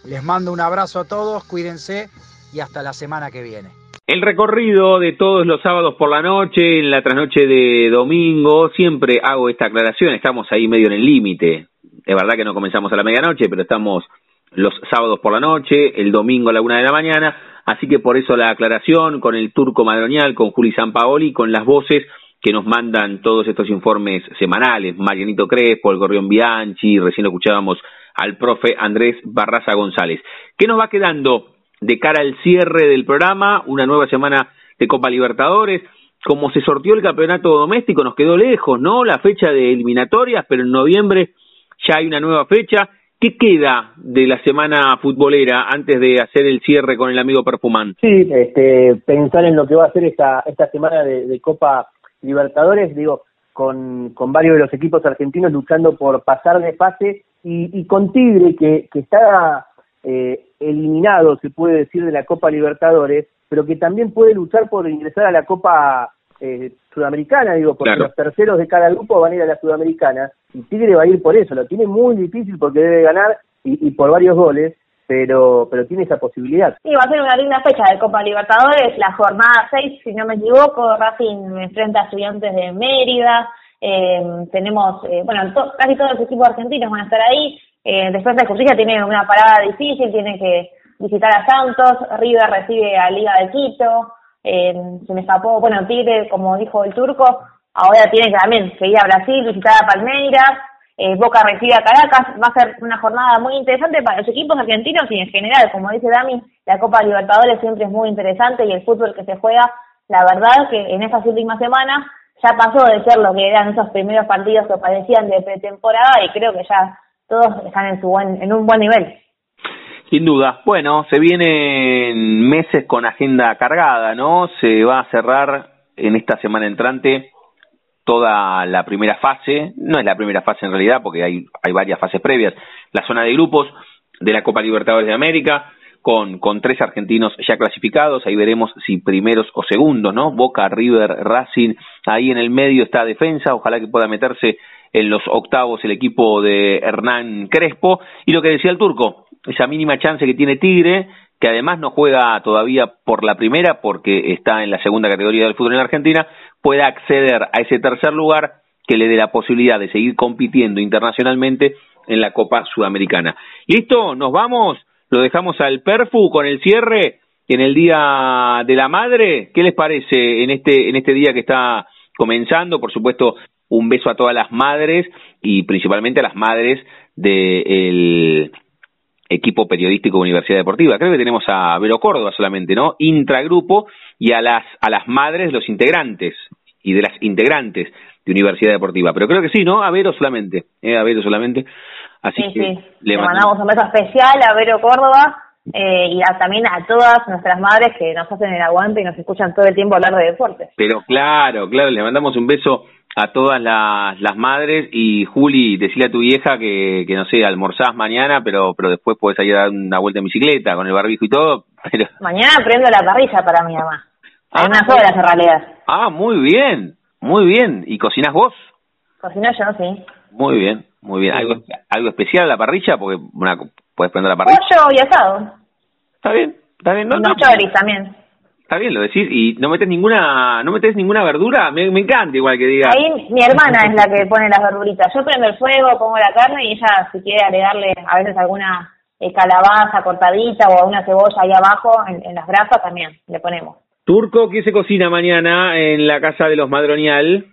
Les mando un abrazo a todos, cuídense y hasta la semana que viene. El recorrido de todos los sábados por la noche, en la trasnoche de domingo, siempre hago esta aclaración, estamos ahí medio en el límite. Es verdad que no comenzamos a la medianoche, pero estamos los sábados por la noche, el domingo a la una de la mañana, así que por eso la aclaración con el turco madronial, con Juli Sampaoli, con las voces que nos mandan todos estos informes semanales, Marianito Crespo, el Gorrión Bianchi, recién escuchábamos al profe Andrés Barraza González. ¿Qué nos va quedando de cara al cierre del programa? Una nueva semana de Copa Libertadores. Como se sortió el campeonato doméstico, nos quedó lejos, ¿no? La fecha de eliminatorias, pero en noviembre ya hay una nueva fecha. ¿Qué queda de la semana futbolera antes de hacer el cierre con el amigo Perfumán? Sí, este, pensar en lo que va a ser esta, esta semana de, Copa Libertadores, digo, con, con, varios de los equipos argentinos luchando por pasar de fase y, con Tigre, que, que está eh, eliminado, se puede decir, de la Copa Libertadores, pero que también puede luchar por ingresar a la Copa eh, Sudamericana, digo, porque los terceros de cada grupo van a ir a la Sudamericana, y Tigre va a ir por eso, lo tiene muy difícil porque debe ganar y, por varios goles, pero pero tiene esa posibilidad. Sí, va a ser una linda fecha de Copa Libertadores, la jornada 6, si no me equivoco, Racing enfrenta a estudiantes de Mérida, eh, tenemos, eh, bueno, casi todos los equipos argentinos van a estar ahí, eh, después de Justicia tiene una parada difícil, tiene que visitar a Santos, River recibe a Liga de Quito, eh, se me escapó, bueno, Tigre, como dijo el turco, ahora tiene que también seguir a Brasil, visitar a Palmeiras, eh, Boca recibe a Caracas, va a ser una jornada muy interesante para los equipos argentinos y en general, como dice Dami, la Copa Libertadores siempre es muy interesante y el fútbol que se juega, la verdad que en estas últimas semanas ya pasó de ser lo que eran esos primeros partidos que parecían de pretemporada y creo que ya todos están en, su buen, en un buen nivel. Sin duda. Bueno, se vienen meses con agenda cargada, ¿no? Se va a cerrar en esta semana entrante toda la primera fase, no es la primera fase en realidad porque hay, hay varias fases previas, la zona de grupos de la Copa Libertadores de América, con, tres argentinos ya clasificados, ahí veremos si primeros o segundos, ¿no? Boca, River, Racing, ahí en el medio está defensa, ojalá que pueda meterse en los octavos el equipo de Hernán Crespo, y lo que decía el turco, esa mínima chance que tiene Tigre, que además no juega todavía por la primera porque está en la segunda categoría del fútbol en Argentina, pueda acceder a ese tercer lugar que le dé la posibilidad de seguir compitiendo internacionalmente en la Copa Sudamericana. ¿Listo? ¿Nos vamos? ¿Lo dejamos al Perfu con el cierre en el Día de la Madre? ¿Qué les parece en este, en este día que está comenzando? Por supuesto, un beso a todas las madres y principalmente a las madres del equipo periodístico de Universidad Deportiva. Creo que tenemos a Vero Córdoba solamente, ¿no? Intragrupo y a las, a las madres, los integrantes y de las integrantes de Universidad Deportiva. Pero creo que sí, ¿no? A Vero solamente, ¿eh? A Vero solamente. Así que sí. Le, mandamos un beso especial a Vero Córdoba eh, y también a todas nuestras madres que nos hacen el aguante y nos escuchan todo el tiempo hablar de deportes. Pero claro, claro, le mandamos un beso a todas las, las madres y Juli, decirle a tu vieja que, que no sé, almorzás mañana, pero pero después puedes ir a dar una vuelta en bicicleta con el barbijo y todo. Pero... Mañana prendo la parrilla para mi mamá. Hay ah, unas horas en realidad. Ah, muy bien, muy bien. ¿Y cocinas vos? Cocino yo, sí. Muy bien, muy bien. ¿Algo, algo especial a la parrilla? Porque una, puedes prender la parrilla. Pollo y asado. Está bien, está bien. No, no, choris también. Está bien, lo decís. ¿Y no metes ninguna no metes ninguna verdura? Me, me encanta igual que diga. Ahí mi hermana es la que pone las verduritas. Yo prendo el fuego, pongo la carne y ella si quiere agregarle a veces alguna eh, calabaza cortadita o alguna cebolla ahí abajo en, en las brasas también le ponemos. Turco, ¿qué se cocina mañana en la casa de los Madronial?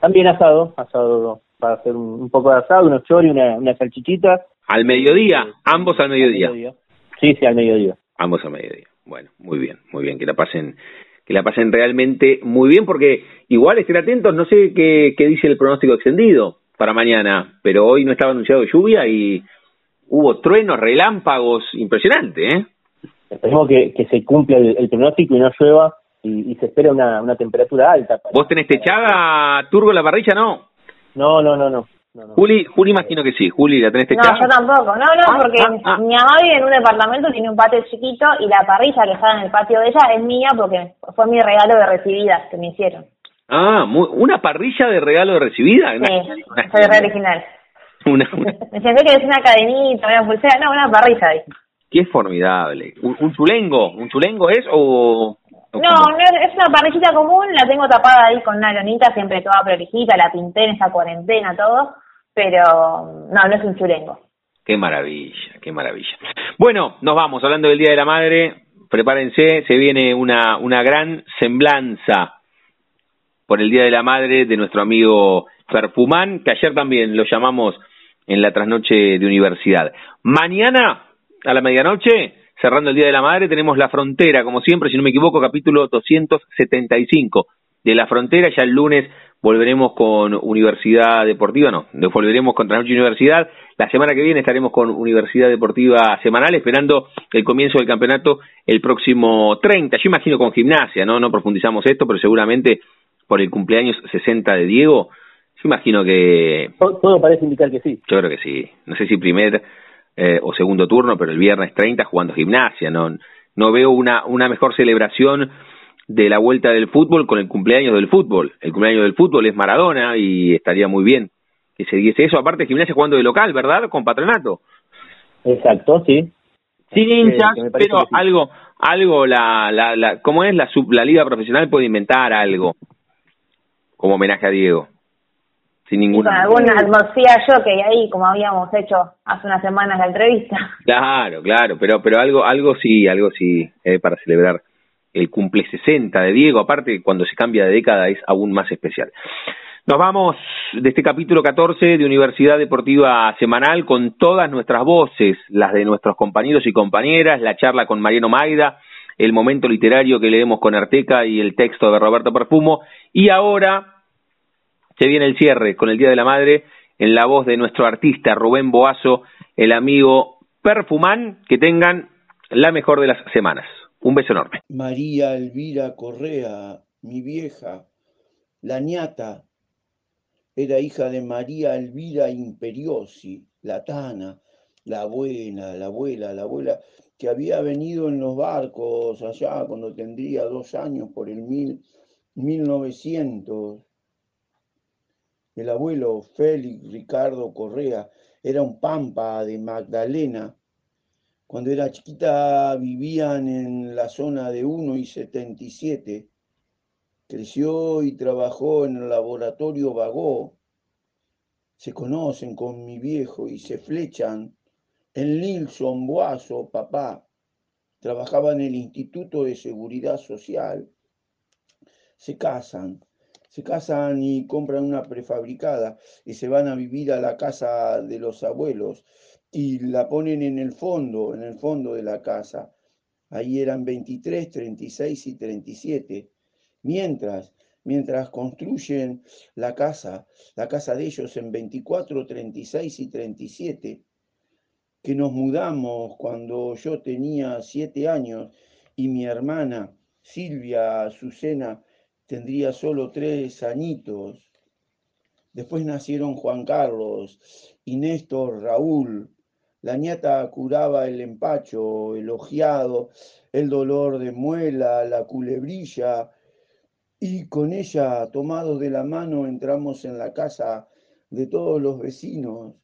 También asado, asado para hacer un, poco de asado, unos chori, una, una salchichita. ¿Al mediodía? ¿Ambos al mediodía? al mediodía? Sí, sí, al mediodía. Ambos al mediodía. Bueno, muy bien, muy bien, que la pasen que la pasen realmente muy bien porque igual estén atentos, no sé qué, qué dice el pronóstico extendido para mañana, pero hoy no estaba anunciado lluvia y hubo truenos, relámpagos, impresionante, ¿eh? Esperemos que, que se cumpla el, pronóstico y no llueva y, se espera una, una temperatura alta. ¿Vos tenés techada, Turbo, la parrilla, no? No, no, no, no. Juli, Juli imagino que sí. Juli, ¿la tenés No, yo tampoco. No, no, ah, porque ah, ah. mi mamá vive en un departamento, tiene un patio chiquito y la parrilla que está en el patio de ella es mía porque fue mi regalo de recibida que me hicieron. Ah, ¿una parrilla de regalo de recibida? Sí, soy re original. Una, me pensé que es una cadenita, una pulsera, no, una parrilla. Ahí. Qué formidable. ¿Un, chulengo? ¿Un chulengo es o...? No, no es, una parrillita común, la tengo tapada ahí con una lonita, siempre toda prolijita, la pinté en esa cuarentena, todo pero no, no es un churengo. Qué maravilla, qué maravilla. Bueno, nos vamos, hablando del Día de la Madre, prepárense, se viene una, una gran semblanza por el Día de la Madre de nuestro amigo Perfumán, que ayer también lo llamamos en la trasnoche de universidad. Mañana, a la medianoche, cerrando el Día de la Madre, tenemos La Frontera, como siempre, si no me equivoco, capítulo 275 de La Frontera, ya el lunes volveremos con Universidad Deportiva, no, volveremos con Trasnoche Universidad, la semana que viene estaremos con Universidad Deportiva Semanal, esperando el comienzo del campeonato el próximo 30, yo imagino con gimnasia, ¿no? No profundizamos esto, pero seguramente por el cumpleaños 60 de Diego, yo imagino que... Todo, parece indicar que sí. Yo creo que sí. No sé si primer eh, o segundo turno, pero el viernes 30 jugando gimnasia. No, no veo una, una mejor celebración de la vuelta del fútbol con el cumpleaños del fútbol. El cumpleaños del fútbol es Maradona y estaría muy bien que se diese eso. Aparte, gimnasia jugando de local, ¿verdad? Con patronato. Exacto, sí. Sin hinchas, pero algo, algo, la, la, la, ¿cómo es? La, sub, la liga profesional puede inventar algo como homenaje a Diego. Sin ninguna. con alguna atmósfera yo que ahí, como habíamos hecho hace unas semanas la entrevista. Claro, claro, pero pero algo algo sí, algo sí, eh, para celebrar el cumple 60 de Diego, aparte cuando se cambia de década es aún más especial. Nos vamos de este capítulo 14 de Universidad Deportiva Semanal con todas nuestras voces, las de nuestros compañeros y compañeras, la charla con Mariano Maida, el momento literario que leemos con Arteca y el texto de Roberto Perfumo, y ahora se viene el cierre con el Día de la Madre en la voz de nuestro artista Rubén Boazo, el amigo Perfumán. Que tengan la mejor de las semanas. Un beso enorme. María Elvira Correa, mi vieja, la ñata, era hija de María Elvira Imperiosi, la tana, la buena, la abuela, la abuela que había venido en los barcos allá cuando tendría dos años por el mil, 1900 el abuelo Félix Ricardo Correa era un pampa de Magdalena. Cuando era chiquita vivían en la zona de 1 y 77. Creció y trabajó en el laboratorio Vagó. Se conocen con mi viejo y se flechan. En Nilson Boazo, papá, trabajaba en el Instituto de Seguridad Social. Se casan se casan y compran una prefabricada y se van a vivir a la casa de los abuelos y la ponen en el fondo, en el fondo de la casa. Ahí eran 23, 36 y 37. Mientras, mientras construyen la casa, la casa de ellos en 24, 36 y 37, que nos mudamos cuando yo tenía siete años y mi hermana Silvia Azucena tendría solo tres añitos. Después nacieron Juan Carlos y Néstor Raúl. La nieta curaba el empacho, el el dolor de muela, la culebrilla, y con ella, tomados de la mano, entramos en la casa de todos los vecinos.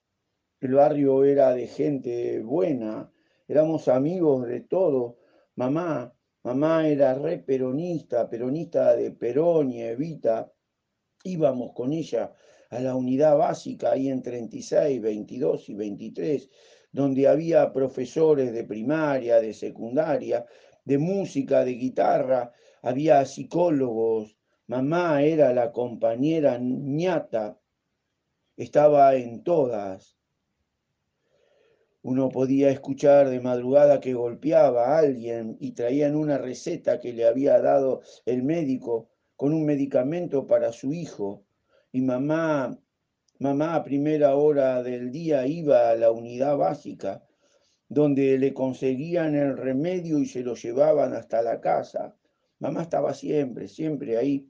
El barrio era de gente buena, éramos amigos de todo. Mamá Mamá era re peronista, peronista de Perón y Evita. Íbamos con ella a la unidad básica ahí en 36, 22 y 23, donde había profesores de primaria, de secundaria, de música, de guitarra, había psicólogos. Mamá era la compañera ñata, estaba en todas. Uno podía escuchar de madrugada que golpeaba a alguien y traían una receta que le había dado el médico con un medicamento para su hijo. Y mamá, mamá a primera hora del día iba a la unidad básica, donde le conseguían el remedio y se lo llevaban hasta la casa. Mamá estaba siempre, siempre ahí.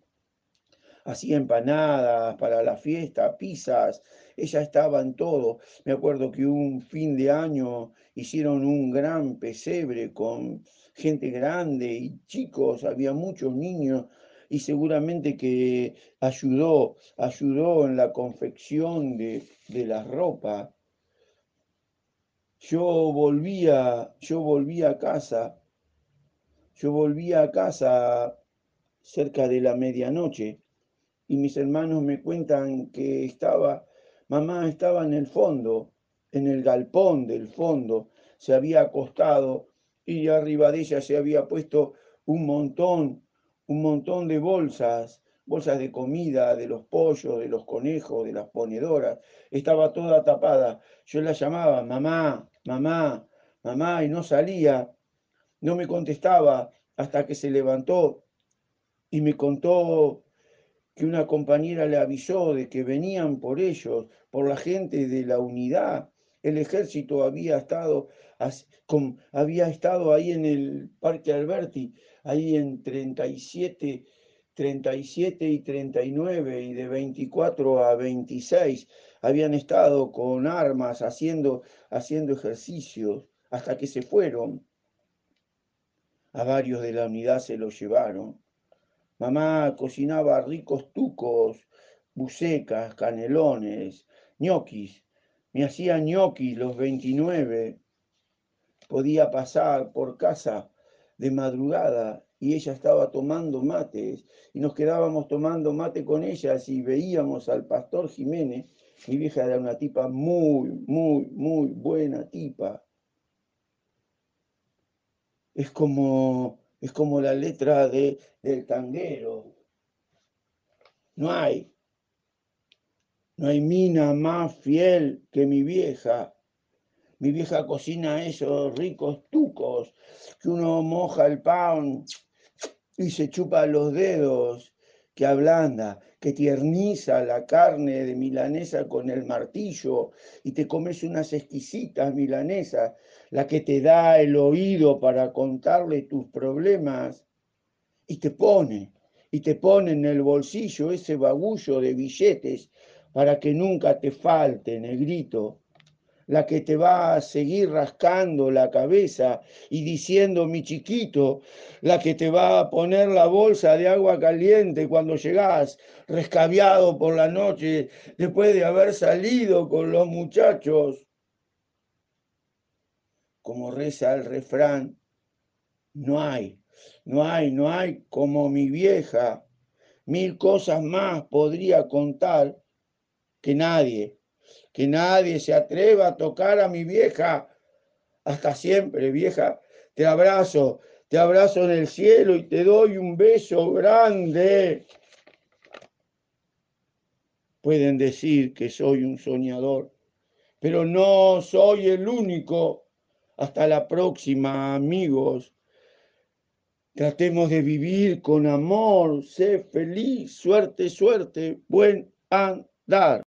Hacía empanadas para la fiesta, pizzas, ella estaba en todo. Me acuerdo que un fin de año hicieron un gran pesebre con gente grande y chicos, había muchos niños y seguramente que ayudó, ayudó en la confección de, de la ropa. Yo volvía, yo volvía a casa, yo volvía a casa cerca de la medianoche y mis hermanos me cuentan que estaba Mamá estaba en el fondo, en el galpón del fondo, se había acostado y arriba de ella se había puesto un montón, un montón de bolsas, bolsas de comida, de los pollos, de los conejos, de las ponedoras. Estaba toda tapada. Yo la llamaba, mamá, mamá, mamá, y no salía. No me contestaba hasta que se levantó y me contó que una compañera le avisó de que venían por ellos, por la gente de la unidad. El ejército había estado, había estado ahí en el Parque Alberti, ahí en 37, 37 y 39 y de 24 a 26. Habían estado con armas haciendo, haciendo ejercicios hasta que se fueron. A varios de la unidad se los llevaron. Mamá cocinaba ricos tucos, bucecas, canelones, ñoquis. Me hacía ñoquis los 29. Podía pasar por casa de madrugada y ella estaba tomando mates y nos quedábamos tomando mate con ellas y veíamos al pastor Jiménez. Mi vieja era una tipa muy, muy, muy buena tipa. Es como es como la letra de, del tanguero. No hay, no hay mina más fiel que mi vieja. Mi vieja cocina esos ricos tucos que uno moja el pan y se chupa los dedos, que ablanda, que tierniza la carne de milanesa con el martillo y te comes unas exquisitas milanesas la que te da el oído para contarle tus problemas y te pone, y te pone en el bolsillo ese bagullo de billetes para que nunca te falte, negrito, la que te va a seguir rascando la cabeza y diciendo mi chiquito, la que te va a poner la bolsa de agua caliente cuando llegás rescabiado por la noche después de haber salido con los muchachos como reza el refrán, no hay, no hay, no hay como mi vieja. Mil cosas más podría contar que nadie, que nadie se atreva a tocar a mi vieja. Hasta siempre, vieja, te abrazo, te abrazo en el cielo y te doy un beso grande. Pueden decir que soy un soñador, pero no soy el único hasta la próxima, amigos. Tratemos de vivir con amor, sé feliz, suerte, suerte, buen andar.